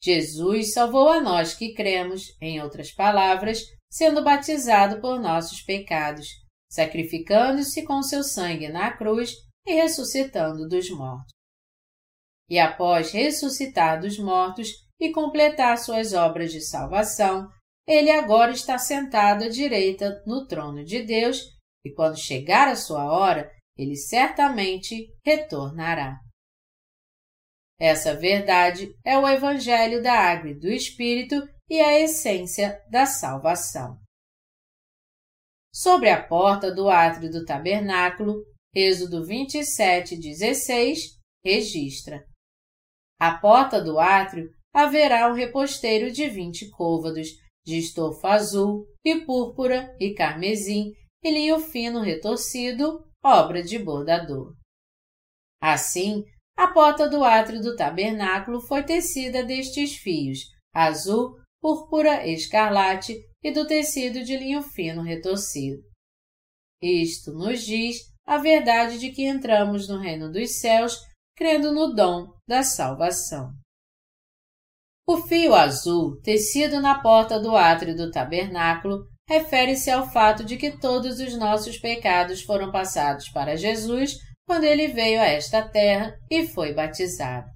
Jesus salvou a nós que cremos, em outras palavras, sendo batizado por nossos pecados, sacrificando-se com seu sangue na cruz e ressuscitando dos mortos. E após ressuscitar dos mortos e completar suas obras de salvação, ele agora está sentado à direita no trono de Deus e quando chegar a sua hora, ele certamente retornará. Essa verdade é o Evangelho da Água e do Espírito e a essência da salvação. Sobre a porta do átrio do tabernáculo, Êxodo 27, 16, registra: À porta do átrio haverá um reposteiro de vinte côvados, de estofa azul, e púrpura, e carmesim, e linho fino retorcido, obra de bordador. Assim, a porta do átrio do tabernáculo foi tecida destes fios, azul, púrpura escarlate e do tecido de linho fino retorcido. Isto nos diz a verdade de que entramos no reino dos céus crendo no dom da salvação. O fio azul, tecido na porta do átrio do tabernáculo, refere-se ao fato de que todos os nossos pecados foram passados para Jesus quando ele veio a esta terra e foi batizado.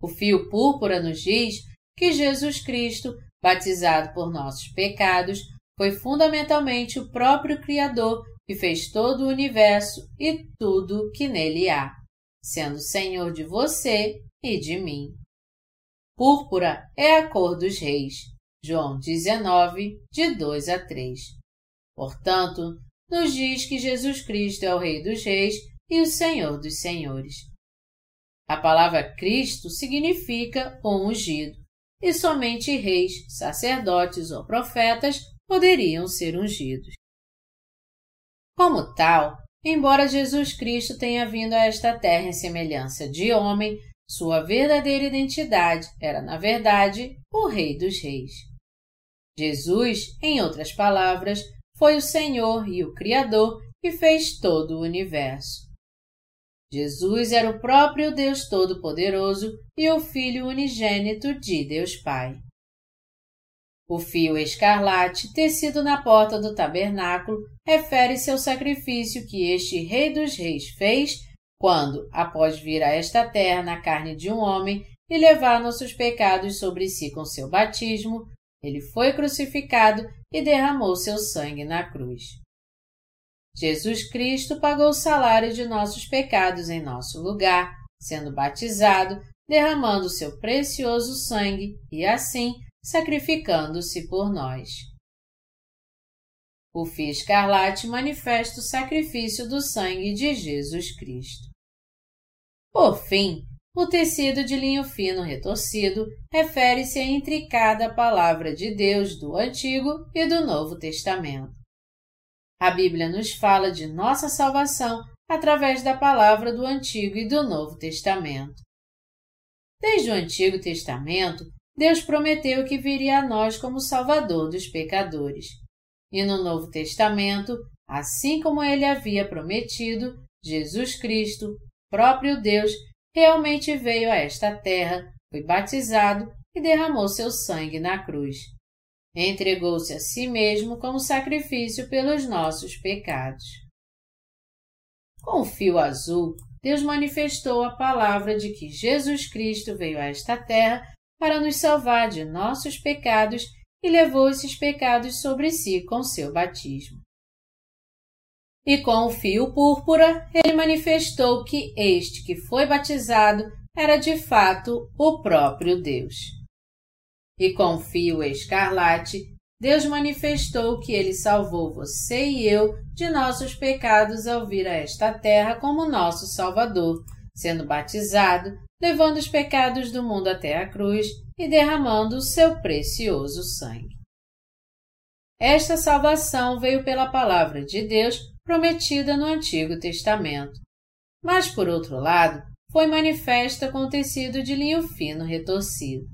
O fio púrpura nos diz que Jesus Cristo, batizado por nossos pecados, foi fundamentalmente o próprio Criador que fez todo o universo e tudo que nele há, sendo Senhor de você e de mim. Púrpura é a cor dos reis. João 19, de 2 a 3. Portanto, nos diz que Jesus Cristo é o Rei dos Reis e o Senhor dos Senhores. A palavra Cristo significa o ungido, e somente reis, sacerdotes ou profetas poderiam ser ungidos. Como tal, embora Jesus Cristo tenha vindo a esta terra em semelhança de homem, sua verdadeira identidade era, na verdade, o Rei dos Reis. Jesus, em outras palavras, foi o Senhor e o Criador que fez todo o universo. Jesus era o próprio Deus Todo-Poderoso e o Filho unigênito de Deus Pai. O fio escarlate, tecido na porta do tabernáculo, refere-se ao sacrifício que este Rei dos Reis fez quando, após vir a esta terra na carne de um homem e levar nossos pecados sobre si com seu batismo, ele foi crucificado e derramou seu sangue na cruz. Jesus Cristo pagou o salário de nossos pecados em nosso lugar, sendo batizado, derramando seu precioso sangue e, assim, sacrificando-se por nós. O fio escarlate manifesta o sacrifício do sangue de Jesus Cristo. Por fim, o tecido de linho fino retorcido refere-se à intricada palavra de Deus do Antigo e do Novo Testamento. A Bíblia nos fala de nossa salvação através da palavra do Antigo e do Novo Testamento. Desde o Antigo Testamento, Deus prometeu que viria a nós como Salvador dos pecadores. E no Novo Testamento, assim como ele havia prometido, Jesus Cristo, próprio Deus, realmente veio a esta terra, foi batizado e derramou seu sangue na cruz. Entregou-se a si mesmo como sacrifício pelos nossos pecados. Com o fio azul, Deus manifestou a palavra de que Jesus Cristo veio a esta terra para nos salvar de nossos pecados e levou esses pecados sobre si com seu batismo. e com o fio púrpura ele manifestou que este que foi batizado era de fato o próprio Deus. E com o fio escarlate, Deus manifestou que ele salvou você e eu de nossos pecados ao vir a esta terra como nosso Salvador, sendo batizado, levando os pecados do mundo até a cruz e derramando o seu precioso sangue. Esta salvação veio pela palavra de Deus prometida no Antigo Testamento. Mas, por outro lado, foi manifesta com tecido de linho fino retorcido.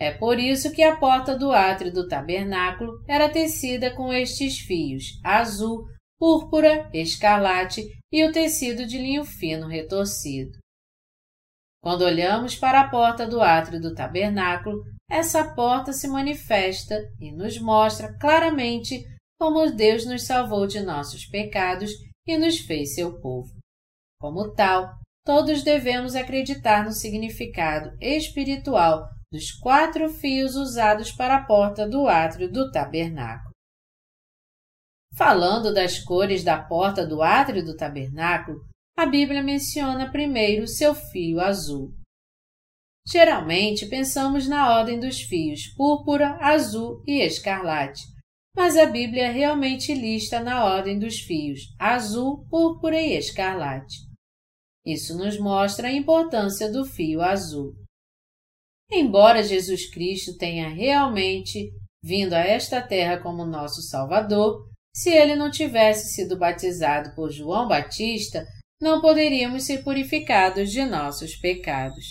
É por isso que a porta do átrio do tabernáculo era tecida com estes fios azul, púrpura, escarlate e o tecido de linho fino retorcido. Quando olhamos para a porta do átrio do tabernáculo, essa porta se manifesta e nos mostra claramente como Deus nos salvou de nossos pecados e nos fez seu povo. Como tal, todos devemos acreditar no significado espiritual dos quatro fios usados para a porta do átrio do tabernáculo. Falando das cores da porta do átrio do tabernáculo, a Bíblia menciona primeiro seu fio azul. Geralmente pensamos na ordem dos fios púrpura, azul e escarlate, mas a Bíblia realmente lista na ordem dos fios azul, púrpura e escarlate. Isso nos mostra a importância do fio azul. Embora Jesus Cristo tenha realmente vindo a esta terra como nosso Salvador, se ele não tivesse sido batizado por João Batista, não poderíamos ser purificados de nossos pecados.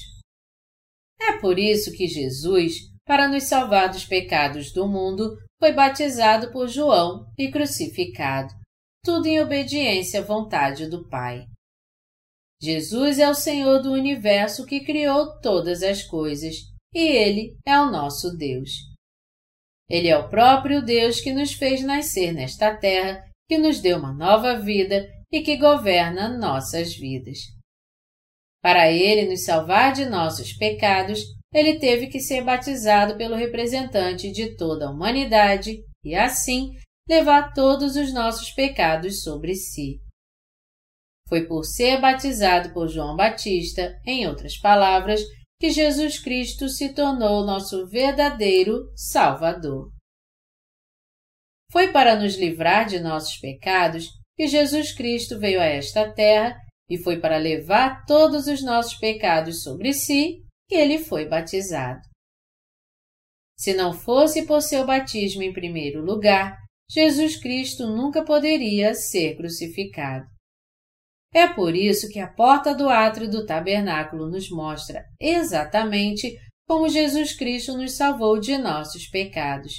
É por isso que Jesus, para nos salvar dos pecados do mundo, foi batizado por João e crucificado, tudo em obediência à vontade do Pai. Jesus é o Senhor do universo que criou todas as coisas e Ele é o nosso Deus. Ele é o próprio Deus que nos fez nascer nesta terra, que nos deu uma nova vida e que governa nossas vidas. Para Ele nos salvar de nossos pecados, ele teve que ser batizado pelo representante de toda a humanidade e, assim, levar todos os nossos pecados sobre si. Foi por ser batizado por João Batista, em outras palavras, que Jesus Cristo se tornou nosso verdadeiro Salvador. Foi para nos livrar de nossos pecados que Jesus Cristo veio a esta terra e foi para levar todos os nossos pecados sobre si que ele foi batizado. Se não fosse por seu batismo em primeiro lugar, Jesus Cristo nunca poderia ser crucificado. É por isso que a porta do átrio do tabernáculo nos mostra exatamente como Jesus Cristo nos salvou de nossos pecados.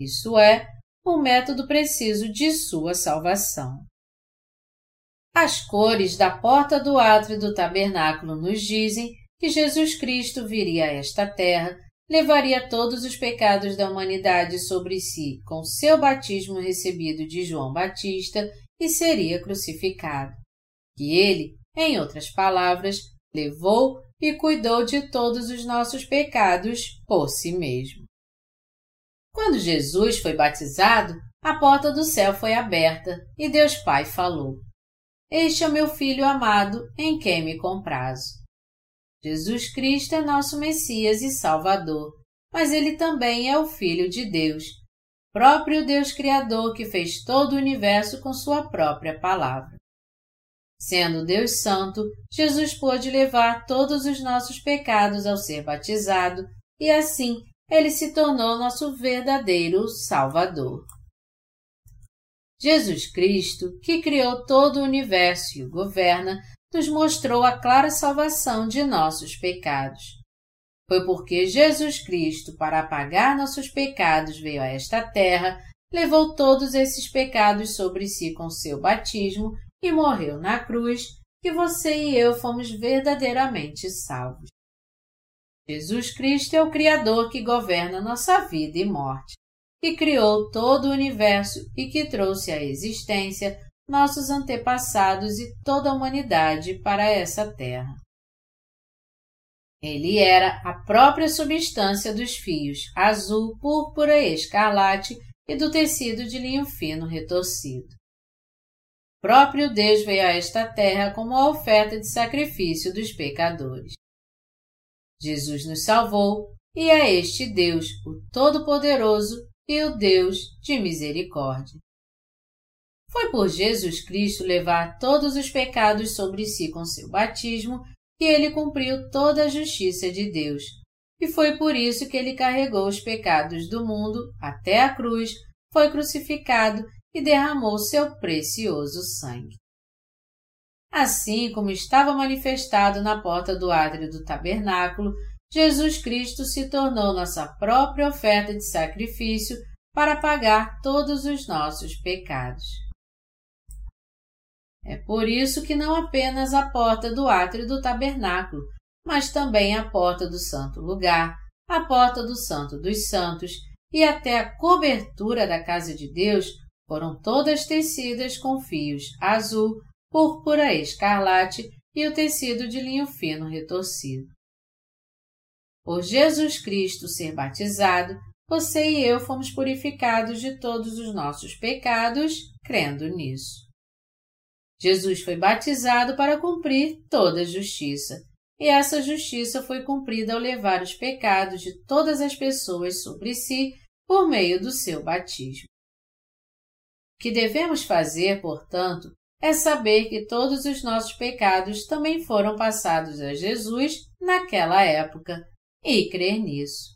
Isso é, o método preciso de sua salvação. As cores da porta do átrio do tabernáculo nos dizem que Jesus Cristo viria a esta terra, levaria todos os pecados da humanidade sobre si com seu batismo recebido de João Batista e seria crucificado. Que ele, em outras palavras, levou e cuidou de todos os nossos pecados por si mesmo. Quando Jesus foi batizado, a porta do céu foi aberta e Deus Pai falou: Este é o meu filho amado, em quem me comprazo. Jesus Cristo é nosso Messias e Salvador, mas ele também é o Filho de Deus, próprio Deus Criador que fez todo o universo com sua própria palavra. Sendo Deus Santo, Jesus pôde levar todos os nossos pecados ao ser batizado e assim ele se tornou nosso verdadeiro Salvador. Jesus Cristo, que criou todo o universo e o governa, nos mostrou a clara salvação de nossos pecados. Foi porque Jesus Cristo, para apagar nossos pecados, veio a esta terra, levou todos esses pecados sobre si com seu batismo e morreu na cruz, que você e eu fomos verdadeiramente salvos. Jesus Cristo é o Criador que governa nossa vida e morte, que criou todo o universo e que trouxe à existência nossos antepassados e toda a humanidade para essa terra. Ele era a própria substância dos fios azul, púrpura e escarlate e do tecido de linho fino retorcido. Próprio Deus veio a esta terra como a oferta de sacrifício dos pecadores. Jesus nos salvou e é este Deus, o Todo-Poderoso e o Deus de misericórdia. Foi por Jesus Cristo levar todos os pecados sobre si com seu batismo que ele cumpriu toda a justiça de Deus. E foi por isso que ele carregou os pecados do mundo até a cruz, foi crucificado e derramou seu precioso sangue. Assim como estava manifestado na porta do átrio do tabernáculo, Jesus Cristo se tornou nossa própria oferta de sacrifício para pagar todos os nossos pecados. É por isso que não apenas a porta do átrio do tabernáculo, mas também a porta do santo lugar, a porta do santo dos santos e até a cobertura da casa de Deus foram todas tecidas com fios azul, púrpura escarlate e o tecido de linho fino retorcido. Por Jesus Cristo ser batizado, você e eu fomos purificados de todos os nossos pecados, crendo nisso. Jesus foi batizado para cumprir toda a justiça, e essa justiça foi cumprida ao levar os pecados de todas as pessoas sobre si por meio do seu batismo. Que devemos fazer, portanto, é saber que todos os nossos pecados também foram passados a Jesus naquela época e crer nisso.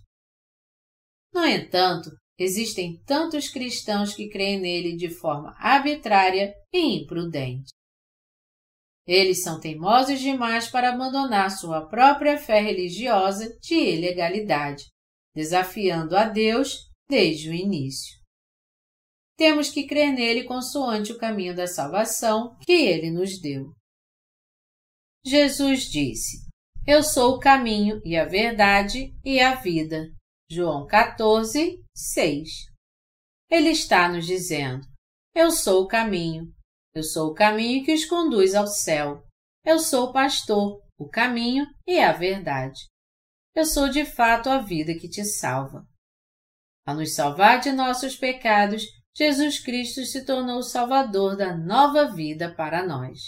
No entanto, existem tantos cristãos que creem nele de forma arbitrária e imprudente. Eles são teimosos demais para abandonar sua própria fé religiosa de ilegalidade, desafiando a Deus desde o início. Temos que crer nele consoante o caminho da salvação que ele nos deu. Jesus disse: Eu sou o caminho e a verdade e a vida. João 14, 6. Ele está nos dizendo: Eu sou o caminho, eu sou o caminho que os conduz ao céu. Eu sou o pastor, o caminho e a verdade. Eu sou de fato a vida que te salva. Ao nos salvar de nossos pecados, Jesus Cristo se tornou o Salvador da nova vida para nós.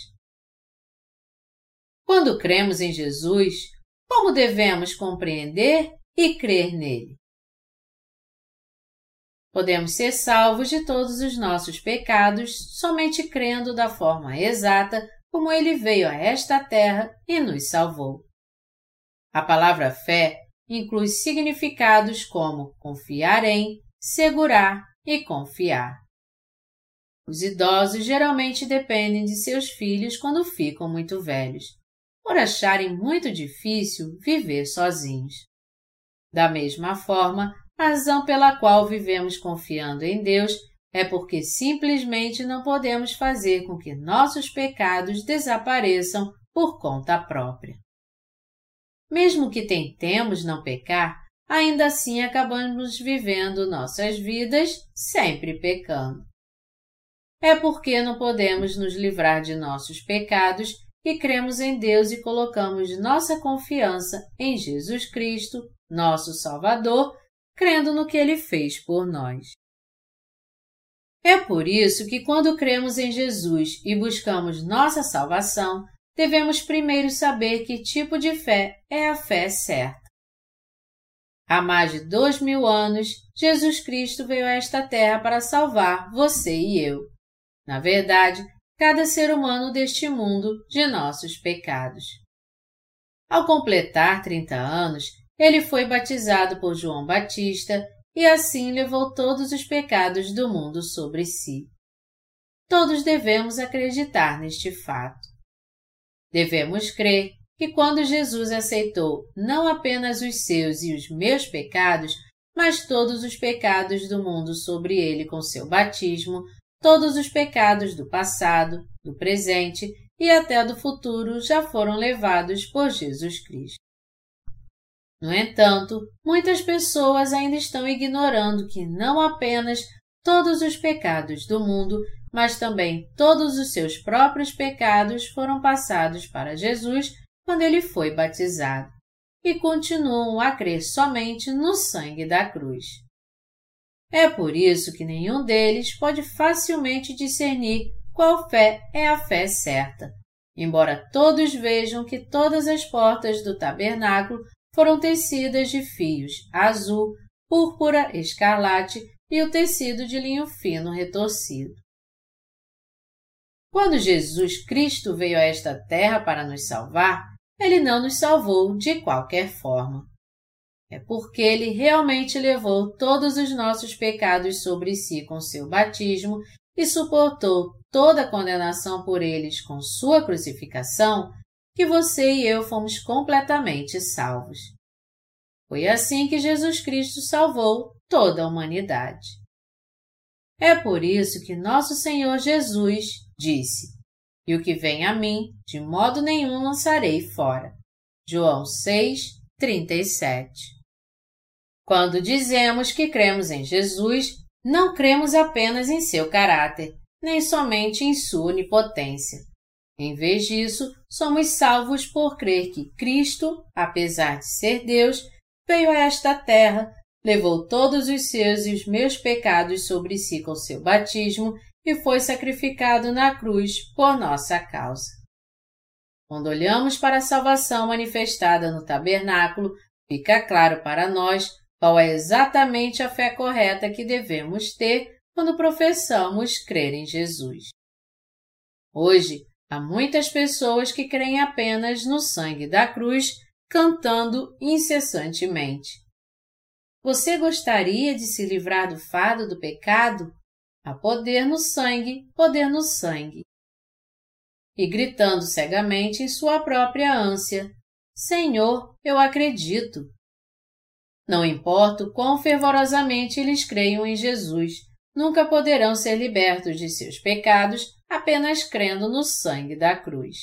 Quando cremos em Jesus, como devemos compreender e crer nele? Podemos ser salvos de todos os nossos pecados somente crendo da forma exata como ele veio a esta terra e nos salvou. A palavra fé inclui significados como confiar em, segurar e confiar. Os idosos geralmente dependem de seus filhos quando ficam muito velhos, por acharem muito difícil viver sozinhos. Da mesma forma, a razão pela qual vivemos confiando em Deus é porque simplesmente não podemos fazer com que nossos pecados desapareçam por conta própria. Mesmo que tentemos não pecar, ainda assim acabamos vivendo nossas vidas sempre pecando. É porque não podemos nos livrar de nossos pecados que cremos em Deus e colocamos nossa confiança em Jesus Cristo, nosso Salvador, crendo no que ele fez por nós. É por isso que, quando cremos em Jesus e buscamos nossa salvação, devemos primeiro saber que tipo de fé é a fé certa. Há mais de dois mil anos, Jesus Cristo veio a esta terra para salvar você e eu. Na verdade, cada ser humano deste mundo de nossos pecados. Ao completar 30 anos, ele foi batizado por João Batista e assim levou todos os pecados do mundo sobre si. Todos devemos acreditar neste fato. Devemos crer que quando Jesus aceitou não apenas os seus e os meus pecados, mas todos os pecados do mundo sobre ele com seu batismo, todos os pecados do passado, do presente e até do futuro já foram levados por Jesus Cristo. No entanto, muitas pessoas ainda estão ignorando que não apenas todos os pecados do mundo, mas também todos os seus próprios pecados foram passados para Jesus quando ele foi batizado, e continuam a crer somente no sangue da cruz. É por isso que nenhum deles pode facilmente discernir qual fé é a fé certa, embora todos vejam que todas as portas do tabernáculo foram tecidas de fios azul, púrpura, escarlate e o tecido de linho fino retorcido. Quando Jesus Cristo veio a esta terra para nos salvar, ele não nos salvou de qualquer forma. É porque ele realmente levou todos os nossos pecados sobre si com seu batismo e suportou toda a condenação por eles com sua crucificação, que você e eu fomos completamente salvos. Foi assim que Jesus Cristo salvou toda a humanidade. É por isso que nosso Senhor Jesus disse: E o que vem a mim, de modo nenhum lançarei fora. João 6, 37. Quando dizemos que cremos em Jesus, não cremos apenas em seu caráter, nem somente em sua onipotência. Em vez disso, somos salvos por crer que Cristo, apesar de ser Deus, veio a esta terra, levou todos os seus e os meus pecados sobre si com seu batismo e foi sacrificado na cruz por nossa causa. Quando olhamos para a salvação manifestada no tabernáculo, fica claro para nós qual é exatamente a fé correta que devemos ter quando professamos crer em Jesus. Hoje, há muitas pessoas que creem apenas no sangue da cruz, cantando incessantemente. Você gostaria de se livrar do fado do pecado? Há poder no sangue, poder no sangue. E gritando cegamente em sua própria ânsia: Senhor, eu acredito. Não importa o quão fervorosamente eles creiam em Jesus, nunca poderão ser libertos de seus pecados apenas crendo no sangue da cruz.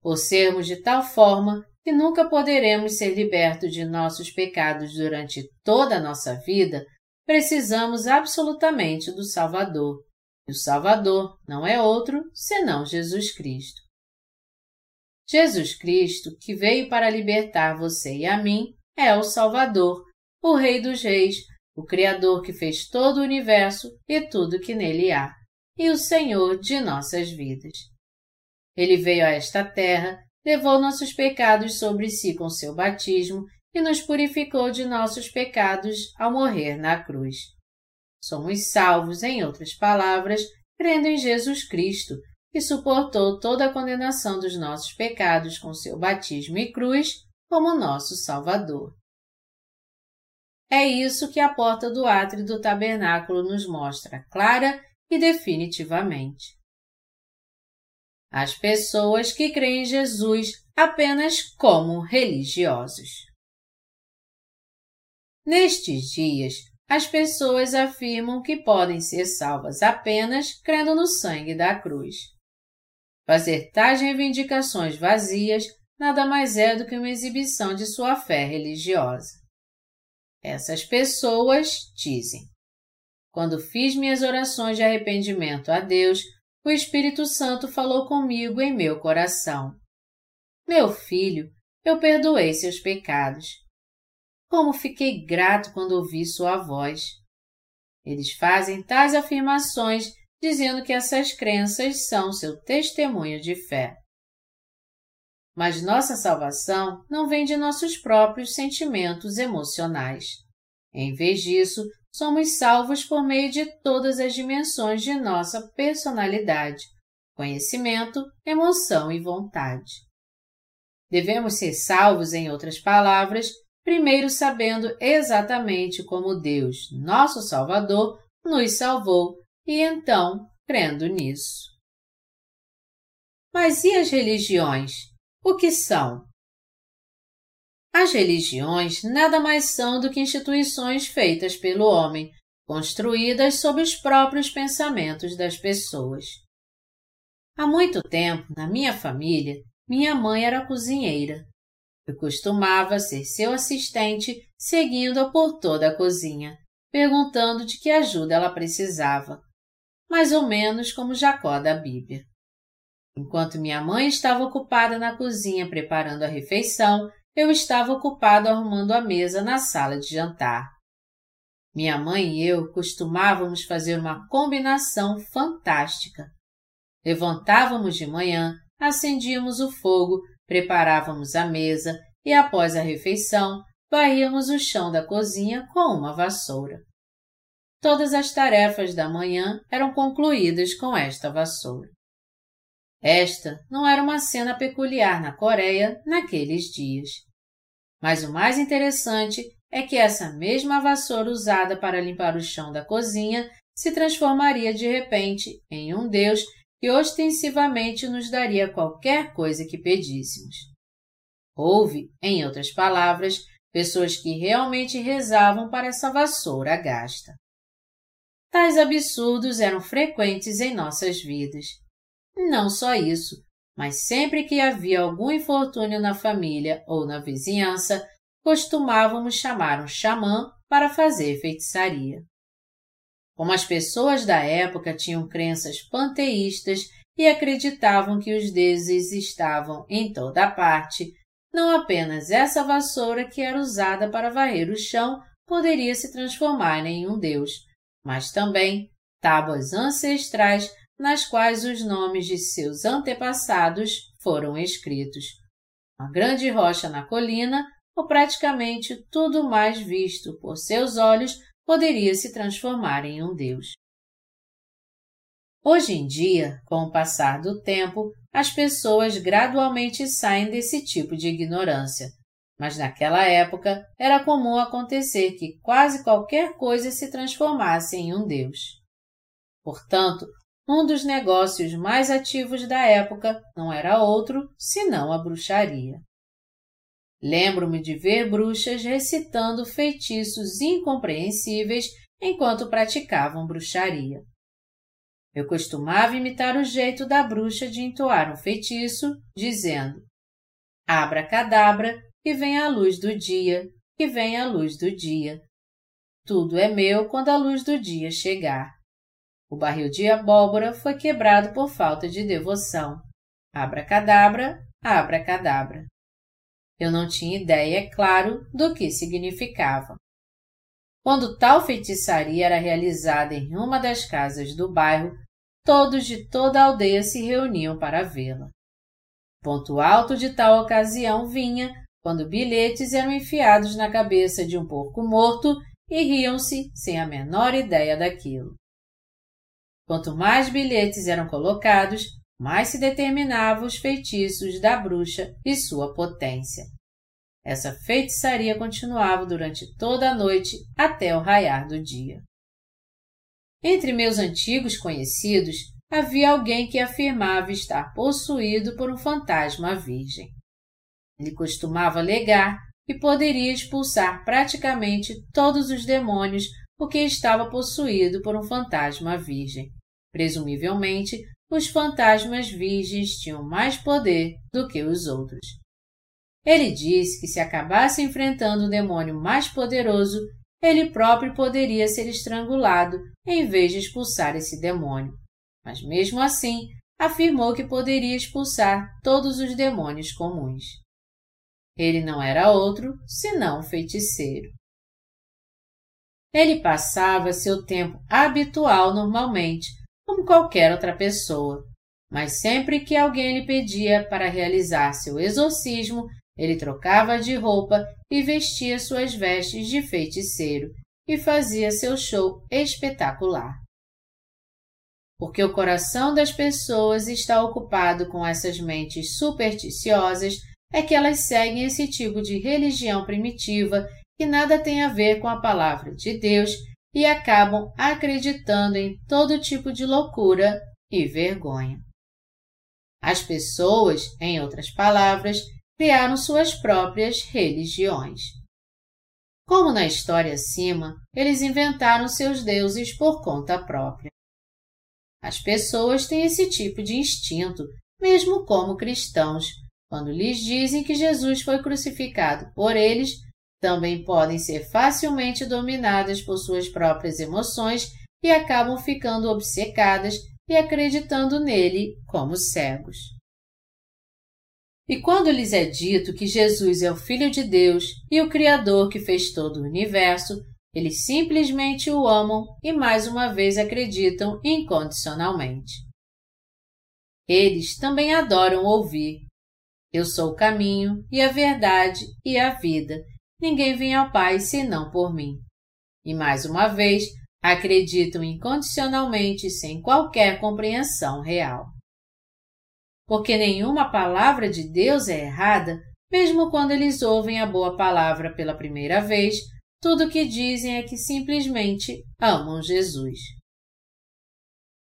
Por sermos de tal forma que nunca poderemos ser libertos de nossos pecados durante toda a nossa vida, precisamos absolutamente do Salvador. E o Salvador não é outro senão Jesus Cristo. Jesus Cristo, que veio para libertar você e a mim, é o Salvador, o Rei dos Reis, o Criador que fez todo o universo e tudo que nele há, e o Senhor de nossas vidas. Ele veio a esta terra, levou nossos pecados sobre si com seu batismo e nos purificou de nossos pecados ao morrer na cruz. Somos salvos, em outras palavras, crendo em Jesus Cristo, que suportou toda a condenação dos nossos pecados com seu batismo e cruz como nosso Salvador. É isso que a porta do átrio do tabernáculo nos mostra clara e definitivamente. As pessoas que creem em Jesus apenas como religiosos. Nestes dias, as pessoas afirmam que podem ser salvas apenas crendo no sangue da cruz. Fazer tais reivindicações vazias nada mais é do que uma exibição de sua fé religiosa. Essas pessoas dizem: Quando fiz minhas orações de arrependimento a Deus, o Espírito Santo falou comigo em meu coração. Meu filho, eu perdoei seus pecados. Como fiquei grato quando ouvi sua voz. Eles fazem tais afirmações dizendo que essas crenças são seu testemunho de fé. Mas nossa salvação não vem de nossos próprios sentimentos emocionais. Em vez disso, somos salvos por meio de todas as dimensões de nossa personalidade, conhecimento, emoção e vontade. Devemos ser salvos, em outras palavras, primeiro sabendo exatamente como Deus, nosso Salvador, nos salvou e então crendo nisso. Mas e as religiões? O que são? As religiões nada mais são do que instituições feitas pelo homem, construídas sob os próprios pensamentos das pessoas. Há muito tempo, na minha família, minha mãe era cozinheira. Eu costumava ser seu assistente, seguindo-a por toda a cozinha, perguntando de que ajuda ela precisava, mais ou menos como Jacó da Bíblia. Enquanto minha mãe estava ocupada na cozinha preparando a refeição, eu estava ocupado arrumando a mesa na sala de jantar. Minha mãe e eu costumávamos fazer uma combinação fantástica. Levantávamos de manhã, acendíamos o fogo, preparávamos a mesa e, após a refeição, varríamos o chão da cozinha com uma vassoura. Todas as tarefas da manhã eram concluídas com esta vassoura. Esta não era uma cena peculiar na Coreia naqueles dias. Mas o mais interessante é que essa mesma vassoura usada para limpar o chão da cozinha se transformaria de repente em um Deus que ostensivamente nos daria qualquer coisa que pedíssemos. Houve, em outras palavras, pessoas que realmente rezavam para essa vassoura gasta. Tais absurdos eram frequentes em nossas vidas. Não só isso, mas sempre que havia algum infortúnio na família ou na vizinhança, costumávamos chamar um xamã para fazer feitiçaria. Como as pessoas da época tinham crenças panteístas e acreditavam que os deuses estavam em toda parte, não apenas essa vassoura que era usada para varrer o chão poderia se transformar em um deus, mas também tábuas ancestrais nas quais os nomes de seus antepassados foram escritos. Uma grande rocha na colina, ou praticamente tudo mais visto por seus olhos, poderia se transformar em um deus. Hoje em dia, com o passar do tempo, as pessoas gradualmente saem desse tipo de ignorância, mas naquela época era comum acontecer que quase qualquer coisa se transformasse em um deus. Portanto, um dos negócios mais ativos da época não era outro senão a bruxaria. Lembro-me de ver bruxas recitando feitiços incompreensíveis enquanto praticavam bruxaria. Eu costumava imitar o jeito da bruxa de entoar um feitiço, dizendo: Abra cadabra, que vem a luz do dia, que vem a luz do dia. Tudo é meu quando a luz do dia chegar. O barril de abóbora foi quebrado por falta de devoção. Abra cadabra, abra cadabra. Eu não tinha ideia, é claro, do que significava. Quando tal feitiçaria era realizada em uma das casas do bairro, todos de toda a aldeia se reuniam para vê-la. Ponto alto de tal ocasião vinha quando bilhetes eram enfiados na cabeça de um porco morto e riam-se sem a menor ideia daquilo. Quanto mais bilhetes eram colocados, mais se determinavam os feitiços da bruxa e sua potência. Essa feitiçaria continuava durante toda a noite até o raiar do dia. Entre meus antigos conhecidos havia alguém que afirmava estar possuído por um fantasma virgem. Ele costumava alegar que poderia expulsar praticamente todos os demônios porque estava possuído por um fantasma virgem. Presumivelmente, os fantasmas virgens tinham mais poder do que os outros. Ele disse que se acabasse enfrentando o demônio mais poderoso, ele próprio poderia ser estrangulado em vez de expulsar esse demônio. Mas mesmo assim, afirmou que poderia expulsar todos os demônios comuns. Ele não era outro senão um feiticeiro. Ele passava seu tempo habitual normalmente como qualquer outra pessoa, mas sempre que alguém lhe pedia para realizar seu exorcismo, ele trocava de roupa e vestia suas vestes de feiticeiro e fazia seu show espetacular. Porque o coração das pessoas está ocupado com essas mentes supersticiosas, é que elas seguem esse tipo de religião primitiva que nada tem a ver com a palavra de Deus e acabam acreditando em todo tipo de loucura e vergonha. As pessoas, em outras palavras, criaram suas próprias religiões. Como na história acima, eles inventaram seus deuses por conta própria. As pessoas têm esse tipo de instinto, mesmo como cristãos, quando lhes dizem que Jesus foi crucificado por eles também podem ser facilmente dominadas por suas próprias emoções e acabam ficando obcecadas e acreditando nele como cegos. E quando lhes é dito que Jesus é o Filho de Deus e o Criador que fez todo o universo, eles simplesmente o amam e mais uma vez acreditam incondicionalmente. Eles também adoram ouvir. Eu sou o caminho e a verdade e a vida. Ninguém vem ao Pai senão por mim. E mais uma vez, acreditam incondicionalmente sem qualquer compreensão real. Porque nenhuma palavra de Deus é errada, mesmo quando eles ouvem a boa palavra pela primeira vez, tudo o que dizem é que simplesmente amam Jesus.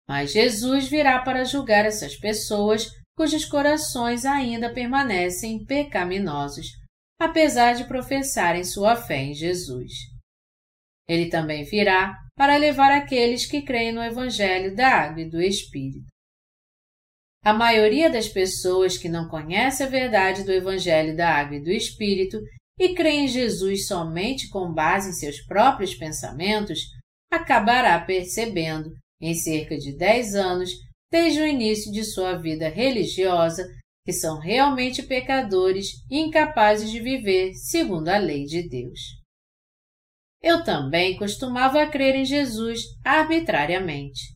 Mas Jesus virá para julgar essas pessoas cujos corações ainda permanecem pecaminosos, apesar de professarem sua fé em Jesus. Ele também virá para levar aqueles que creem no Evangelho da Água e do Espírito. A maioria das pessoas que não conhece a verdade do Evangelho da Água e do Espírito e crê em Jesus somente com base em seus próprios pensamentos, acabará percebendo em cerca de 10 anos, desde o início de sua vida religiosa, que são realmente pecadores e incapazes de viver segundo a lei de Deus. Eu também costumava crer em Jesus arbitrariamente.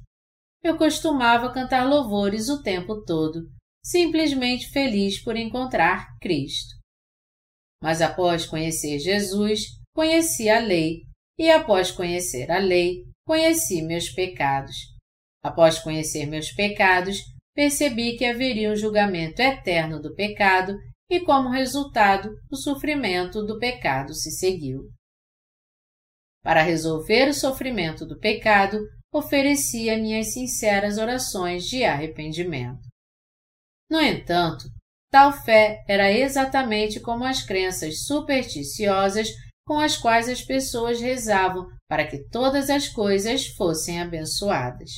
Eu costumava cantar louvores o tempo todo, simplesmente feliz por encontrar Cristo. Mas após conhecer Jesus, conheci a lei, e após conhecer a lei, conheci meus pecados. Após conhecer meus pecados, percebi que haveria um julgamento eterno do pecado e, como resultado, o sofrimento do pecado se seguiu. Para resolver o sofrimento do pecado, oferecia minhas sinceras orações de arrependimento. No entanto, tal fé era exatamente como as crenças supersticiosas com as quais as pessoas rezavam para que todas as coisas fossem abençoadas.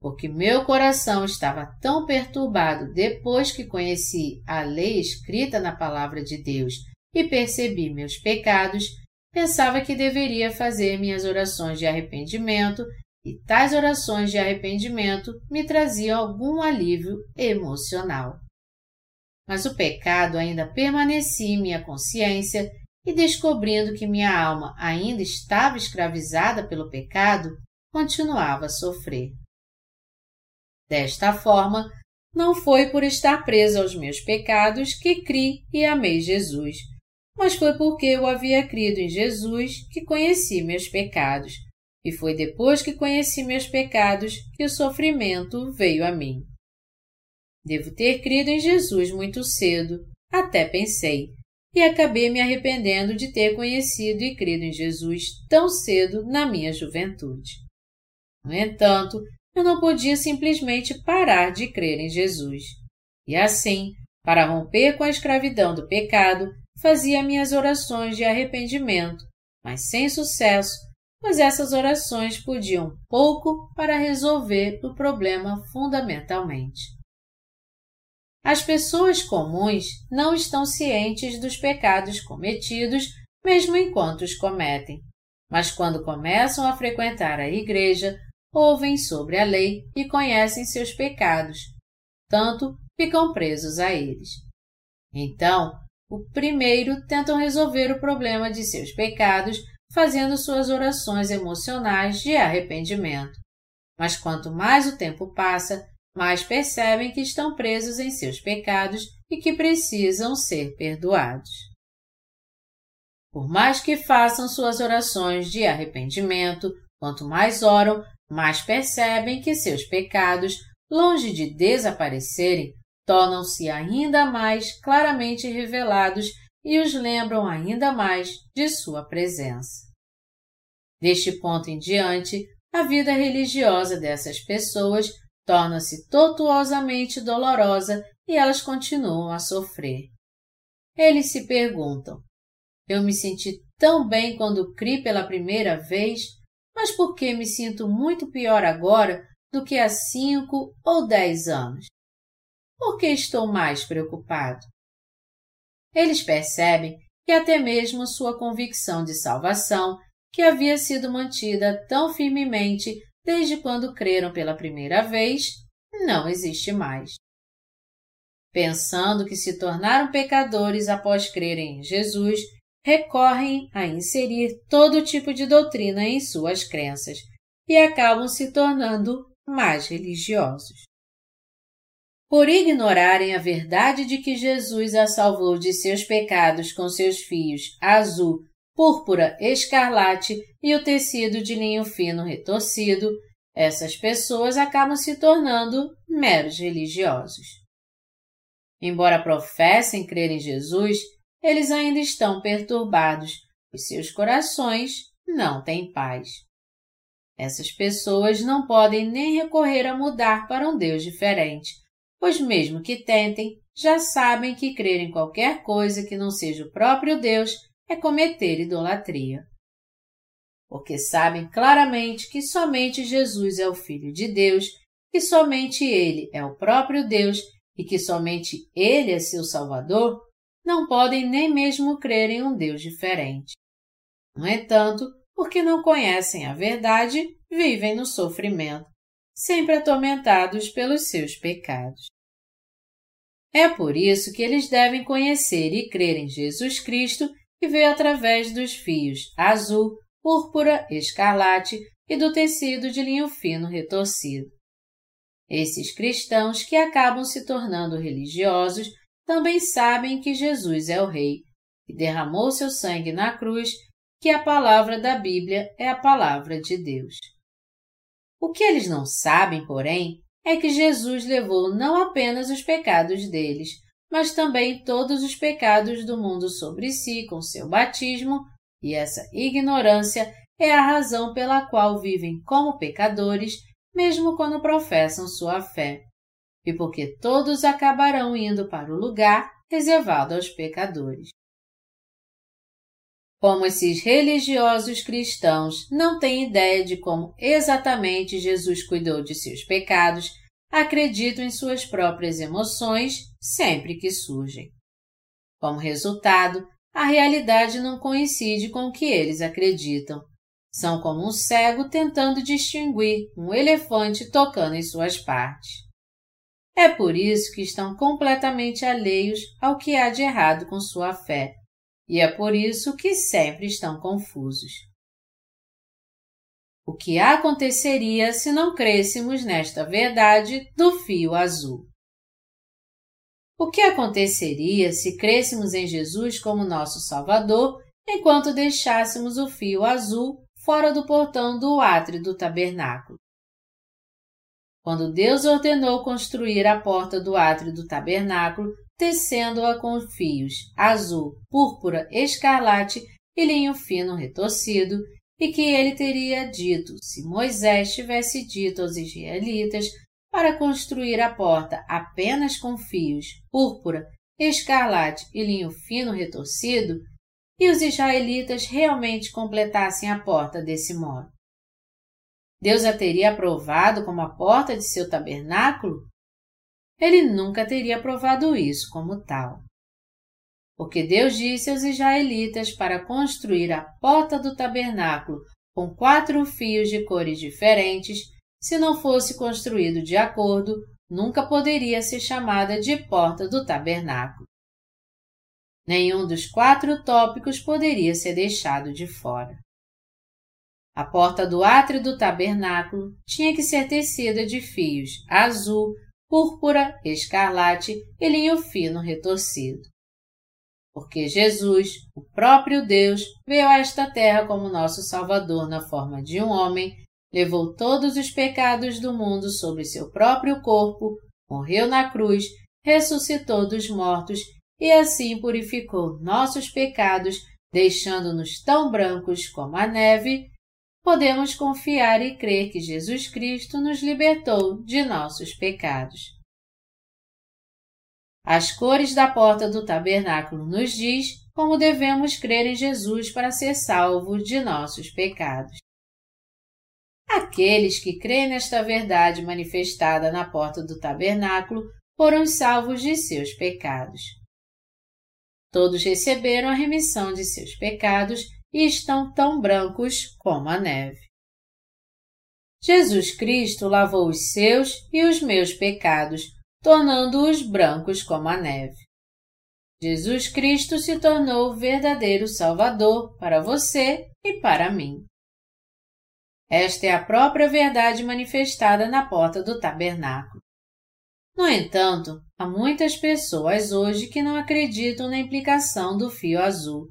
Porque meu coração estava tão perturbado depois que conheci a lei escrita na Palavra de Deus e percebi meus pecados, pensava que deveria fazer minhas orações de arrependimento e tais orações de arrependimento me traziam algum alívio emocional. Mas o pecado ainda permanecia em minha consciência e descobrindo que minha alma ainda estava escravizada pelo pecado, continuava a sofrer. Desta forma, não foi por estar presa aos meus pecados que criei e amei Jesus, mas foi porque eu havia crido em Jesus que conheci meus pecados, e foi depois que conheci meus pecados que o sofrimento veio a mim. Devo ter crido em Jesus muito cedo, até pensei, e acabei me arrependendo de ter conhecido e crido em Jesus tão cedo na minha juventude. No entanto, eu não podia simplesmente parar de crer em Jesus. E assim, para romper com a escravidão do pecado, fazia minhas orações de arrependimento, mas sem sucesso, pois essas orações podiam pouco para resolver o problema fundamentalmente. As pessoas comuns não estão cientes dos pecados cometidos, mesmo enquanto os cometem. Mas quando começam a frequentar a igreja, ouvem sobre a lei e conhecem seus pecados, tanto ficam presos a eles. Então, o primeiro tentam resolver o problema de seus pecados fazendo suas orações emocionais de arrependimento. Mas quanto mais o tempo passa, mas percebem que estão presos em seus pecados e que precisam ser perdoados. Por mais que façam suas orações de arrependimento, quanto mais oram, mais percebem que seus pecados, longe de desaparecerem, tornam-se ainda mais claramente revelados e os lembram ainda mais de sua presença. Deste ponto em diante, a vida religiosa dessas pessoas torna-se tortuosamente dolorosa e elas continuam a sofrer. Eles se perguntam: Eu me senti tão bem quando criei pela primeira vez, mas por que me sinto muito pior agora do que há cinco ou dez anos? Por que estou mais preocupado? Eles percebem que até mesmo sua convicção de salvação, que havia sido mantida tão firmemente desde quando creram pela primeira vez, não existe mais. Pensando que se tornaram pecadores após crerem em Jesus, recorrem a inserir todo tipo de doutrina em suas crenças e acabam se tornando mais religiosos. por ignorarem a verdade de que Jesus a salvou de seus pecados com seus fios azul, púrpura, escarlate e o tecido de linho fino retorcido, essas pessoas acabam se tornando meros religiosos. Embora professem crer em Jesus, eles ainda estão perturbados, os seus corações não têm paz. Essas pessoas não podem nem recorrer a mudar para um Deus diferente, pois mesmo que tentem, já sabem que crer em qualquer coisa que não seja o próprio Deus é cometer idolatria. Porque sabem claramente que somente Jesus é o Filho de Deus, que somente Ele é o próprio Deus e que somente Ele é seu Salvador, não podem nem mesmo crer em um Deus diferente. No entanto, porque não conhecem a verdade, vivem no sofrimento, sempre atormentados pelos seus pecados. É por isso que eles devem conhecer e crer em Jesus Cristo que veio através dos fios azul, púrpura, escarlate e do tecido de linho fino retorcido. Esses cristãos que acabam se tornando religiosos também sabem que Jesus é o Rei, que derramou seu sangue na cruz, que a palavra da Bíblia é a palavra de Deus. O que eles não sabem, porém, é que Jesus levou não apenas os pecados deles, mas também todos os pecados do mundo sobre si com seu batismo, e essa ignorância é a razão pela qual vivem como pecadores, mesmo quando professam sua fé, e porque todos acabarão indo para o lugar reservado aos pecadores. Como esses religiosos cristãos não têm ideia de como exatamente Jesus cuidou de seus pecados, acreditam em suas próprias emoções sempre que surgem. Como resultado, a realidade não coincide com o que eles acreditam. São como um cego tentando distinguir um elefante tocando em suas partes. É por isso que estão completamente alheios ao que há de errado com sua fé e é por isso que sempre estão confusos. O que aconteceria se não crêssemos nesta verdade do fio azul? O que aconteceria se crêssemos em Jesus como nosso Salvador enquanto deixássemos o fio azul fora do portão do átrio do tabernáculo? Quando Deus ordenou construir a porta do átrio do tabernáculo, tecendo-a com fios azul, púrpura, escarlate e linho fino retorcido, e que ele teria dito se Moisés tivesse dito aos israelitas para construir a porta apenas com fios púrpura, escarlate e linho fino retorcido, e os israelitas realmente completassem a porta desse modo. Deus a teria aprovado como a porta de seu tabernáculo? ele nunca teria provado isso como tal. Porque Deus disse aos israelitas para construir a porta do tabernáculo com quatro fios de cores diferentes, se não fosse construído de acordo, nunca poderia ser chamada de porta do tabernáculo. Nenhum dos quatro tópicos poderia ser deixado de fora. A porta do átrio do tabernáculo tinha que ser tecida de fios azul, púrpura, escarlate e linho fino retorcido. Porque Jesus, o próprio Deus, veio a esta terra como nosso Salvador na forma de um homem, levou todos os pecados do mundo sobre seu próprio corpo, morreu na cruz, ressuscitou dos mortos e assim purificou nossos pecados, deixando-nos tão brancos como a neve, podemos confiar e crer que Jesus Cristo nos libertou de nossos pecados. As cores da porta do tabernáculo nos diz como devemos crer em Jesus para ser salvo de nossos pecados. Aqueles que creem nesta verdade manifestada na porta do tabernáculo foram salvos de seus pecados. Todos receberam a remissão de seus pecados e estão tão brancos como a neve. Jesus Cristo lavou os seus e os meus pecados, tornando-os brancos como a neve. Jesus Cristo se tornou o verdadeiro Salvador para você e para mim. Esta é a própria verdade manifestada na porta do tabernáculo. No entanto, há muitas pessoas hoje que não acreditam na implicação do fio azul,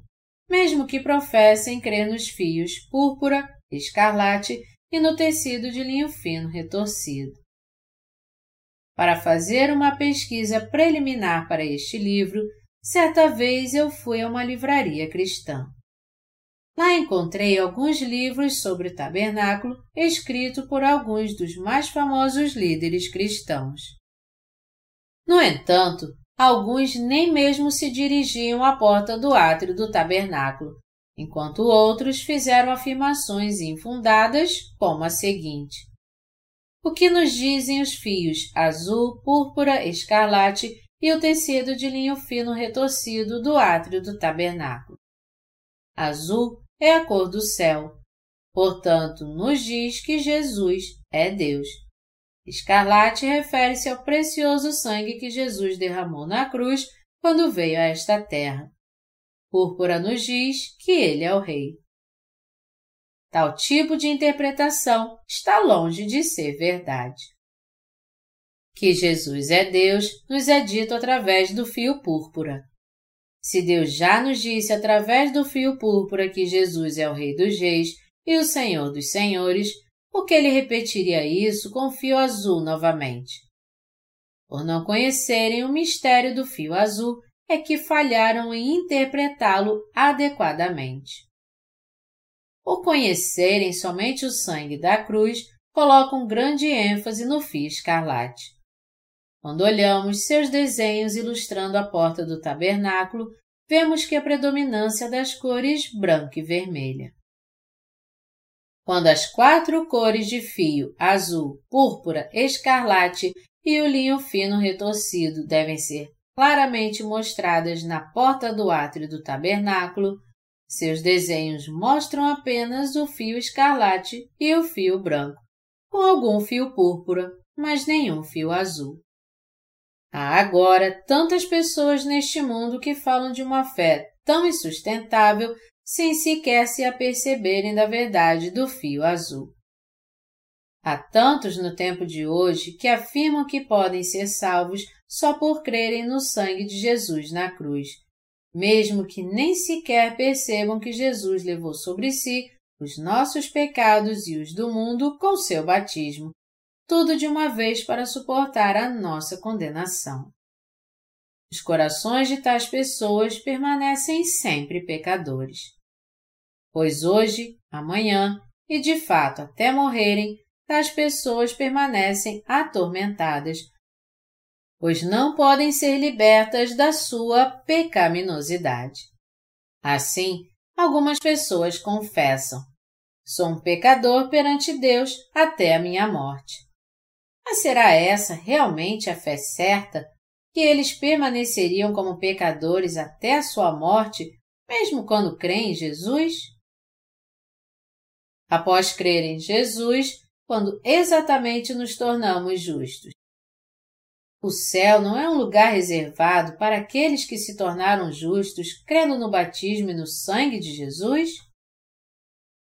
mesmo que professem crer nos fios púrpura, escarlate e no tecido de linho fino retorcido. Para fazer uma pesquisa preliminar para este livro, certa vez eu fui a uma livraria cristã. Lá encontrei alguns livros sobre o tabernáculo escritos por alguns dos mais famosos líderes cristãos. No entanto, alguns nem mesmo se dirigiam à porta do átrio do tabernáculo, enquanto outros fizeram afirmações infundadas, como a seguinte: O que nos dizem os fios azul, púrpura, escarlate e o tecido de linho fino retorcido do átrio do tabernáculo? Azul é a cor do céu, portanto, nos diz que Jesus é Deus. Escarlate refere-se ao precioso sangue que Jesus derramou na cruz quando veio a esta terra. Púrpura nos diz que ele é o Rei. Tal tipo de interpretação está longe de ser verdade. Que Jesus é Deus nos é dito através do fio púrpura. Se Deus já nos disse através do fio púrpura que Jesus é o Rei dos Reis e o Senhor dos Senhores, por que ele repetiria isso com o fio azul novamente? Por não conhecerem o mistério do fio azul, é que falharam em interpretá-lo adequadamente. Por conhecerem somente o sangue da cruz, colocam grande ênfase no fio escarlate. Quando olhamos seus desenhos ilustrando a porta do tabernáculo, vemos que a predominância das cores branca e vermelha. Quando as quatro cores de fio azul, púrpura, escarlate e o linho fino retorcido devem ser claramente mostradas na porta do átrio do tabernáculo, seus desenhos mostram apenas o fio escarlate e o fio branco, com algum fio púrpura, mas nenhum fio azul. Há agora tantas pessoas neste mundo que falam de uma fé tão insustentável sem sequer se aperceberem da verdade do fio azul. Há tantos no tempo de hoje que afirmam que podem ser salvos só por crerem no sangue de Jesus na cruz, mesmo que nem sequer percebam que Jesus levou sobre si os nossos pecados e os do mundo com seu batismo, tudo de uma vez para suportar a nossa condenação. Os corações de tais pessoas permanecem sempre pecadores pois hoje, amanhã e de fato até morrerem, tais pessoas permanecem atormentadas, pois não podem ser libertas da sua pecaminosidade. Assim, algumas pessoas confessam: Sou um pecador perante Deus até a minha morte. Mas será essa realmente a fé certa que eles permaneceriam como pecadores até a sua morte, mesmo quando creem em Jesus? Após crer em Jesus, quando exatamente nos tornamos justos. O céu não é um lugar reservado para aqueles que se tornaram justos crendo no batismo e no sangue de Jesus?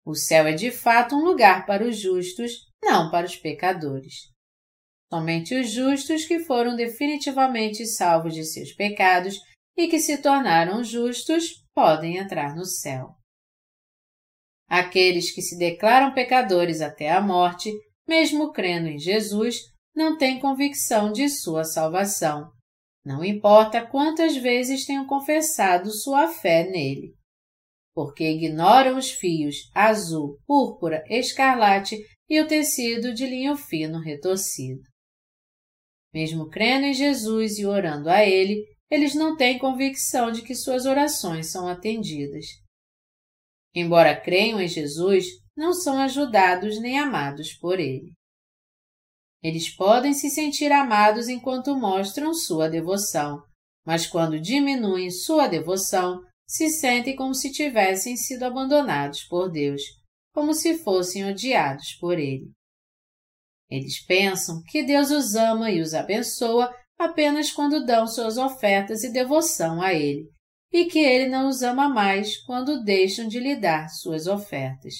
O céu é de fato um lugar para os justos, não para os pecadores. Somente os justos que foram definitivamente salvos de seus pecados e que se tornaram justos podem entrar no céu. Aqueles que se declaram pecadores até a morte, mesmo crendo em Jesus, não têm convicção de sua salvação. Não importa quantas vezes tenham confessado sua fé nele. Porque ignoram os fios azul, púrpura, escarlate e o tecido de linho fino retorcido. Mesmo crendo em Jesus e orando a Ele, eles não têm convicção de que suas orações são atendidas embora creiam em Jesus, não são ajudados nem amados por Ele. Eles podem se sentir amados enquanto mostram sua devoção, mas quando diminuem sua devoção, se sentem como se tivessem sido abandonados por Deus, como se fossem odiados por Ele. Eles pensam que Deus os ama e os abençoa apenas quando dão suas ofertas e devoção a Ele, e que ele não os ama mais quando deixam de lhe dar suas ofertas.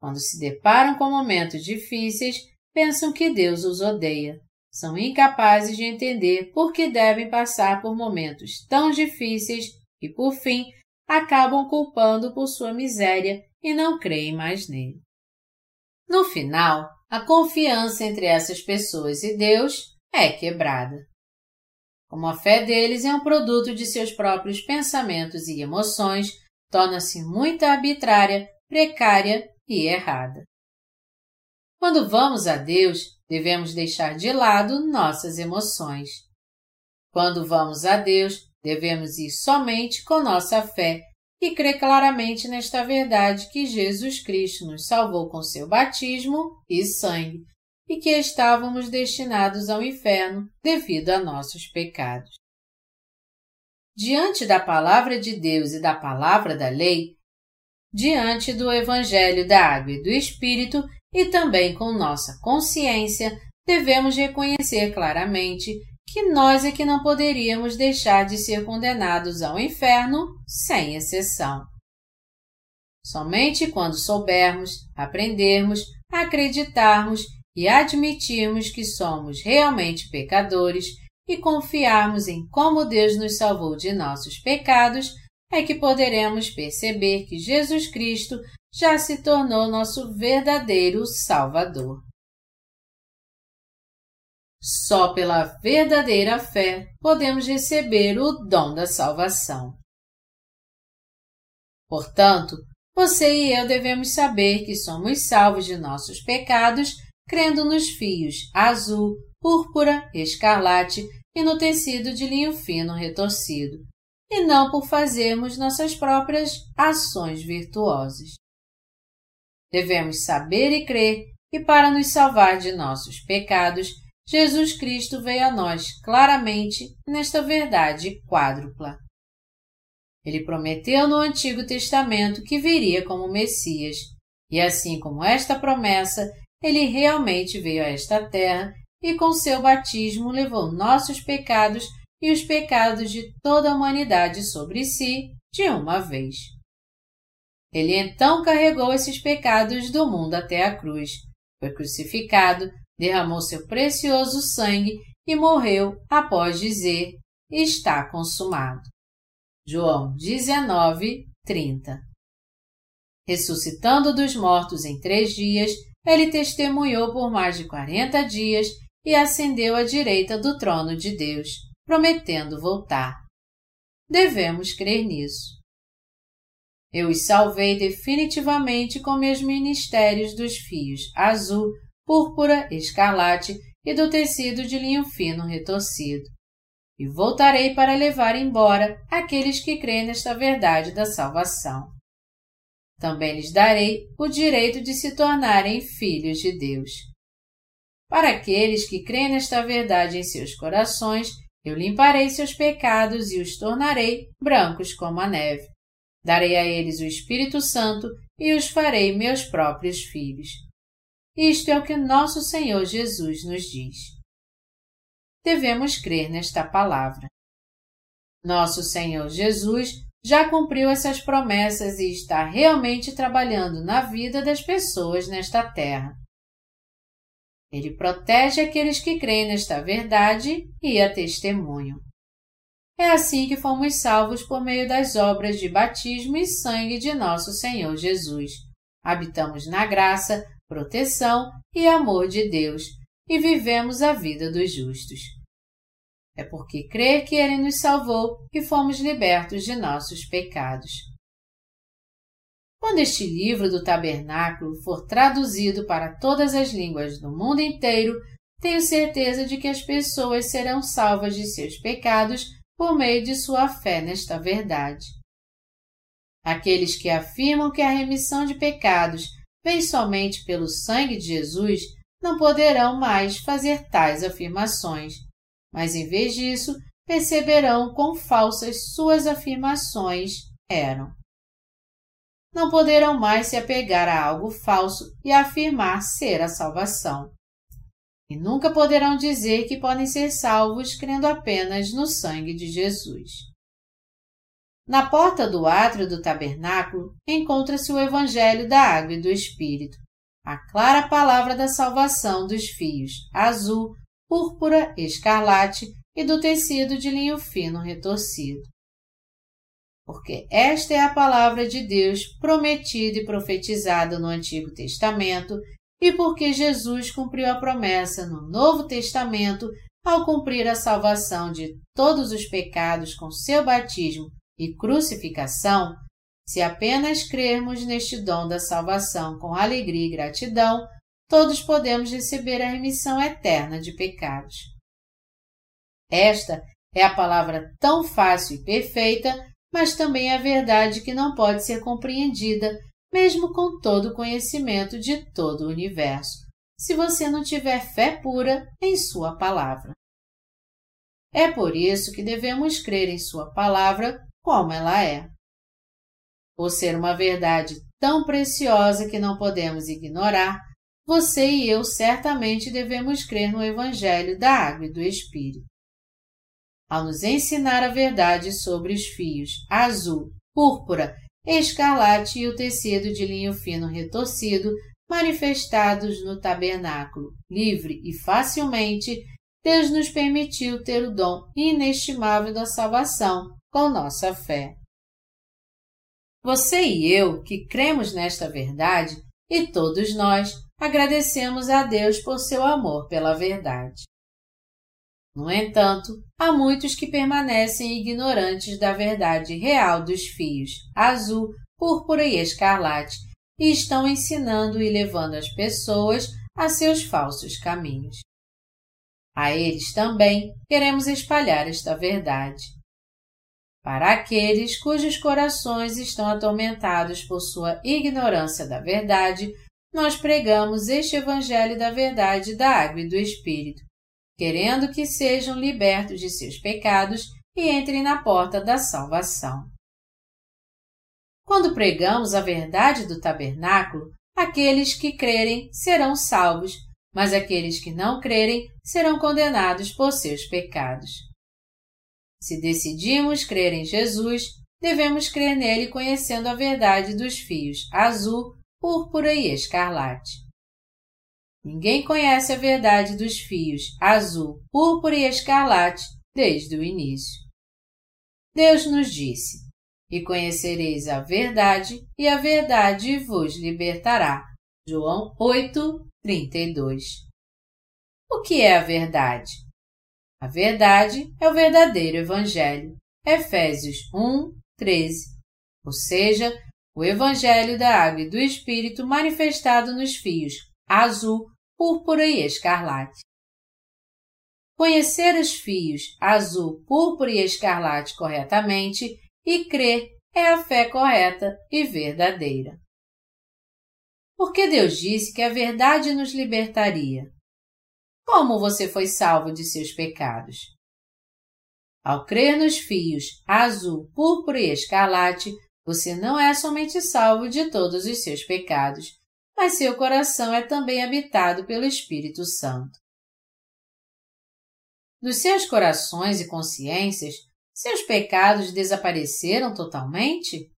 Quando se deparam com momentos difíceis, pensam que Deus os odeia, são incapazes de entender por que devem passar por momentos tão difíceis e, por fim, acabam culpando por sua miséria e não creem mais nele. No final, a confiança entre essas pessoas e Deus é quebrada. Como a fé deles é um produto de seus próprios pensamentos e emoções, torna-se muito arbitrária, precária e errada. Quando vamos a Deus, devemos deixar de lado nossas emoções. Quando vamos a Deus, devemos ir somente com nossa fé e crer claramente nesta verdade que Jesus Cristo nos salvou com seu batismo e sangue e que estávamos destinados ao inferno devido a nossos pecados. Diante da palavra de Deus e da palavra da lei, diante do Evangelho da Água e do Espírito e também com nossa consciência, devemos reconhecer claramente que nós é que não poderíamos deixar de ser condenados ao inferno sem exceção. Somente quando soubermos, aprendermos, acreditarmos e admitirmos que somos realmente pecadores e confiarmos em como Deus nos salvou de nossos pecados, é que poderemos perceber que Jesus Cristo já se tornou nosso verdadeiro Salvador. Só pela verdadeira fé podemos receber o dom da salvação. Portanto, você e eu devemos saber que somos salvos de nossos pecados crendo nos fios azul, púrpura, escarlate e no tecido de linho fino retorcido, e não por fazermos nossas próprias ações virtuosas. Devemos saber e crer que, para nos salvar de nossos pecados, Jesus Cristo veio a nós claramente nesta verdade quádrupla. Ele prometeu no Antigo Testamento que viria como Messias, e assim como esta promessa ele realmente veio a esta terra e com seu batismo levou nossos pecados e os pecados de toda a humanidade sobre si de uma vez. Ele então carregou esses pecados do mundo até a cruz, foi crucificado, derramou seu precioso sangue e morreu após dizer: Está consumado. João 19, 30. Ressuscitando dos mortos em três dias, ele testemunhou por mais de quarenta dias e ascendeu à direita do trono de Deus, prometendo voltar. Devemos crer nisso. Eu os salvei definitivamente com meus ministérios dos fios azul, púrpura, escarlate e do tecido de linho fino retorcido. E voltarei para levar embora aqueles que creem nesta verdade da salvação. Também lhes darei o direito de se tornarem filhos de Deus. Para aqueles que creem nesta verdade em seus corações, eu limparei seus pecados e os tornarei brancos como a neve. Darei a eles o Espírito Santo e os farei meus próprios filhos. Isto é o que nosso Senhor Jesus nos diz. Devemos crer nesta palavra. Nosso Senhor Jesus já cumpriu essas promessas e está realmente trabalhando na vida das pessoas nesta terra. Ele protege aqueles que creem nesta verdade e a testemunham. É assim que fomos salvos por meio das obras de batismo e sangue de nosso Senhor Jesus. Habitamos na graça, proteção e amor de Deus e vivemos a vida dos justos. É porque crer que Ele nos salvou e fomos libertos de nossos pecados. Quando este livro do Tabernáculo for traduzido para todas as línguas do mundo inteiro, tenho certeza de que as pessoas serão salvas de seus pecados por meio de sua fé nesta verdade. Aqueles que afirmam que a remissão de pecados vem somente pelo sangue de Jesus não poderão mais fazer tais afirmações, mas em vez disso, perceberão quão falsas suas afirmações eram. Não poderão mais se apegar a algo falso e afirmar ser a salvação. E nunca poderão dizer que podem ser salvos crendo apenas no sangue de Jesus. Na porta do átrio do tabernáculo encontra-se o Evangelho da Água e do Espírito, a clara palavra da salvação dos fios azul, púrpura, escarlate e do tecido de linho fino retorcido. Porque esta é a palavra de Deus prometida e profetizada no Antigo Testamento e porque Jesus cumpriu a promessa no Novo Testamento ao cumprir a salvação de todos os pecados com seu batismo e crucificação, se apenas crermos neste dom da salvação com alegria e gratidão, todos podemos receber a remissão eterna de pecados. Esta é a palavra tão fácil e perfeita, mas também a verdade que não pode ser compreendida, mesmo com todo o conhecimento de todo o universo, se você não tiver fé pura em Sua palavra. É por isso que devemos crer em Sua palavra como ela é. Por ser uma verdade tão preciosa que não podemos ignorar, você e eu certamente devemos crer no Evangelho da Água e do Espírito. Ao nos ensinar a verdade sobre os fios azul, púrpura, escarlate e o tecido de linho fino retorcido manifestados no tabernáculo, livre e facilmente, Deus nos permitiu ter o dom inestimável da salvação com nossa fé. Você e eu, que cremos nesta verdade, e todos nós, agradecemos a Deus por seu amor pela verdade. No entanto, há muitos que permanecem ignorantes da verdade real dos fios azul, púrpura e escarlate e estão ensinando e levando as pessoas a seus falsos caminhos. A eles também queremos espalhar esta verdade. Para aqueles cujos corações estão atormentados por sua ignorância da verdade, nós pregamos este Evangelho da Verdade da Água e do Espírito, querendo que sejam libertos de seus pecados e entrem na porta da salvação. Quando pregamos a verdade do tabernáculo, aqueles que crerem serão salvos, mas aqueles que não crerem serão condenados por seus pecados. Se decidimos crer em Jesus, devemos crer nele conhecendo a verdade dos fios azul, púrpura e escarlate. Ninguém conhece a verdade dos fios azul, púrpura e escarlate desde o início. Deus nos disse: E conhecereis a verdade, e a verdade vos libertará. João 8, 32. O que é a verdade? A verdade é o verdadeiro Evangelho. Efésios 1, 13. Ou seja, o Evangelho da Água e do Espírito manifestado nos fios azul, púrpura e escarlate. Conhecer os fios azul, púrpura e escarlate corretamente e crer é a fé correta e verdadeira. Porque Deus disse que a verdade nos libertaria. Como você foi salvo de seus pecados? Ao crer nos fios azul, púrpura e escarlate, você não é somente salvo de todos os seus pecados, mas seu coração é também habitado pelo Espírito Santo. Dos seus corações e consciências, seus pecados desapareceram totalmente?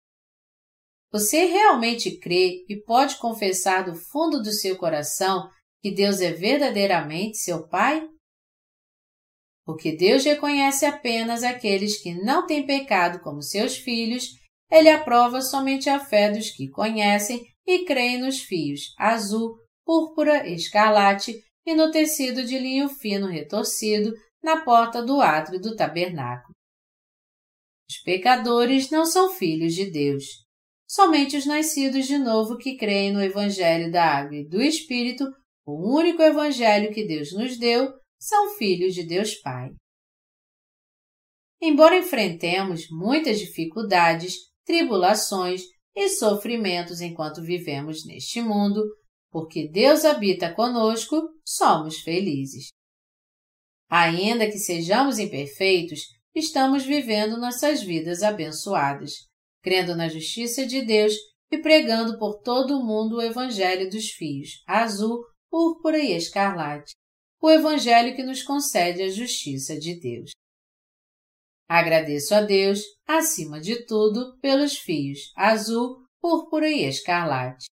Você realmente crê e pode confessar do fundo do seu coração que Deus é verdadeiramente seu Pai? Porque Deus reconhece apenas aqueles que não têm pecado como seus filhos ele aprova somente a fé dos que conhecem e creem nos fios azul, púrpura, escarlate e no tecido de linho fino retorcido na porta do átrio do tabernáculo. Os pecadores não são filhos de Deus. Somente os nascidos de novo que creem no Evangelho da Água e do Espírito, o único Evangelho que Deus nos deu, são filhos de Deus Pai. Embora enfrentemos muitas dificuldades, tribulações e sofrimentos enquanto vivemos neste mundo, porque Deus habita conosco, somos felizes. Ainda que sejamos imperfeitos, estamos vivendo nossas vidas abençoadas, crendo na justiça de Deus e pregando por todo o mundo o Evangelho dos fios, azul, púrpura e escarlate, o Evangelho que nos concede a justiça de Deus. Agradeço a Deus, acima de tudo, pelos fios azul, púrpura e escarlate.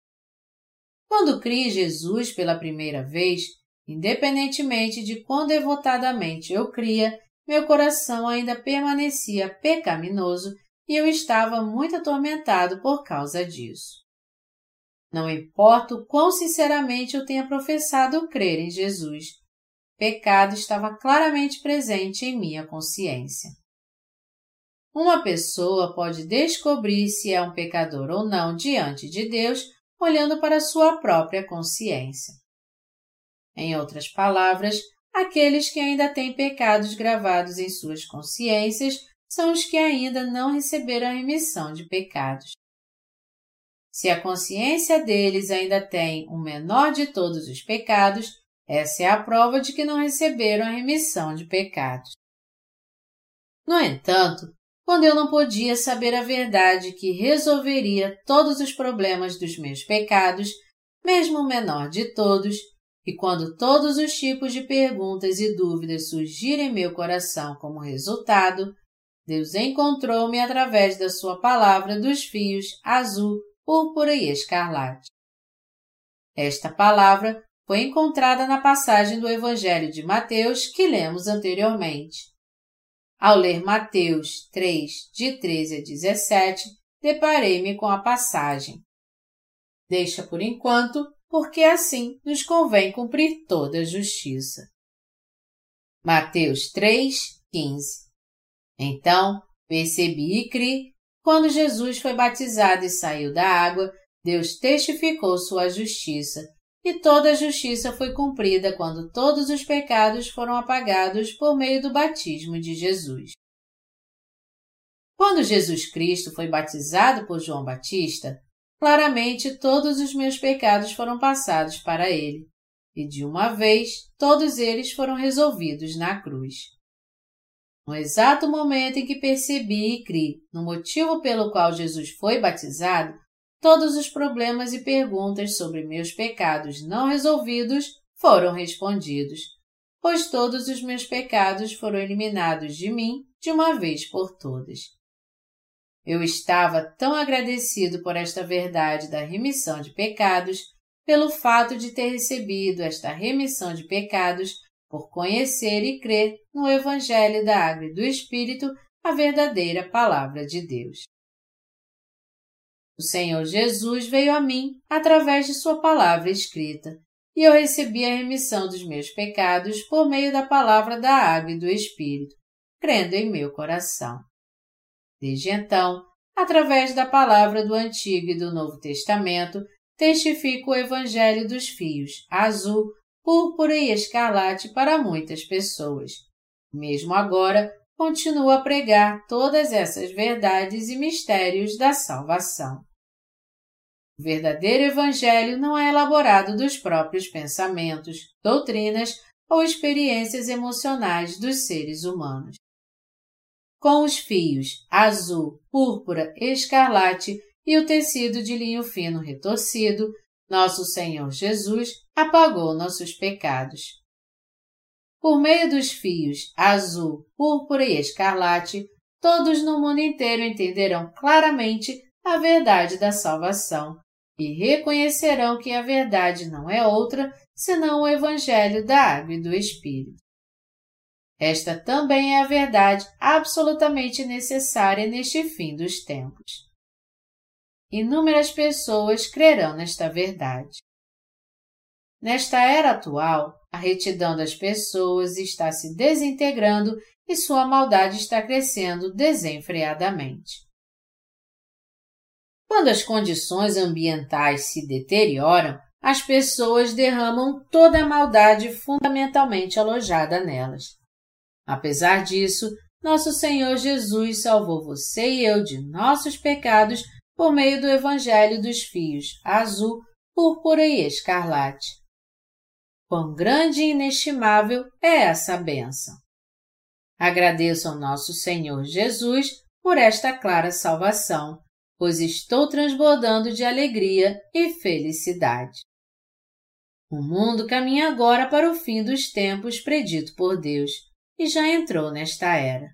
Quando criei em Jesus pela primeira vez, independentemente de quão devotadamente eu cria, meu coração ainda permanecia pecaminoso e eu estava muito atormentado por causa disso. Não importa o quão sinceramente eu tenha professado crer em Jesus, pecado estava claramente presente em minha consciência. Uma pessoa pode descobrir se é um pecador ou não diante de Deus olhando para sua própria consciência. Em outras palavras, aqueles que ainda têm pecados gravados em suas consciências são os que ainda não receberam a remissão de pecados. Se a consciência deles ainda tem o menor de todos os pecados, essa é a prova de que não receberam a remissão de pecados. No entanto, quando eu não podia saber a verdade que resolveria todos os problemas dos meus pecados, mesmo o menor de todos, e quando todos os tipos de perguntas e dúvidas surgirem em meu coração como resultado, Deus encontrou-me através da Sua palavra dos fios azul, púrpura e escarlate. Esta palavra foi encontrada na passagem do Evangelho de Mateus que lemos anteriormente. Ao ler Mateus 3, de 13 a 17, deparei-me com a passagem. Deixa por enquanto, porque assim nos convém cumprir toda a justiça. Mateus 3, 15 Então percebi e criei, quando Jesus foi batizado e saiu da água, Deus testificou sua justiça, e toda a justiça foi cumprida quando todos os pecados foram apagados por meio do batismo de Jesus. Quando Jesus Cristo foi batizado por João Batista, claramente todos os meus pecados foram passados para ele, e de uma vez todos eles foram resolvidos na cruz. No exato momento em que percebi e criei no motivo pelo qual Jesus foi batizado, todos os problemas e perguntas sobre meus pecados não resolvidos foram respondidos, pois todos os meus pecados foram eliminados de mim de uma vez por todas. Eu estava tão agradecido por esta verdade da remissão de pecados, pelo fato de ter recebido esta remissão de pecados, por conhecer e crer no Evangelho da Água e do Espírito, a verdadeira Palavra de Deus. O Senhor Jesus veio a mim através de Sua palavra escrita, e eu recebi a remissão dos meus pecados por meio da palavra da água e do Espírito, crendo em meu coração. Desde então, através da palavra do Antigo e do Novo Testamento, testifico o Evangelho dos fios, azul, púrpura e escarlate para muitas pessoas. Mesmo agora, continuo a pregar todas essas verdades e mistérios da salvação. O verdadeiro Evangelho não é elaborado dos próprios pensamentos, doutrinas ou experiências emocionais dos seres humanos. Com os fios azul, púrpura, escarlate e o tecido de linho fino retorcido, nosso Senhor Jesus apagou nossos pecados. Por meio dos fios azul, púrpura e escarlate, todos no mundo inteiro entenderão claramente a verdade da salvação e reconhecerão que a verdade não é outra senão o Evangelho da Água e do Espírito. Esta também é a verdade absolutamente necessária neste fim dos tempos. Inúmeras pessoas crerão nesta verdade. Nesta era atual, a retidão das pessoas está se desintegrando e sua maldade está crescendo desenfreadamente. Quando as condições ambientais se deterioram, as pessoas derramam toda a maldade fundamentalmente alojada nelas. Apesar disso, nosso Senhor Jesus salvou você e eu de nossos pecados por meio do Evangelho dos Fios azul, púrpura e escarlate. Quão grande e inestimável é essa bênção! Agradeço ao nosso Senhor Jesus por esta clara salvação pois estou transbordando de alegria e felicidade. O mundo caminha agora para o fim dos tempos predito por Deus e já entrou nesta era.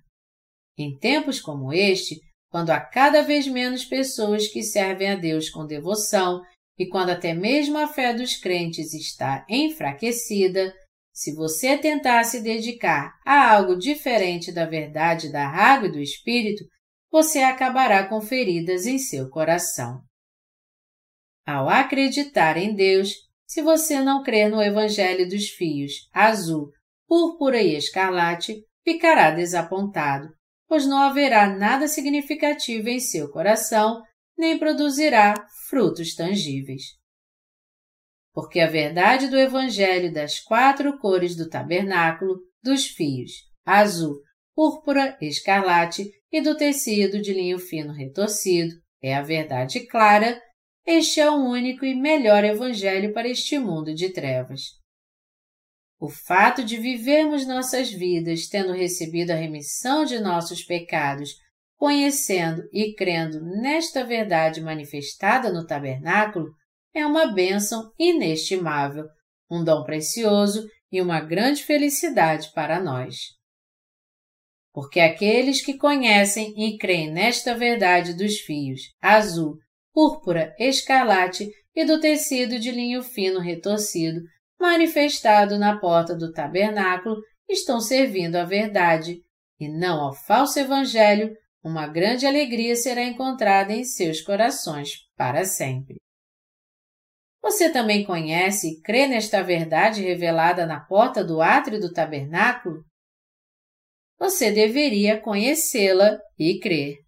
Em tempos como este, quando há cada vez menos pessoas que servem a Deus com devoção e quando até mesmo a fé dos crentes está enfraquecida, se você tentar se dedicar a algo diferente da verdade da água e do Espírito, você acabará com feridas em seu coração. Ao acreditar em Deus, se você não crer no Evangelho dos fios azul, púrpura e escarlate, ficará desapontado, pois não haverá nada significativo em seu coração, nem produzirá frutos tangíveis. Porque a verdade do Evangelho das quatro cores do tabernáculo, dos fios azul, púrpura, escarlate e do tecido de linho fino retorcido é a verdade clara, este é o único e melhor Evangelho para este mundo de trevas. O fato de vivermos nossas vidas tendo recebido a remissão de nossos pecados, conhecendo e crendo nesta verdade manifestada no tabernáculo, é uma bênção inestimável, um dom precioso e uma grande felicidade para nós. Porque aqueles que conhecem e creem nesta verdade dos fios azul, púrpura, escarlate e do tecido de linho fino retorcido manifestado na porta do tabernáculo, estão servindo à verdade, e não ao falso evangelho, uma grande alegria será encontrada em seus corações para sempre. Você também conhece e crê nesta verdade revelada na porta do átrio do tabernáculo? Você deveria conhecê-la e crer.